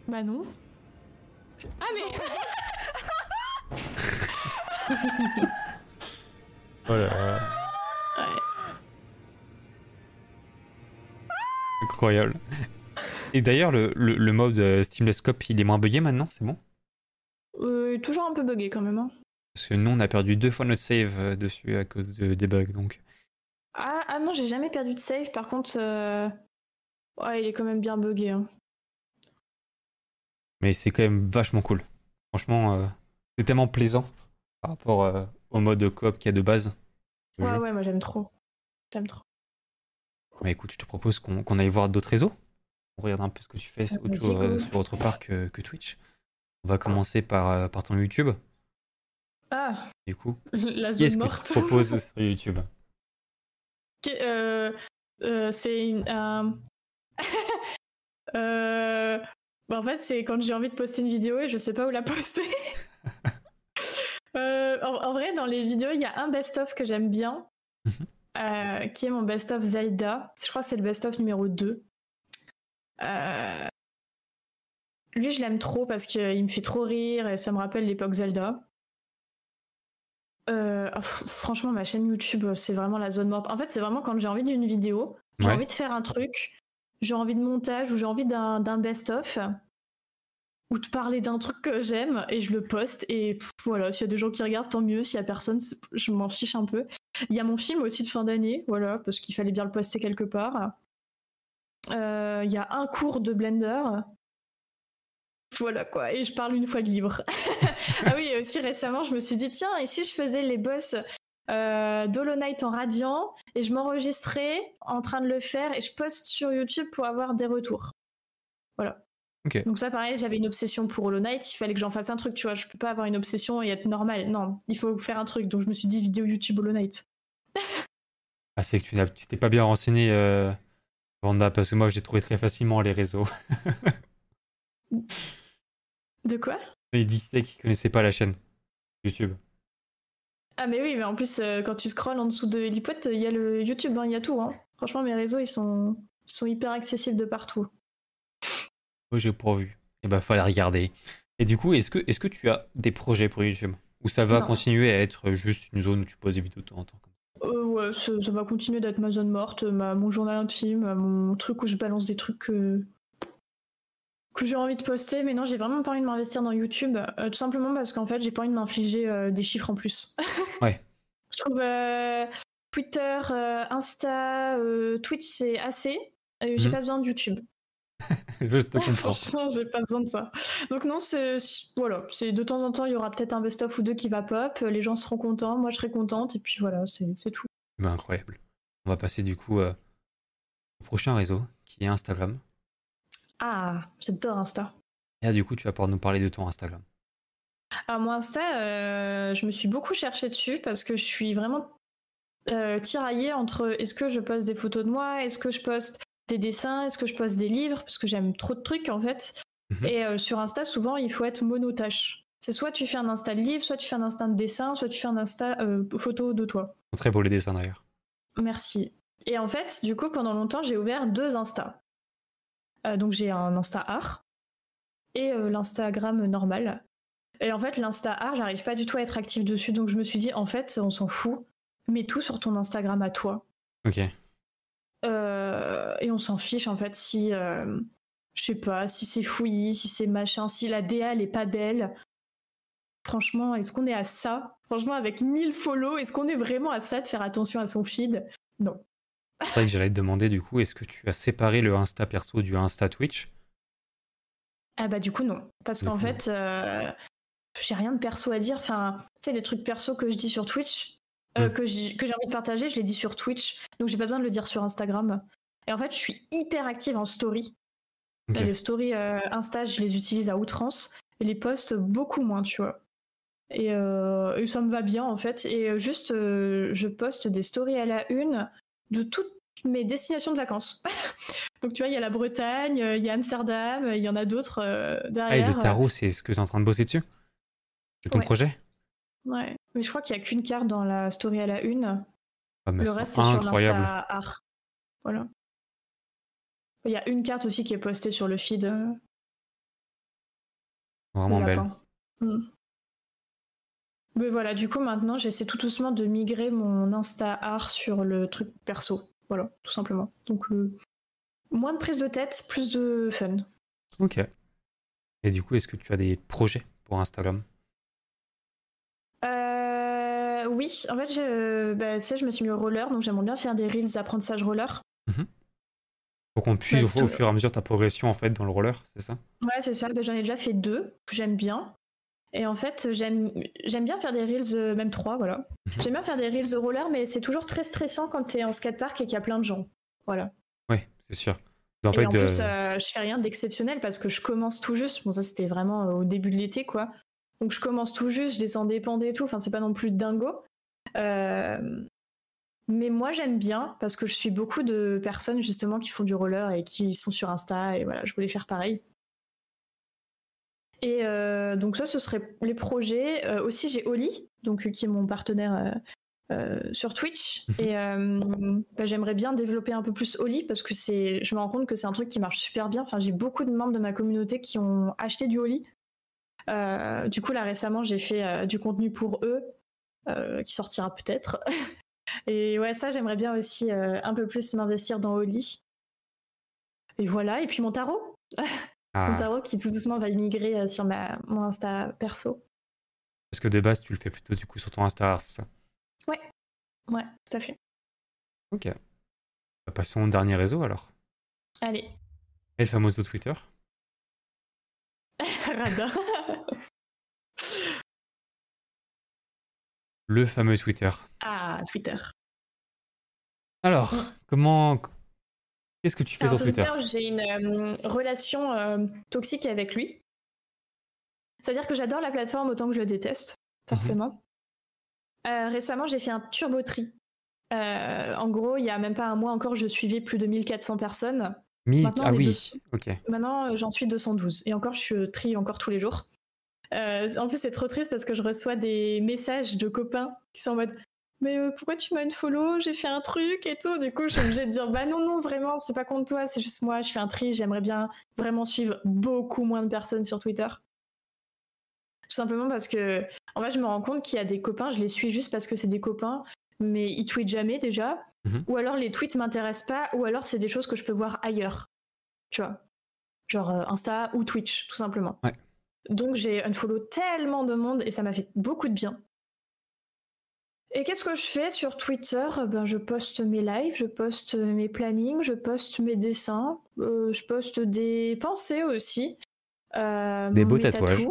Bah non. Ah mais Voilà. Ouais. Incroyable. Et d'ailleurs, le, le, Steamless Scope, il est moins buggé maintenant, c'est bon? Euh, toujours un peu bugué quand même. hein. Parce que nous, on a perdu deux fois notre save euh, dessus à cause de, des bugs, donc. Ah, ah non, j'ai jamais perdu de save. Par contre, euh, ouais, il est quand même bien bugué. hein. Mais c'est quand même vachement cool. Franchement, euh, c'est tellement plaisant par rapport au mode coop qu'il y a de base. Ouais, jeu. ouais, moi j'aime trop. J'aime trop. Bah écoute, je te propose qu'on qu'on aille voir d'autres réseaux. On regarde un peu ce que tu fais Ah, autre chose, euh, sur autre part que, que Twitch. On va commencer par, euh, par ton YouTube. Ah, Du coup, la zone que morte. tu proposes sur YouTube? Euh, euh, c'est une- un. Euh, bah, en fait, c'est quand j'ai envie de poster une vidéo et je sais pas où la poster. Euh, en, en vrai, dans les vidéos, il y a un best-of que j'aime bien, Mhm. euh, qui est mon best-of Zelda. Je crois que c'est le best-of numéro 2. Euh, Lui, je l'aime trop parce qu'il me fait trop rire et ça me rappelle l'époque Zelda. Pff, franchement, ma chaîne YouTube, c'est vraiment la zone morte. En fait, c'est vraiment quand j'ai envie d'une vidéo, j'ai Ouais. envie de faire un truc, j'ai envie de montage ou j'ai envie d'un d'un best-of ou de parler d'un truc que j'aime et je le poste. Et voilà, s'il y a des gens qui regardent, tant mieux. S'il y a personne, je m'en fiche un peu. Il y a mon film aussi de fin d'année, voilà, parce qu'il fallait bien le poster quelque part. Euh, Il y a un cours de Blender. Voilà quoi, et je parle une fois de libre. ah oui, et aussi récemment, je me suis dit, tiens, et si je faisais les boss euh, d'Hollow Knight en radiant et je m'enregistrais en train de le faire et je poste sur YouTube pour avoir des retours. Voilà. Donc ça, pareil, j'avais une obsession pour Hollow Knight, il fallait que j'en fasse un truc, tu vois, je peux pas avoir une obsession et être normal. Non, il faut faire un truc. Donc je me suis dit vidéo YouTube Hollow Knight. Ah, c'est que tu t'es pas bien renseigné, euh, Vanda, parce que moi, j'ai trouvé très facilement les réseaux. De quoi? Il disait qu'il connaissait pas la chaîne YouTube. Ah mais oui, mais en plus, euh, quand tu scrolles en dessous de Helipote, il y a le YouTube, hein, il y a tout. Hein. Franchement, mes réseaux, ils sont, ils sont hyper accessibles de partout. Moi, j'ai pourvu. Et bah, fallait regarder. Et du coup, est-ce que, est-ce que tu as des projets pour YouTube? Ou ça va Non. continuer à être juste une zone où tu poses des vidéos de temps en temps? Euh, ouais, ça, ça va continuer d'être ma zone morte, ma, mon journal intime, mon truc où je balance des trucs que, que j'ai envie de poster. Mais non, j'ai vraiment pas envie de m'investir dans YouTube, euh, tout simplement parce qu'en fait, j'ai pas envie de m'infliger euh, des chiffres en plus. Ouais. Je trouve euh, Twitter, euh, Insta, euh, Twitch, c'est assez. Euh, j'ai Mhm. pas besoin de YouTube. Je te comprends. Franchement, j'ai pas besoin de ça. Donc non, c'est voilà, c'est de temps en temps, il y aura peut-être un best-of ou deux qui va pop. Les gens seront contents, moi je serai contente, et puis voilà, c'est c'est tout. Bah, incroyable. On va passer du coup euh, au prochain réseau, qui est Instagram. Ah, j'adore Insta. Et là, du coup, tu vas pouvoir nous parler de ton Instagram. Alors moi Insta, euh, je me suis beaucoup cherchée dessus parce que je suis vraiment euh, tiraillée entre est-ce que je poste des photos de moi, est-ce que je poste des dessins, est-ce que je poste des livres, parce que j'aime trop de trucs en fait. Mhm. Et euh, sur Insta, souvent, il faut être monotâche. C'est soit tu fais un Insta de livre, soit tu fais un Insta de dessin, soit tu fais un Insta euh, photo de toi. Très beaux les dessins d'ailleurs. Merci. Et en fait, du coup, pendant longtemps, j'ai ouvert deux Insta. Euh, donc j'ai un Insta art et l'Instagram normal. Et en fait, l'Insta art, j'arrive pas du tout à être active dessus, donc je me suis dit, en fait, on s'en fout. Mets tout sur ton Instagram à toi. Ok. Et on s'en fiche en fait si, je sais pas, si c'est fouillis, si c'est machin, si la DA elle est pas belle. Franchement, est-ce qu'on est à ça? Franchement, avec 1000 follow, est-ce qu'on est vraiment à ça de faire attention à son feed? Non. C'est vrai que j'allais te demander du coup, est-ce que tu as séparé le Insta perso du Insta Twitch? Ah bah du coup non, parce qu'en fait, euh, j'ai rien de perso à dire. Enfin, tu sais, les trucs perso que je dis sur Twitch, euh, hmm. que j'ai envie de partager, je les dis sur Twitch, donc j'ai pas besoin de le dire sur Instagram. Et en fait, je suis hyper active en story. Les stories euh, Insta, je les utilise à outrance, et les posts beaucoup moins, tu vois. Et, et, ça me va bien en fait. Et juste, je poste des stories à la une de toutes mes destinations de vacances. Donc tu vois, il y a la Bretagne, euh, il y a Amsterdam, il y en a d'autres derrière. Euh, ah, et le tarot, c'est ce que tu es en train de bosser dessus? C'est ton projet? Ouais, mais je crois qu'il n'y a qu'une carte dans la story à la une. Ah, le reste, c'est sur l'Insta art. Voilà. Il y a une carte aussi qui est postée sur le feed. Euh, Vraiment belle. Hmm. Mais voilà, du coup, maintenant, j'essaie tout doucement de migrer mon Insta art sur le truc perso. Voilà, tout simplement. Donc, euh, moins de prise de tête, plus de fun. Ok. Et du coup, est-ce que tu as des projets pour Instagram? Euh, Oui, en fait, je, bah, je me suis mis au roller, donc j'aimerais bien faire des reels apprentissage roller. Mhm. Pour qu'on puisse au fur et à mesure ta progression en fait dans le roller, c'est ça? Ouais, c'est ça. Bah, j'en ai déjà fait deux j'aime bien. Et en fait, j'aime bien faire des reels, euh, même trois, voilà. Mhm. J'aime bien faire des reels de roller, mais c'est toujours très stressant quand t'es en skatepark et qu'il y a plein de gens. Voilà. Oui, c'est sûr. En et en plus, euh, je fais rien d'exceptionnel parce que je commence tout juste. Bon, ça c'était vraiment euh, au début de l'été, quoi. Donc je commence tout juste, je descends des pentes et tout. Enfin, c'est pas non plus dingo. Mais moi, j'aime bien parce que je suis beaucoup de personnes justement qui font du roller et qui sont sur Insta. Et voilà, je voulais faire pareil. Et euh, donc ça, ce serait les projets. Euh, aussi, j'ai Oli, donc qui est mon partenaire euh, sur Twitch. Mhm. Et bah, j'aimerais bien développer un peu plus Oli parce que c'est, je me rends compte que c'est un truc qui marche super bien. Enfin, j'ai beaucoup de membres de ma communauté qui ont acheté du Oli. Du coup, là récemment, j'ai fait du contenu pour eux qui sortira peut-être. Et ouais, ça, j'aimerais bien aussi un peu plus m'investir dans Oli. Et voilà, et puis mon tarot. Ah. tarot qui tout doucement va migrer euh, sur ma, mon Insta perso. Parce que de base, tu le fais plutôt du coup sur ton Insta, c'est ça? Ouais, ouais, tout à fait. Ok. Bah, passons au dernier réseau alors. Allez. Et le fameux de Twitter? Radin. le fameux Twitter. Ah, Twitter. Alors, mm. comment Qu'est-ce que tu fais sur Twitter, J'ai une euh, relation euh, toxique avec lui. C'est-à-dire que j'adore la plateforme autant que je le déteste, forcément. Mhm. Euh, récemment, j'ai fait un turbo tri. en gros, il y a même pas un mois encore, je suivais plus de 1400 personnes. Maintenant, ah oui, ok. Maintenant, j'en suis 212. Et encore, je trie encore tous les jours. en plus, c'est trop triste parce que je reçois des messages de copains qui sont en mode mais euh, pourquoi tu m'as une follow? J'ai fait un truc et tout. Du coup, je suis obligée de dire bah non, non, vraiment, c'est pas contre toi, c'est juste moi, je fais un tri. J'aimerais bien vraiment suivre beaucoup moins de personnes sur Twitter. Tout simplement parce que, en fait, je me rends compte qu'il y a des copains, je les suis juste parce que c'est des copains, mais ils tweetent jamais déjà. Mhm. Ou alors les tweets m'intéressent pas, ou alors c'est des choses que je peux voir ailleurs. Tu vois Genre euh, Insta ou Twitch, tout simplement. Donc j'ai unfollow tellement de monde et ça m'a fait beaucoup de bien. Et qu'est-ce que je fais sur Twitter? Ben, Je poste mes lives, je poste mes plannings, je poste mes dessins, euh, je poste des pensées aussi. Euh, des beaux tatouages.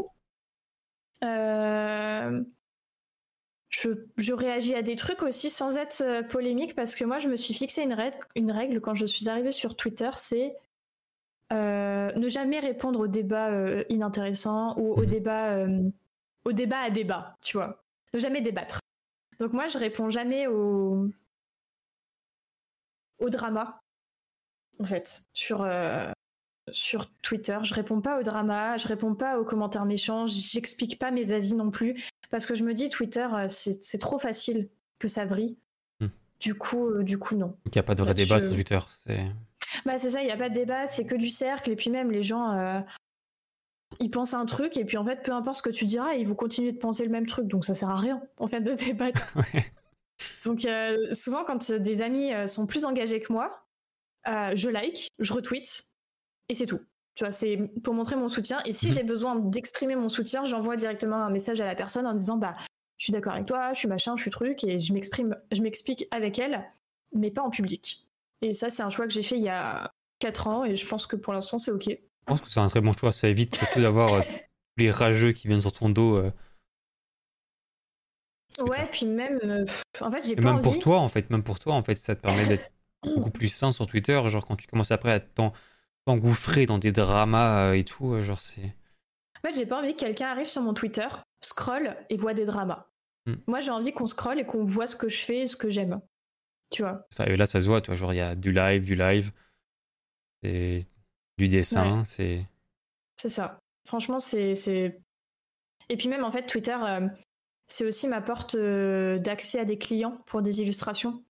Euh, je, réagis à des trucs aussi sans être polémique parce que moi je me suis fixé une règle, une règle quand je suis arrivée sur Twitter, c'est ne jamais répondre aux débats inintéressants ou aux mhm. débats, au débat à débat, tu vois. Ne jamais débattre. Donc moi, je réponds jamais au, au drama, en fait, sur, euh, sur Twitter. Je réponds pas au drama, je réponds pas aux commentaires méchants, j'explique pas mes avis non plus, parce que je me dis, Twitter, euh, c'est trop facile que ça vrille. Hmm. Du coup, euh, du coup, non. Il n'y a pas de vrai débat sur Twitter. C'est bah, ça, il n'y a pas de débat, c'est que du cercle. Et puis même, les gens, ils pensent un truc et puis en fait, peu importe ce que tu diras, ils vont continuer de penser le même truc. Donc ça sert à rien en fait de débattre. Donc euh, souvent, quand des amis euh, sont plus engagés que moi, euh, je like, je retweet, et c'est tout. Tu vois, c'est pour montrer mon soutien. Et si Mhm. j'ai besoin d'exprimer mon soutien, j'envoie directement un message à la personne en disant bah je suis d'accord avec toi, je suis machin, je suis truc, et je m'exprime, je m'explique avec elle, mais pas en public. Et ça, c'est un choix que j'ai fait il y a 4 ans, et je pense que pour l'instant, c'est ok. Je pense que c'est un très bon choix. Ça évite surtout d'avoir euh, les rageux qui viennent sur ton dos. euh, Ouais, puis même, euh, en fait, j'ai pas même envie. pour toi, en fait, même pour toi, en fait, ça te permet d'être beaucoup plus sain sur Twitter. Genre, quand tu commences après à t'en- t'engouffrer dans des dramas euh, et tout, euh, genre, c'est. En fait, j'ai pas envie que quelqu'un arrive sur mon Twitter, scrolle et voit des dramas. Hmm. Moi, j'ai envie qu'on scrolle et qu'on voit ce que je fais et ce que j'aime. Tu vois Ça, et là, ça se voit, tu vois, genre, il y a du live, du live, c'est du dessin, c'est. C'est ça. Franchement, c'est. c'est- Et puis même, en fait, Twitter, euh, c'est aussi ma porte euh, d'accès à des clients pour des illustrations.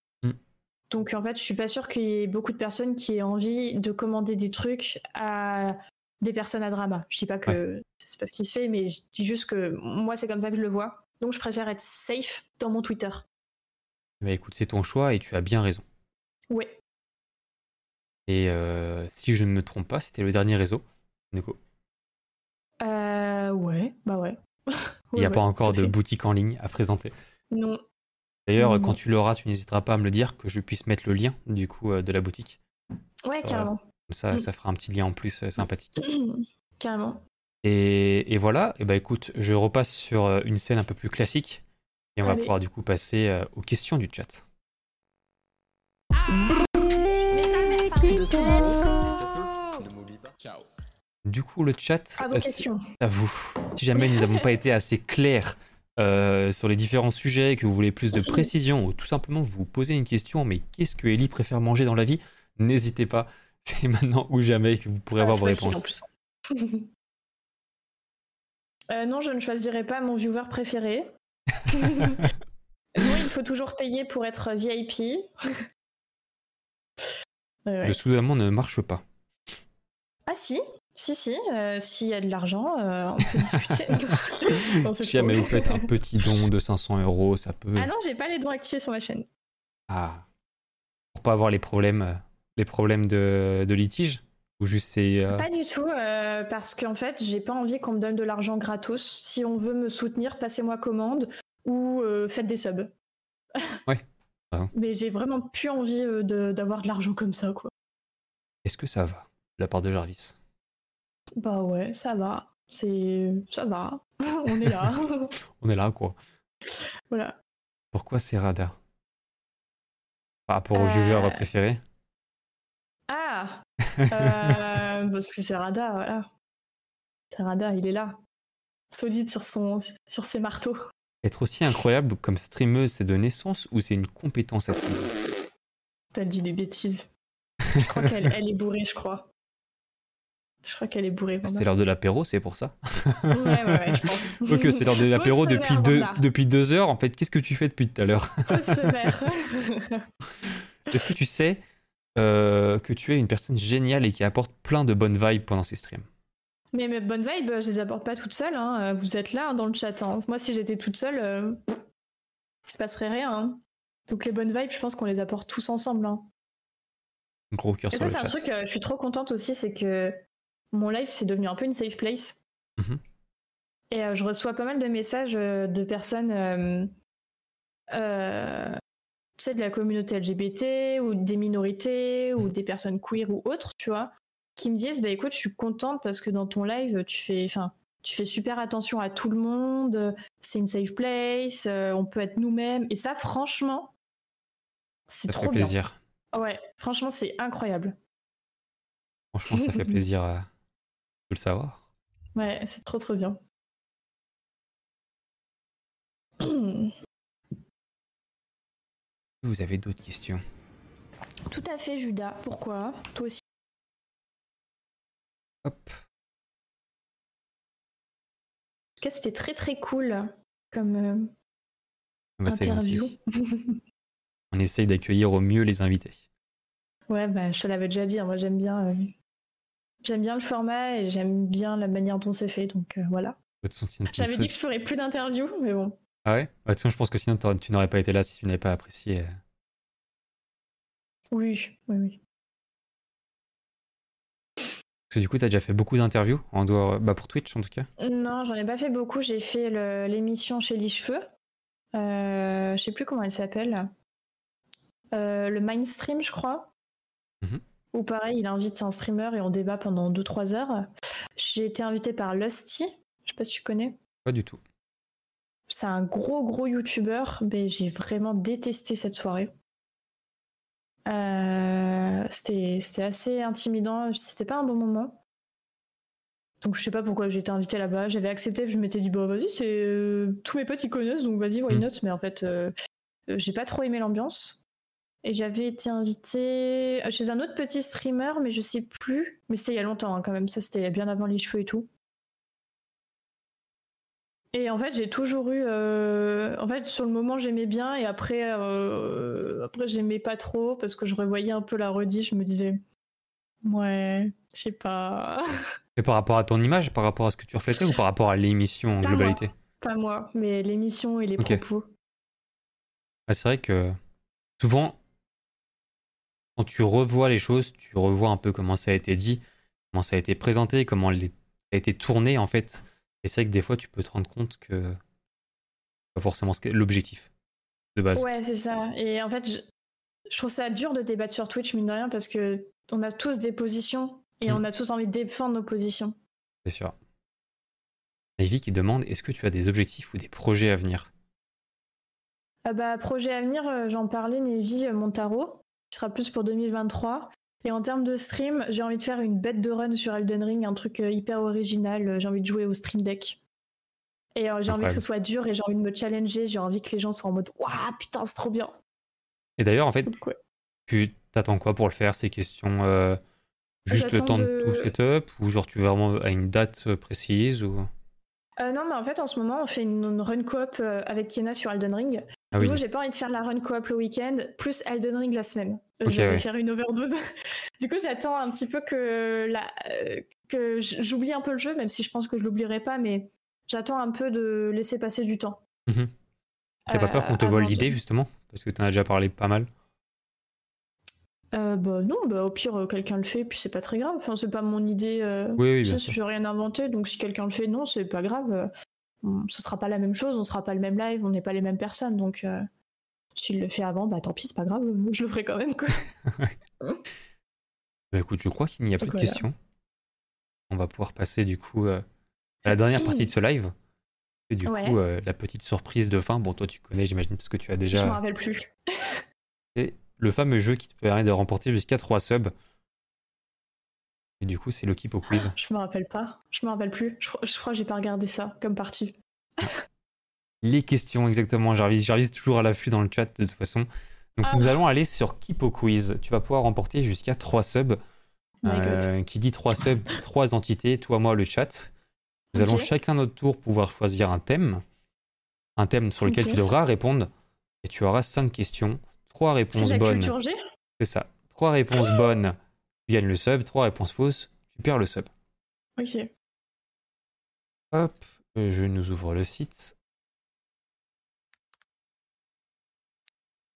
Donc, en fait, je suis pas sûre qu'il y ait beaucoup de personnes qui aient envie de commander des trucs à des personnes à drama. Je dis pas que c'est pas ce qui se fait, mais je dis juste que moi, c'est comme ça que je le vois. Donc, je préfère être safe dans mon Twitter. Bah écoute, c'est ton choix et tu as bien raison. Ouais. Et euh, si je ne me trompe pas, c'était le dernier réseau. Nico. Euh, ouais, bah ouais. Il n'y a Ouais, pas encore de fait. boutique en ligne à présenter. Non. D'ailleurs, Non, quand tu l'auras, tu n'hésiteras pas à me le dire que je puisse mettre le lien du coup euh, de la boutique. Ouais, carrément. Comme ça, Mm. ça fera un petit lien en plus euh, sympathique. carrément. Et, et voilà, et bah écoute, je repasse sur euh, une scène un peu plus classique et on va pouvoir du coup passer euh, aux questions du chat. Du coup, le chat, À vos euh, c'est questions. à vous. Si jamais nous n'avons pas été assez clairs euh, sur les différents sujets, que vous voulez plus de précision ou tout simplement vous posez une question, mais qu'est-ce que Ellie préfère manger dans la vie? N'hésitez pas, c'est maintenant ou jamais que vous pourrez Ah, avoir vos réponses. Euh, non, je ne choisirai pas mon viewer préféré. non, il faut toujours payer pour être VIP. Ouais. Le soudainement ne marche pas. Ah si, si, si. euh, S'il y a de l'argent, euh, on peut discuter. Non, Si jamais vous faites un petit don de 500 euros, ça peut. Ah non, j'ai pas les dons activés sur ma chaîne. Ah. Pour pas avoir les problèmes, euh, les problèmes de, de litige Ou juste c'est. euh, Pas du tout, parce qu'en fait, j'ai pas envie qu'on me donne de l'argent gratos. Si on veut me soutenir, passez-moi commande ou faites des subs. Ouais. Ah. Mais j'ai vraiment plus envie euh, de- d'avoir de, l'argent comme ça, quoi. Est-ce que ça va de la part de Jarvis? Bah ouais, ça va. C'est. Ça va. on est là. On est là, quoi. voilà. Pourquoi c'est Rada Par rapport au Euh, viewer préféré Ah euh, Parce que c'est Rada, voilà. C'est Rada, il est là. Solide sur, son, sur ses marteaux. Être aussi incroyable comme streameuse, c'est de naissance ou c'est une compétence acquise? T'as dit des bêtises. Je crois qu'elle elle est bourrée, je crois. Je crois qu'elle est bourrée. C'est l'heure de l'apéro, c'est pour ça. Ouais, ouais, ouais, je pense. Ok, c'est l'heure de l'apéro depuis deux, Wanda. depuis deux heures. En fait, qu'est-ce que tu fais depuis tout à l'heure? Est-ce que tu sais euh, que tu es une personne géniale et qui apporte plein de bonnes vibes pendant ses streams? Mais mes bonnes vibes, je les apporte pas toutes seules. hein. Vous êtes là hein, dans le chat. hein. Moi, si j'étais toute seule, euh, il se passerait rien. hein. Donc les bonnes vibes, je pense qu'on les apporte tous ensemble. Gros cœur Et sur ça, c'est un truc, euh, je suis trop contente aussi, c'est que mon live, c'est devenu un peu une safe place. Mhm. Et euh, je reçois pas mal de messages euh, de personnes, euh, tu sais, de la communauté LGBT ou des minorités ou des personnes queer ou autres, tu vois, qui me disent, bah écoute, je suis contente parce que dans ton live, tu fais, enfin, tu fais super attention à tout le monde, c'est une safe place, on peut être nous-mêmes. Et ça, franchement, c'est trop fait bien. plaisir. Ouais, franchement, c'est incroyable. Franchement, ça fait plaisir le savoir. Ouais, c'est trop trop bien. Vous avez d'autres questions? Tout à fait, Judas. Pourquoi? Toi aussi. Hop. En tout cas, c'était très très cool comme euh, Bah, interview. On essaye d'accueillir au mieux les invités. ouais, bah, je te l'avais déjà dit. hein, Moi, j'aime bien, euh, j'aime bien le format et j'aime bien la manière dont c'est fait. Donc euh, voilà. Tu J'avais dit que je ferais plus d'interviews, mais bon. Ah ouais? Bah, De toute façon, je pense que sinon, tu n'aurais pas été là si tu n'avais pas apprécié. euh. Oui, oui, oui. Parce que du coup, tu as déjà fait beaucoup d'interviews en dehors, bah pour Twitch en tout cas? Non, j'en ai pas fait beaucoup. J'ai fait l'émission chez les cheveux. Euh, je sais plus comment elle s'appelle. Euh, le Mindstream, je crois. Mhm. Ou pareil, il invite un streamer et on débat pendant 2-3 heures. J'ai été invité par Lusty. Je sais pas si tu connais. Pas du tout. C'est un gros gros YouTuber, mais j'ai vraiment détesté cette soirée. Euh, c'était assez intimidant, c'était pas un bon moment. Donc je sais pas pourquoi j'ai été invitée là-bas. J'avais accepté, je m'étais dit bah vas-y, c'est euh, tous mes potes ils connaissent, donc vas-y why mm. not? Mais en fait, euh, j'ai pas trop aimé l'ambiance. Et j'avais été invitée chez un autre petit streamer, mais je sais plus. Mais c'était il y a longtemps hein, quand même. Ça c'était bien avant les cheveux et tout. Et en fait, j'ai toujours eu. Euh, en fait, sur le moment, j'aimais bien, et après, euh... après, j'aimais pas trop parce que je revoyais un peu la rediff. Je me disais, ouais, je sais pas. Et par rapport à ton image, par rapport à ce que tu reflétais, ou par rapport à l'émission en globalité? Pas moi, mais l'émission et les propos. c'est vrai que souvent, quand tu revois les choses, tu revois un peu comment ça a été dit, comment ça a été présenté, comment ça a été tourné en fait. Et c'est vrai que des fois, tu peux te rendre compte que pas forcément l'objectif de base. Ouais, c'est ça. Et en fait, je... trouve ça dur de débattre sur Twitch, mine de rien, parce que on a tous des positions et mm. on a tous envie de défendre nos positions. C'est sûr. Ivy qui demande est-ce que tu as des objectifs ou des projets à venir? Ah bah, Projet à venir, euh, j'en parlais, Navy euh, Montaro, qui sera plus pour 2023. Et en termes de stream, j'ai envie de faire une bête de run sur Elden Ring, un truc euh, hyper original. Euh, j'ai envie de jouer au Stream Deck. Et euh, j'ai envie que ce soit dur et j'ai envie de me challenger. J'ai envie que les gens soient en mode Waouh, putain, c'est trop bien. Et d'ailleurs, en fait, tu t'attends quoi pour le faire Ces questions Juste le temps de... tout setup Ou genre tu veux vraiment à une date précise ou... non, mais en fait, en ce moment, on fait une, run coop avec Kiena sur Elden Ring. Ah du coup, j'ai pas envie de faire la run coop le week-end, plus Elden Ring la semaine je vais faire une overdose. du coup, j'attends un petit peu que, la, euh, que j'oublie un peu le jeu, même si je pense que je l'oublierai pas, mais j'attends un peu de laisser passer du temps. Mhm. T'as pas peur qu'on te euh, vole l'idée, justement? Parce que t'en as déjà parlé pas mal. Euh, bah non, bah au pire quelqu'un le fait, puis c'est pas très grave. Enfin, c'est pas mon idée. oui, oui, bien sûr. Je vais rien inventer, donc si quelqu'un le fait, non, c'est pas grave. ce sera pas la même chose, on sera pas le même live, on n'est pas les mêmes personnes, donc s'il le fait avant, bah tant pis, c'est pas grave, je le ferai quand même. Quoi. bah écoute, je crois qu'il n'y a plus de questions. On va pouvoir passer du coup euh, à la dernière partie de ce live. Et du coup, euh, la petite surprise de fin, bon, toi tu connais, j'imagine, parce que tu as déjà. Je me rappelle plus. Le fameux jeu qui te permet de remporter jusqu'à 3 subs. Et du coup, c'est le keep au quiz. Je me rappelle pas. Je me rappelle plus. Je, je crois que j'ai pas regardé ça comme partie. Les questions exactement. J'arrive toujours à l'affût dans le chat de toute façon. Donc ah nous allons aller sur Kipo Quiz. Tu vas pouvoir remporter jusqu'à 3 subs. Euh, qui dit 3 subs, 3 entités, toi, moi, le chat. Nous allons chacun notre tour pouvoir choisir un thème. Un thème sur lequel tu devras répondre. Et tu auras 5 questions. 3 réponses bonnes. C'est ça. 3 réponses bonnes, tu gagnes le sub. 3 réponses fausses, tu perds le sub. Ok. Hop, euh, je nous ouvre le site.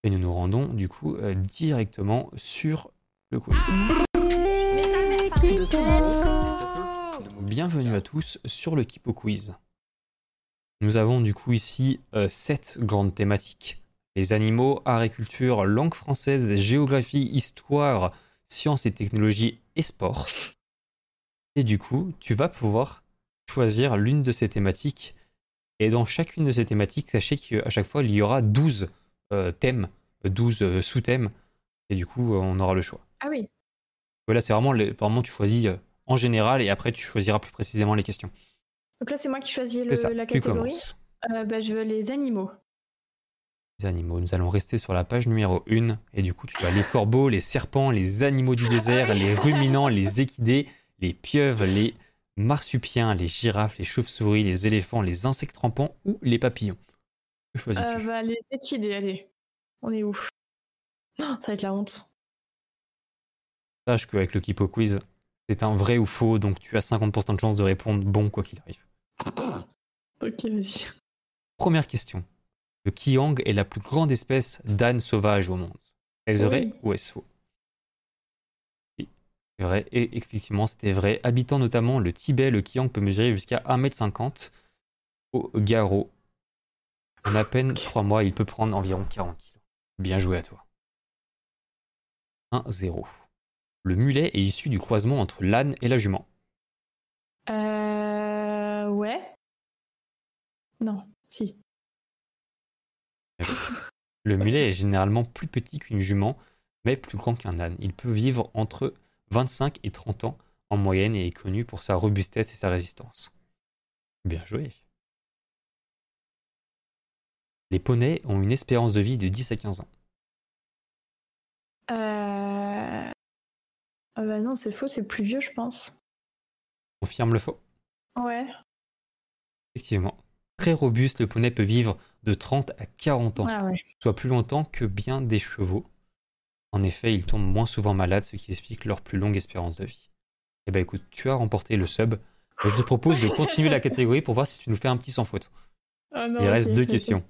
Et nous nous rendons du coup euh, directement sur le quiz. Bienvenue à tous sur le Kipo Quiz. Nous avons du coup ici euh, sept grandes thématiques. Les animaux, agriculture, langue française, géographie, histoire, sciences et technologies et sport. Et du coup, tu vas pouvoir choisir l'une de ces thématiques. Et dans chacune de ces thématiques, sachez qu'à chaque fois, il y aura 12 euh, thèmes, 12 euh, sous-thèmes, et du coup, euh, on aura le choix. Ah oui. Voilà, c'est vraiment, vraiment, tu choisis en général, et après, tu choisiras plus précisément les questions. Donc là, c'est moi qui choisis la catégorie. bah, je veux les animaux. Les animaux. Nous allons rester sur la page numéro 1. Et du coup, tu as les corbeaux, les serpents, les animaux du désert, les ruminants, les équidés, les pieuvres, les marsupiens, les girafes, les chauves-souris, les éléphants, les insectes rampants ou les papillons. Euh, bah, les équidés, allez. On est ouf. ça va être la honte. Sache qu'avec le Kipo Quiz, c'est un vrai ou faux, donc tu as 50% de chance de répondre bon quoi qu'il arrive. ok, vas-y. Première question. Le Kiang est la plus grande espèce d'âne sauvage au monde. Est-ce vrai ou est-ce faux C'est vrai, et effectivement, c'était vrai. Habitant notamment le Tibet, le Kiang peut mesurer jusqu'à 1m50 au garrot. En à peine 3 mois, il peut prendre environ 40 kg. Bien joué à toi. 1-0. Le mulet est issu du croisement entre l'âne et la jument. Euh. Ouais. Non, si. Le mulet est généralement plus petit qu'une jument, mais plus grand qu'un âne. Il peut vivre entre 25 et 30 ans en moyenne et est connu pour sa robustesse et sa résistance. Bien joué. Les poneys ont une espérance de vie de 10 à 15 ans. Euh... Ah bah non, c'est faux, c'est plus vieux, je pense. Confirme le faux? Ouais. Effectivement. Très robuste, le poney peut vivre de 30 à 40 ans, Ah ouais. soit plus longtemps que bien des chevaux. En effet, ils tombent moins souvent malades, ce qui explique leur plus longue espérance de vie. Eh ben écoute, tu as remporté le sub. Je te propose de continuer la catégorie pour voir si tu nous fais un petit sans faute. Ah non, Il reste deux questions.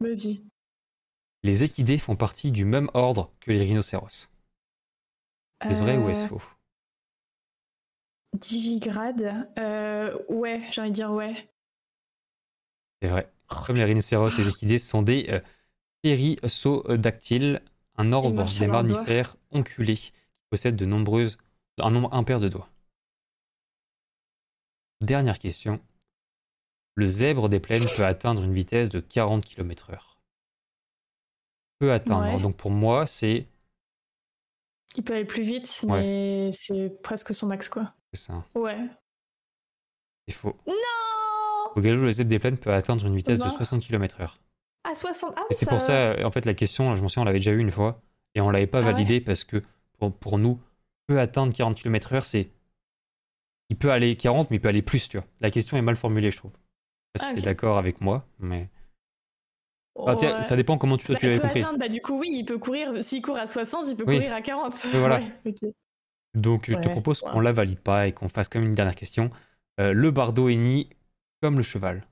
Vas-y. Les équidés font partie du même ordre que les rhinocéros. Est-ce vrai ou est-ce Euh, faux? Digigrade. Euh, ouais, j'ai envie de dire ouais. C'est vrai. Comme les rhinocéros, les équidés sont des euh, périssodactyles, un ordre des mammifères onculés qui possèdent de nombreuses, un nombre impair de doigts. Dernière question. Le zèbre des plaines peut atteindre une vitesse de 40 km/h. Peut atteindre. Ouais. Donc pour moi, c'est Il peut aller plus vite, Ouais. mais c'est presque son max, quoi. c'est ça. Ouais. C'est faux. Non Au galop, le zèbre des plaines peut atteindre une vitesse de Va. 60 km/h. À 60. Ah, c'est pour ça, en fait, la question, je m'en souviens, on l'avait déjà eu une fois, et on l'avait pas Ah ouais validée parce que pour, pour nous, peut atteindre 40 km/h, c'est. Il peut aller 40, mais il peut aller plus, tu vois. La question est mal formulée, je trouve. Je sais pas si Ah, t'es ok. d'accord avec moi, mais. Ah, tiens, Ouais. ça dépend comment tu, Bah, tu l'avais compris. atteindre, bah, du coup, oui, il peut courir. S'il court à 60, il peut Oui. courir à 40. Oui, voilà. Ouais. Donc, je te propose qu'on la valide pas et qu'on fasse comme une dernière question. Euh, le bardo est ni comme le cheval.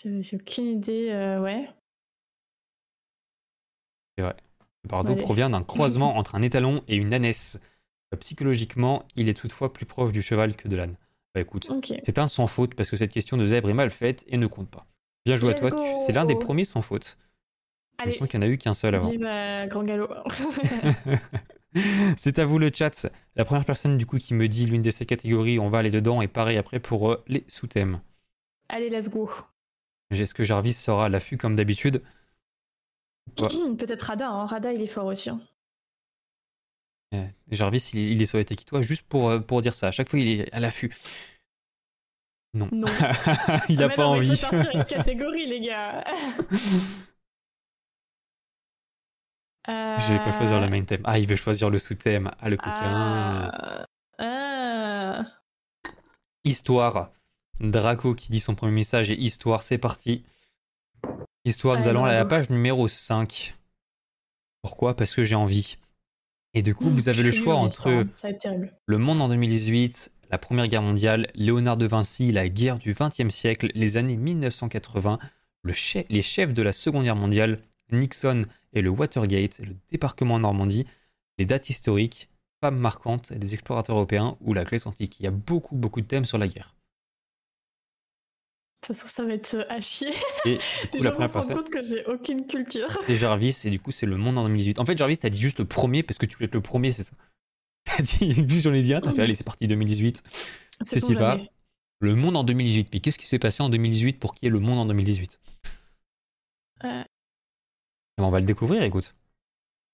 J'ai j'ai aucune idée. euh, ouais. Le bardo Allez. provient d'un croisement entre un étalon et une ânesse. Euh, Psychologiquement, il est toutefois plus proche du cheval que de l'âne. Bah écoute, Ok. C'est un sans faute parce que cette question de zèbre est mal faite et ne compte pas. Bien joué à Let's toi, tu- c'est l'un des premiers sans faute. Il me Allez, semble qu'il n'y en a eu qu'un seul avant. vive euh, Grand Galop. c'est à vous le chat. La première personne du coup qui me dit l'une de ces catégories, on va aller dedans et pareil après pour euh, les sous-thèmes. Allez, let's go. Est-ce que Jarvis sera à l'affût comme d'habitude Ouais. Peut-être Rada. Hein. Rada, il est fort aussi. hein. Euh, Jarvis, il, il est sur les toi juste pour, euh, pour dire ça. À chaque fois, il est à l'affût. Non. Non. il a Ah, pas non, envie. faut sortir une catégorie, les gars. Je vais pas choisir le main theme. Ah, il veut choisir le sous-thème. Ah, le coquin. Ah. Ah. Histoire. Draco qui dit son premier message et Histoire, c'est parti. Histoire, nous allons à la page numéro 5. Pourquoi? Parce que j'ai envie. Et du coup, Mmh, vous avez le choix entre. Le Monde en 2018, la Première Guerre mondiale, Léonard de Vinci, la guerre du XXe siècle, les années 1980, le chef- les chefs de la Seconde Guerre mondiale, Nixon et le Watergate, le débarquement en Normandie, les dates historiques, femmes marquantes, des explorateurs européens ou la Grèce antique. Il y a beaucoup, beaucoup de thèmes sur la guerre. De toute façon, ça va être euh, à chier. Et du coup, Les la gens vont se rendre compte que j'ai aucune culture. c'est Jarvis, et du coup, c'est le Monde en 2018. En fait, Jarvis, t'as dit juste le premier parce que tu voulais être le premier, c'est ça. T'as dit, vu j'en ai dit un, t'as fait, allez, c'est parti, 2018. C'est Sait-on y va. jamais. Le monde en 2018. Mais qu'est-ce qui s'est passé en 2018 pour qu'il y ait le monde en 2018 Euh. On va le découvrir, écoute.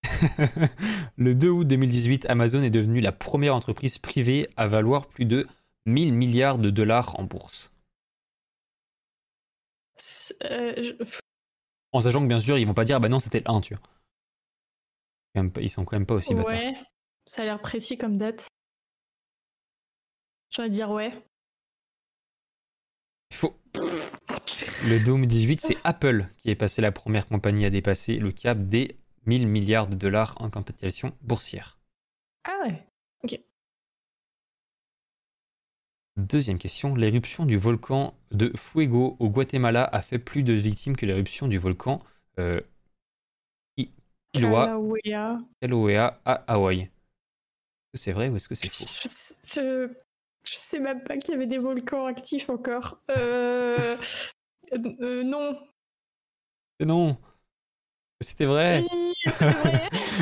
le 2 août 2018, Amazon est devenue la première entreprise privée à valoir plus de 1000 milliards de dollars en bourse. Euh, je- En sachant que bien sûr, ils vont pas dire, bah non, c'était le 1, tu vois. Ils sont quand même pas aussi bâtards. Ouais, ça a l'air précis comme date. De dire ouais. Il faut. Le 2 août 2018, c'est Apple qui est passé la première compagnie à dépasser le cap des 1000 milliards de dollars en capitalisation boursière. Ah ouais. Deuxième question, l'éruption du volcan de Fuego au Guatemala a fait plus de victimes que l'éruption du volcan euh, I- Kilauea, Kilauea. Kilauea à Hawaï. Est-ce que c'est vrai ou est-ce que c'est faux? Je, je, je sais même pas qu'il y avait des volcans actifs encore. Euh, euh, non. Et Non C'était vrai Oui, vrai.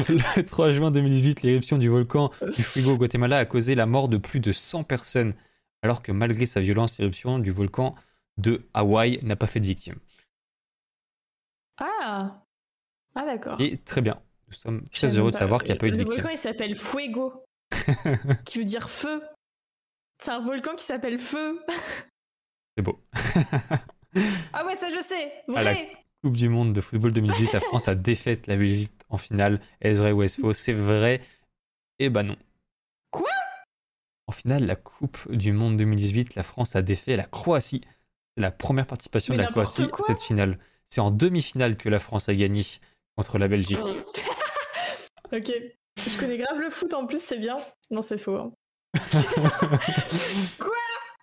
Le 3 juin 2018, l'éruption du volcan du Frigo au Guatemala a causé la mort de plus de 100 personnes, alors que malgré sa violence, l'éruption du volcan de Hawaï n'a pas fait de victimes. Ah. Ah d'accord. Et très bien, nous sommes très heureux de savoir qu'il n'y a pas eu de Le victimes. volcan il s'appelle Fuego, qui veut dire feu. C'est un volcan qui s'appelle Feu. C'est beau. Ah ouais, ça je sais. À la- Vrai. Coupe du monde de football 2018, la France a défait la Belgique en finale. Est-ce vrai ou est-ce faux? C'est vrai. Eh ben non. Quoi? En finale, la Coupe du monde 2018, la France a défait la Croatie. C'est la première participation Mais de la Croatie à cette finale. C'est en demi-finale que la France a gagné contre la Belgique. ok. Je connais grave le foot en plus, c'est bien. Non, c'est faux. hein. Quoi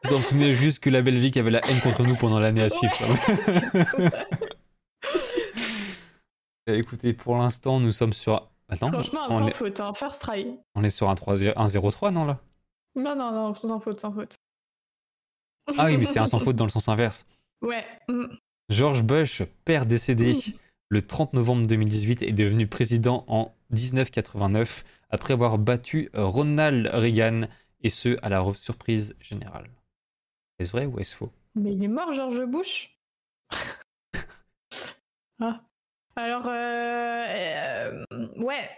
Vous en souvenez juste que la Belgique avait la haine contre nous pendant l'année à suivre. même. Eh, Écoutez, pour l'instant, nous sommes sur. Attends, Franchement, sans est, faute. Hein. First try. on est sur un 3-0 un 0-3, non là? Non, non, non, sans faute, sans faute. Ah oui, mais c'est un sans faute dans le sens inverse. Ouais. mm. George Bush, père décédé le 30 novembre 2018, est devenu président en 1989 après avoir battu Ronald Reagan, et ce à la surprise générale. Est-ce vrai ou est-ce faux? Mais il est mort, George Bush? Ah. Alors, euh, euh, ouais.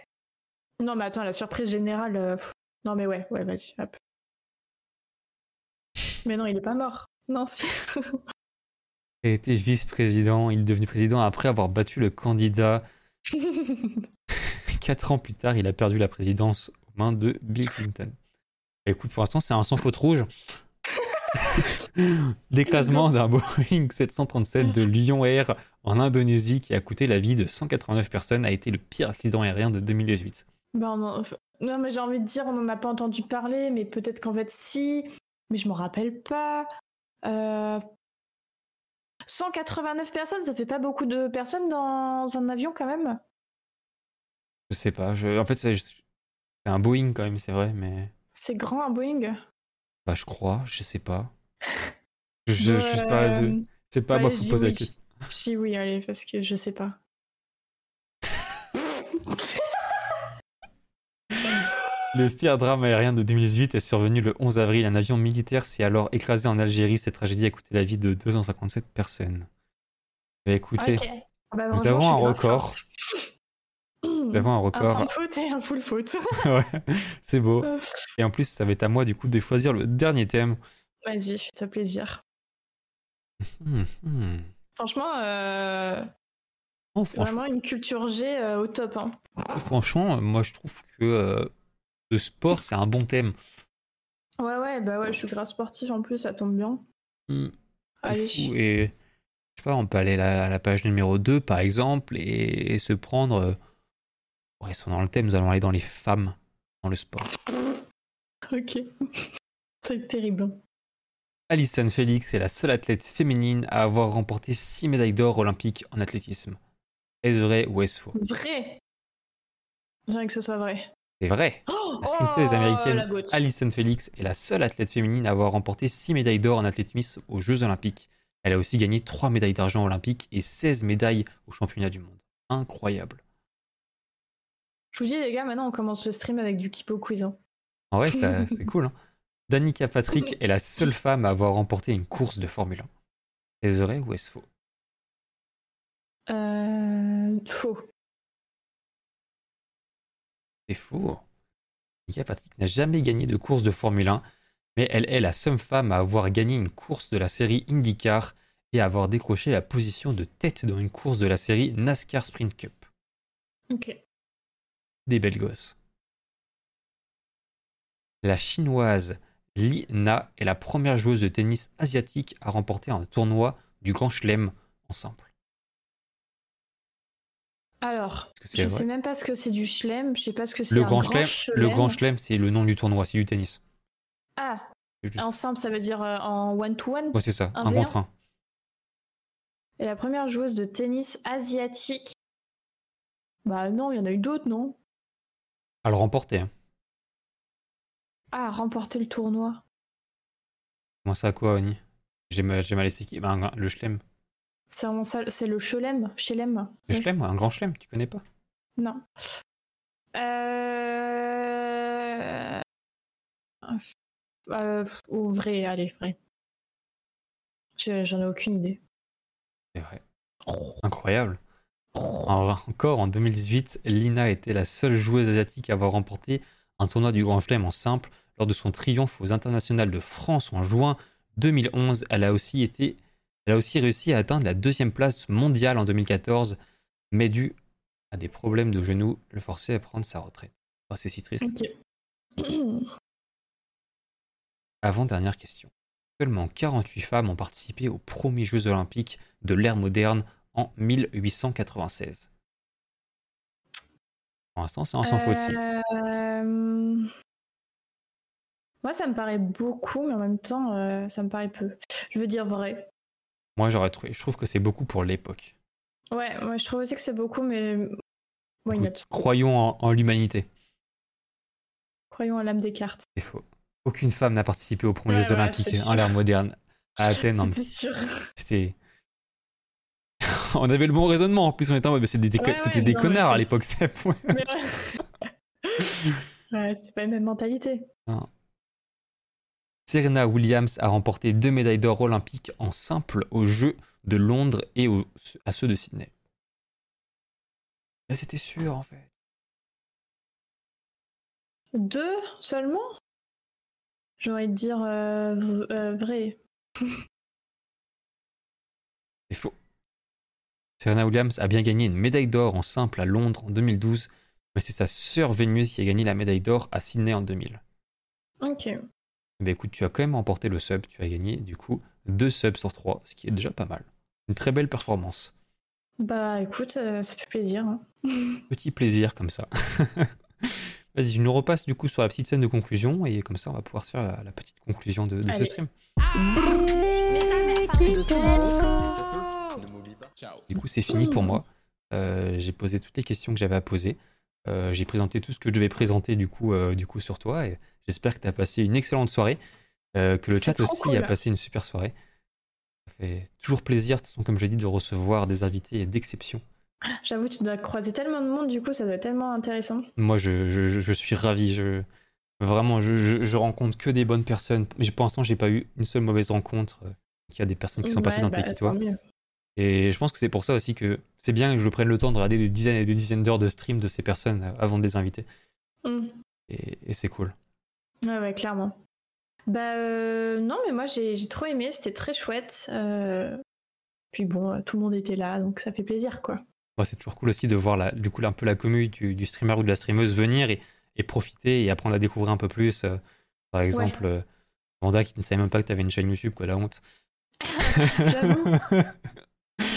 Non, mais attends, la surprise générale. euh. Non, mais ouais, ouais, vas-y, hop. Mais non, il est pas mort. Non, si. Il été vice-président, il est devenu président après avoir battu le candidat. Quatre ans plus tard, il a perdu la présidence aux mains de Bill Clinton. Écoute, pour l'instant, c'est un sans faute rouge. L'écrasement d'un Boeing 737 de Lyon Air en Indonésie qui a coûté la vie de 189 personnes a été le pire accident aérien de 2018. Bah, non, mais j'ai envie de dire, on n'en a pas entendu parler, mais peut-être qu'en fait, si. Mais je m'en rappelle pas. Euh, 189 personnes, ça fait pas beaucoup de personnes dans un avion quand même? Je sais pas, je- en fait, c'est un Boeing quand même, c'est vrai, mais C'est grand un Boeing? Bah, je crois, je sais pas. Je, je, je sais pas, c'est pas à moi dis posez la question. Je dis oui, allez, parce que je sais pas. Le pire drame aérien de 2018 est survenu le 11 avril. Un avion militaire s'est alors écrasé en Algérie. Cette tragédie a coûté la vie de 257 personnes. Bah, écoutez, Ok. Bah, nous avons un record. avons un Un record. sans faute et un full faute. ouais, c'est beau. Et en plus, ça va être à moi du coup de choisir le dernier thème. Vas-y, fais-toi plaisir. Hmm, hmm. Franchement, euh, Oh, franchement, vraiment une culture G euh, au top. Hein. franchement, moi je trouve que euh, le sport c'est un bon thème. Ouais, ouais, bah ouais, je suis grave sportif en plus, ça tombe bien. Hmm, Allez. fou. Et je sais pas, on peut aller à la, à la page numéro 2 par exemple et, et se prendre. Restons dans le thème, nous allons aller dans les femmes dans le sport. Ok. Ça va être terrible. Alison Felix est la seule athlète féminine à avoir remporté 6 médailles d'or olympiques en athlétisme. Est-ce vrai ou est-ce faux? Vrai J'aimerais que ce soit vrai. C'est vrai. Oh, La sprinteuse oh, américaine la. Alison Felix est la seule athlète féminine à avoir remporté 6 médailles d'or en athlétisme aux Jeux olympiques. Elle a aussi gagné 3 médailles d'argent olympiques et 16 médailles aux championnats du monde. Incroyable. Je vous dis, les gars, maintenant on commence le stream avec du Kipo Quiz. hein. En vrai, c'est cool. Hein Danica Patrick est la seule femme à avoir remporté une course de Formule 1. Est-ce vrai ou est-ce faux? Euh. Faux. C'est faux. Danica Patrick n'a jamais gagné de course de Formule 1, mais elle est la seule femme à avoir gagné une course de la série IndyCar et à avoir décroché la position de tête dans une course de la série NASCAR Sprint Cup. Ok. Des belles gosses. La chinoise Li Na est la première joueuse de tennis asiatique à remporter un tournoi du Grand Chelem en simple. Alors, je vrai? sais même pas ce que c'est du chelem, je sais pas ce que c'est Le un Grand grand Chelem, le. Grand Chelem, c'est le nom du tournoi, c'est du tennis. Ah, juste- en simple, ça veut dire euh, en one-to-one? Ouais, c'est ça, un un V1. contre un. Et la première joueuse de tennis asiatique? Bah non, il y en a eu d'autres, non? À le remporter. Hein. Ah, remporter le tournoi. Comment ça, quoi, Oni? J'ai mal, mal, expliqué. Bah, le Chelem. C'est le Chelem Chelem. Le Chelem, un grand Chelem, tu connais pas? Non. Euh... Euh, ou vrai, allez, vrai. J'en ai aucune idée. C'est vrai. Incroyable. Encore en 2018, Lina était la seule joueuse asiatique à avoir remporté un tournoi du Grand Chelem en simple. Lors de son triomphe aux internationales de France en juin 2011, elle a aussi, été, elle a aussi réussi à atteindre la deuxième place mondiale en 2014, mais dû à des problèmes de genoux, le forçait à prendre sa retraite. Oh, c'est si triste. Avant-dernière question. Seulement 48 femmes ont participé aux premiers Jeux olympiques de l'ère moderne en 1896. Pour l'instant, c'est un sans faute aussi. Euh, moi, ça me paraît beaucoup, mais en même temps, euh, ça me paraît peu. Je veux dire vrai. Moi, j'aurais trouvé. Je trouve que c'est beaucoup pour l'époque. Ouais, moi, je trouve aussi que c'est beaucoup, mais. Croyons en, l'humanité. Croyons à l'âme des cartes. C'est faux. Aucune femme n'a participé aux premiers Jeux Olympiques en l'ère moderne à Athènes. C'était sûr. C'était. on avait le bon raisonnement. En plus, on était en mode, c'était des, c'était des connards à l'époque. c'est pas la même mentalité. Serena Williams a remporté deux médailles d'or olympiques en simple aux Jeux de Londres et à ceux de Sydney. C'était sûr en fait. Deux seulement? De dire euh, euh, vrai. C'est faux. Serena Williams a bien gagné une médaille d'or en simple à Londres en 2012, mais c'est sa sœur Vénus qui a gagné la médaille d'or à Sydney en 2000. Ok. Mais écoute, tu as quand même remporté le sub, tu as gagné du coup deux subs sur trois, ce qui est déjà pas mal. Une très belle performance. Bah écoute, euh, ça fait plaisir. Hein. Petit plaisir comme ça. Vas-y, je nous repasse du coup sur la petite scène de conclusion et comme ça on va pouvoir se faire la, petite conclusion de, ce stream. Du coup, c'est fini pour moi. Euh, j'ai posé toutes les questions que j'avais à poser. Euh, j'ai présenté tout ce que je devais présenter du coup, euh, du coup sur toi. Et j'espère que tu as passé une excellente soirée. que le chat aussi a passé une super soirée. Ça fait toujours plaisir, de toute façon, comme je dit, de recevoir des invités d'exception. J'avoue, tu dois croiser tellement de monde, du coup, ça doit être tellement intéressant. Moi, je, je, je suis ravi. Je, vraiment, je, je, rencontre que des bonnes personnes. Pour l'instant, j'ai pas eu une seule mauvaise rencontre. Il y a des personnes qui sont passées dans bah, toi. Et je pense que c'est pour ça aussi que c'est bien que je prenne le temps de regarder des dizaines et des dizaines d'heures de stream de ces personnes avant de les inviter. Mm. Et, c'est cool. Ouais, ouais, clairement. Bah euh, non, mais moi j'ai trop aimé, c'était très chouette. Euh, puis bon, tout le monde était là, donc ça fait plaisir, quoi. c'est toujours cool aussi de voir la, du coup un peu la commu du, streamer ou de la streameuse venir et, profiter et apprendre à découvrir un peu plus. Euh, par exemple, Vanda qui ne savait même pas que tu avais une chaîne YouTube, quoi, la honte. J'avoue.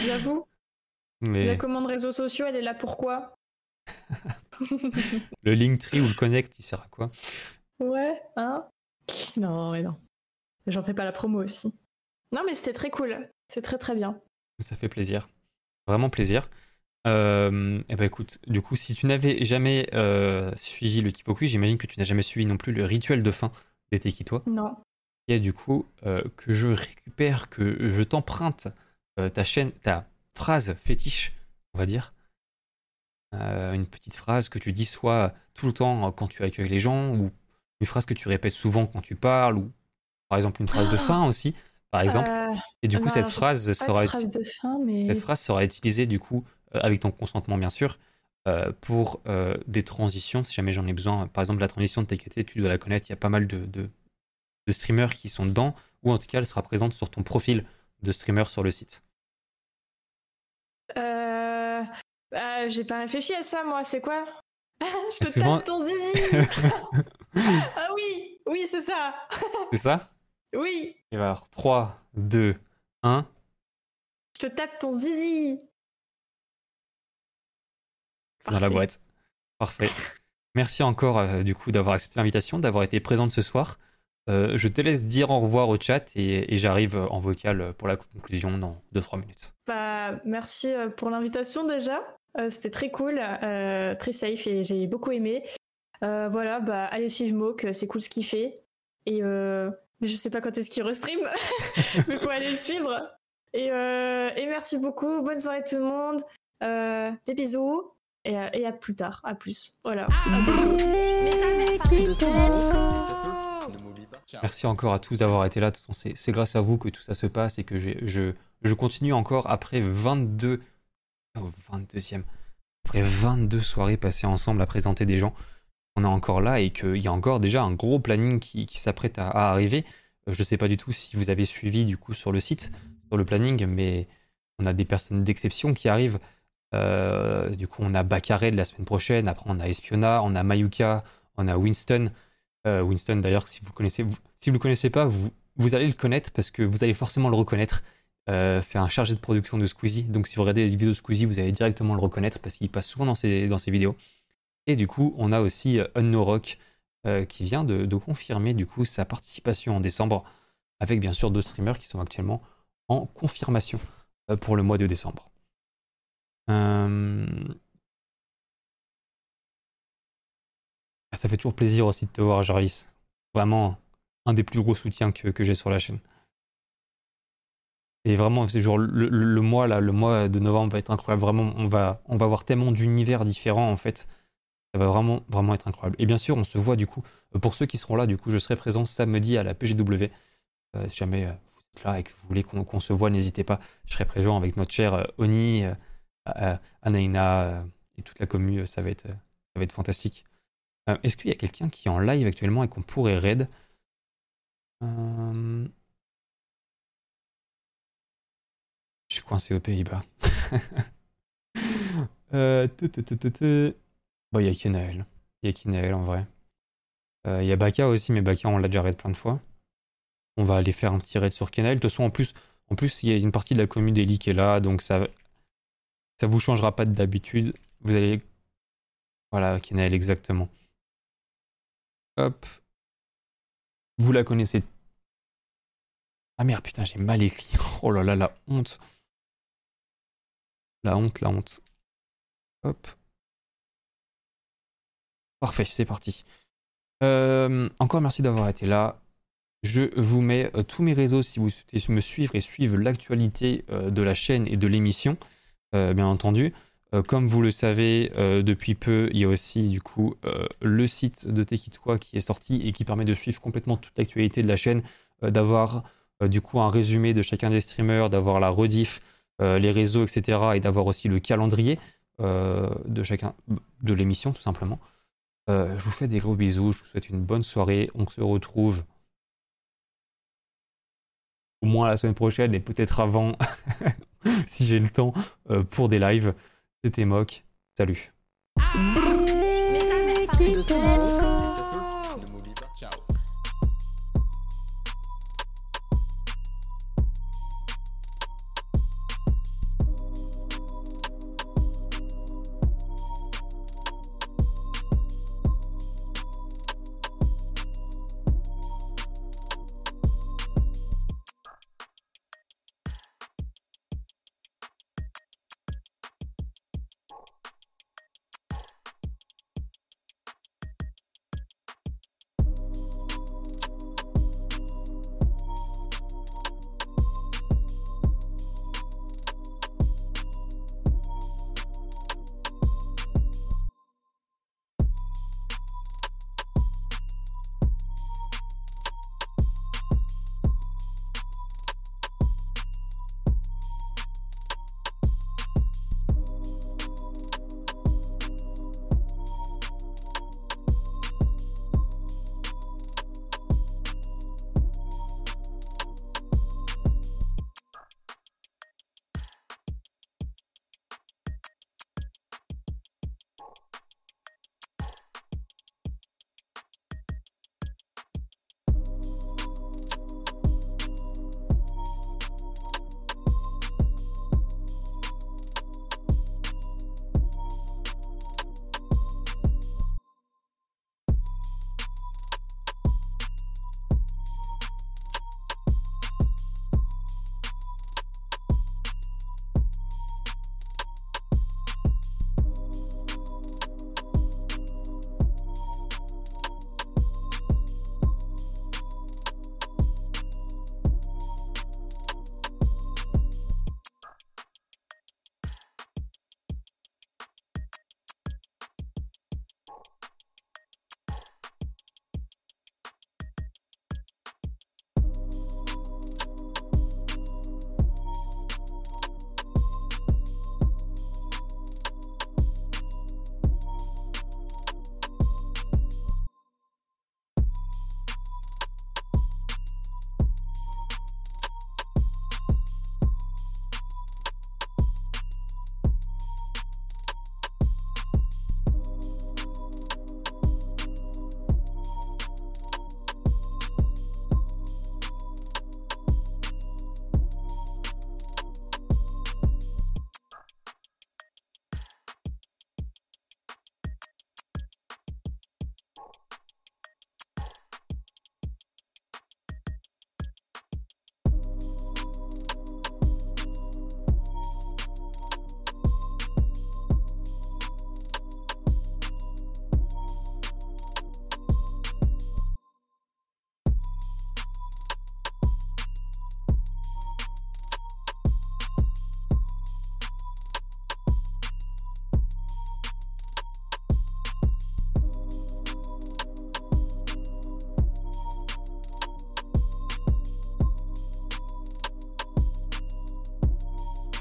J'avoue. Mais... La commande réseaux sociaux, elle est là pourquoi Le Linktree ou le Connect, il sert à quoi? Ouais, hein? Non, mais non. J'en fais pas la promo aussi. Non, mais c'était très cool. C'est très très bien. Ça fait plaisir. Vraiment plaisir. Euh, eh ben écoute, du coup, si tu n'avais jamais euh, suivi le Kipoku, j'imagine que tu n'as jamais suivi non plus le rituel de fin des Tekitois. Non. Et du coup, euh, que je récupère, que je t'emprunte euh, ta chaîne, ta phrase fétiche, on va dire. Euh, une petite phrase que tu dis soit tout le temps quand tu accueilles les gens, ou une phrase que tu répètes souvent quand tu parles, ou par exemple une phrase de ah. fin aussi, par exemple. Euh, et du coup, cette phrase sera cette phrase sera utilisée du coup avec ton consentement bien sûr. pour des transitions, si jamais j'en ai besoin. Par exemple, la transition de TKT, tu dois la connaître, il y a pas mal de, de, de streamers qui sont dedans, ou en tout cas, elle sera présente sur ton profil de streamer sur le site euh... Bah, j'ai pas réfléchi à ça, moi. C'est quoi? Je te tape ton zizi Ah oui Oui, c'est ça C'est ça? Oui Et alors, 3, 2, 1. Je te tape ton zizi Dans la boîte. Parfait. Merci encore, euh, du coup, d'avoir accepté l'invitation, d'avoir été présente ce soir. Euh, je te laisse dire au revoir au chat et, j'arrive en vocal pour la conclusion dans 2-3 minutes. Bah, merci euh, pour l'invitation déjà. C'était très cool, très safe et j'ai beaucoup aimé. voilà, bah allez suivre Moke, c'est cool ce qu'il fait. Et je sais pas quand est-ce qu'il restream, mais faut aller le suivre. Et, et, merci beaucoup. Bonne soirée tout le monde. des bisous. Et, et, à plus tard. À plus. Voilà. Ah, Merci encore à tous d'avoir été là. C'est grâce à vous que tout ça se passe et que je, continue encore après 22. 22e. Après 22 soirées passées ensemble à présenter des gens. On est encore là et qu'il y a encore déjà un gros planning qui, s'apprête à, arriver. Euh, je ne sais pas du tout si vous avez suivi du coup sur le site, sur le planning, mais on a des personnes d'exception qui arrivent. Euh, du coup, on a Bacarel la semaine prochaine. Après, on a Espiona, on a Mayuka, on a Winston. Euh, Winston, d'ailleurs, si vous connaissez, le connaissez pas, vous, allez le connaître parce que vous allez forcément le reconnaître. Euh, c'est un chargé de production de Squeezie. Donc, si vous regardez les vidéos de Squeezie, vous allez directement le reconnaître parce qu'il passe souvent dans ses, vidéos. Et du coup, on a aussi Unno Rock qui vient de, de, confirmer du coup sa participation en décembre avec bien sûr deux streamers qui sont actuellement en confirmation pour le mois de décembre. Ça fait toujours plaisir aussi de te voir, Jarvis. Vraiment un des plus gros soutiens que, j'ai sur la chaîne. Et vraiment, c'est le, mois là, le mois de novembre va être incroyable. Vraiment, on va, on va avoir tellement d'univers différents en fait. Ça va vraiment, vraiment être incroyable. Et bien sûr, on se voit du coup. Euh, pour ceux qui seront là, du coup, je serai présent samedi à la PGW. Euh, si jamais vous êtes là et que vous voulez qu'on se voit, n'hésitez pas. Je serai présent avec notre cher Oni. Anaïna et toute la commu, ça va être, ça va être fantastique. Euh, est-ce qu'il y a quelqu'un qui est en live actuellement et qu'on pourrait raid? Euh, Je suis coincé aux Pays-Bas. euh... Bon, il y a Kenael. Il y a Kenael en vrai. Euh, il y a Baka aussi, mais Baka on l'a déjà raid plein de fois. On va aller faire un petit raid sur Kenael. De toute façon, en plus, il y a une partie de la commune d'Eli qui est là, donc ça, ça vous changera pas d'habitude. Vous allez. Voilà, Kenael, exactement. Vous la connaissez. Ah merde, putain, j'ai mal écrit. Oh là là, la honte. La honte, la honte. Hop. Parfait, c'est parti. Euh, encore merci d'avoir été là. Je vous mets euh, tous mes réseaux si vous souhaitez me suivre et suivre l'actualité euh, de la chaîne et de l'émission. Bien entendu. Euh, comme vous le savez, euh, depuis peu, il y a aussi du coup le site de Tekitwa qui est sorti et qui permet de suivre complètement toute l'actualité de la chaîne, d'avoir du coup un résumé de chacun des streamers, d'avoir la rediff, les réseaux, etc. et d'avoir aussi le calendrier de chacun de l'émission tout simplement. je vous fais des gros bisous, je vous souhaite une bonne soirée, on se retrouve au moins la semaine prochaine et peut-être avant si j'ai le temps euh, pour des lives. C'était Mock. Salut. Ah,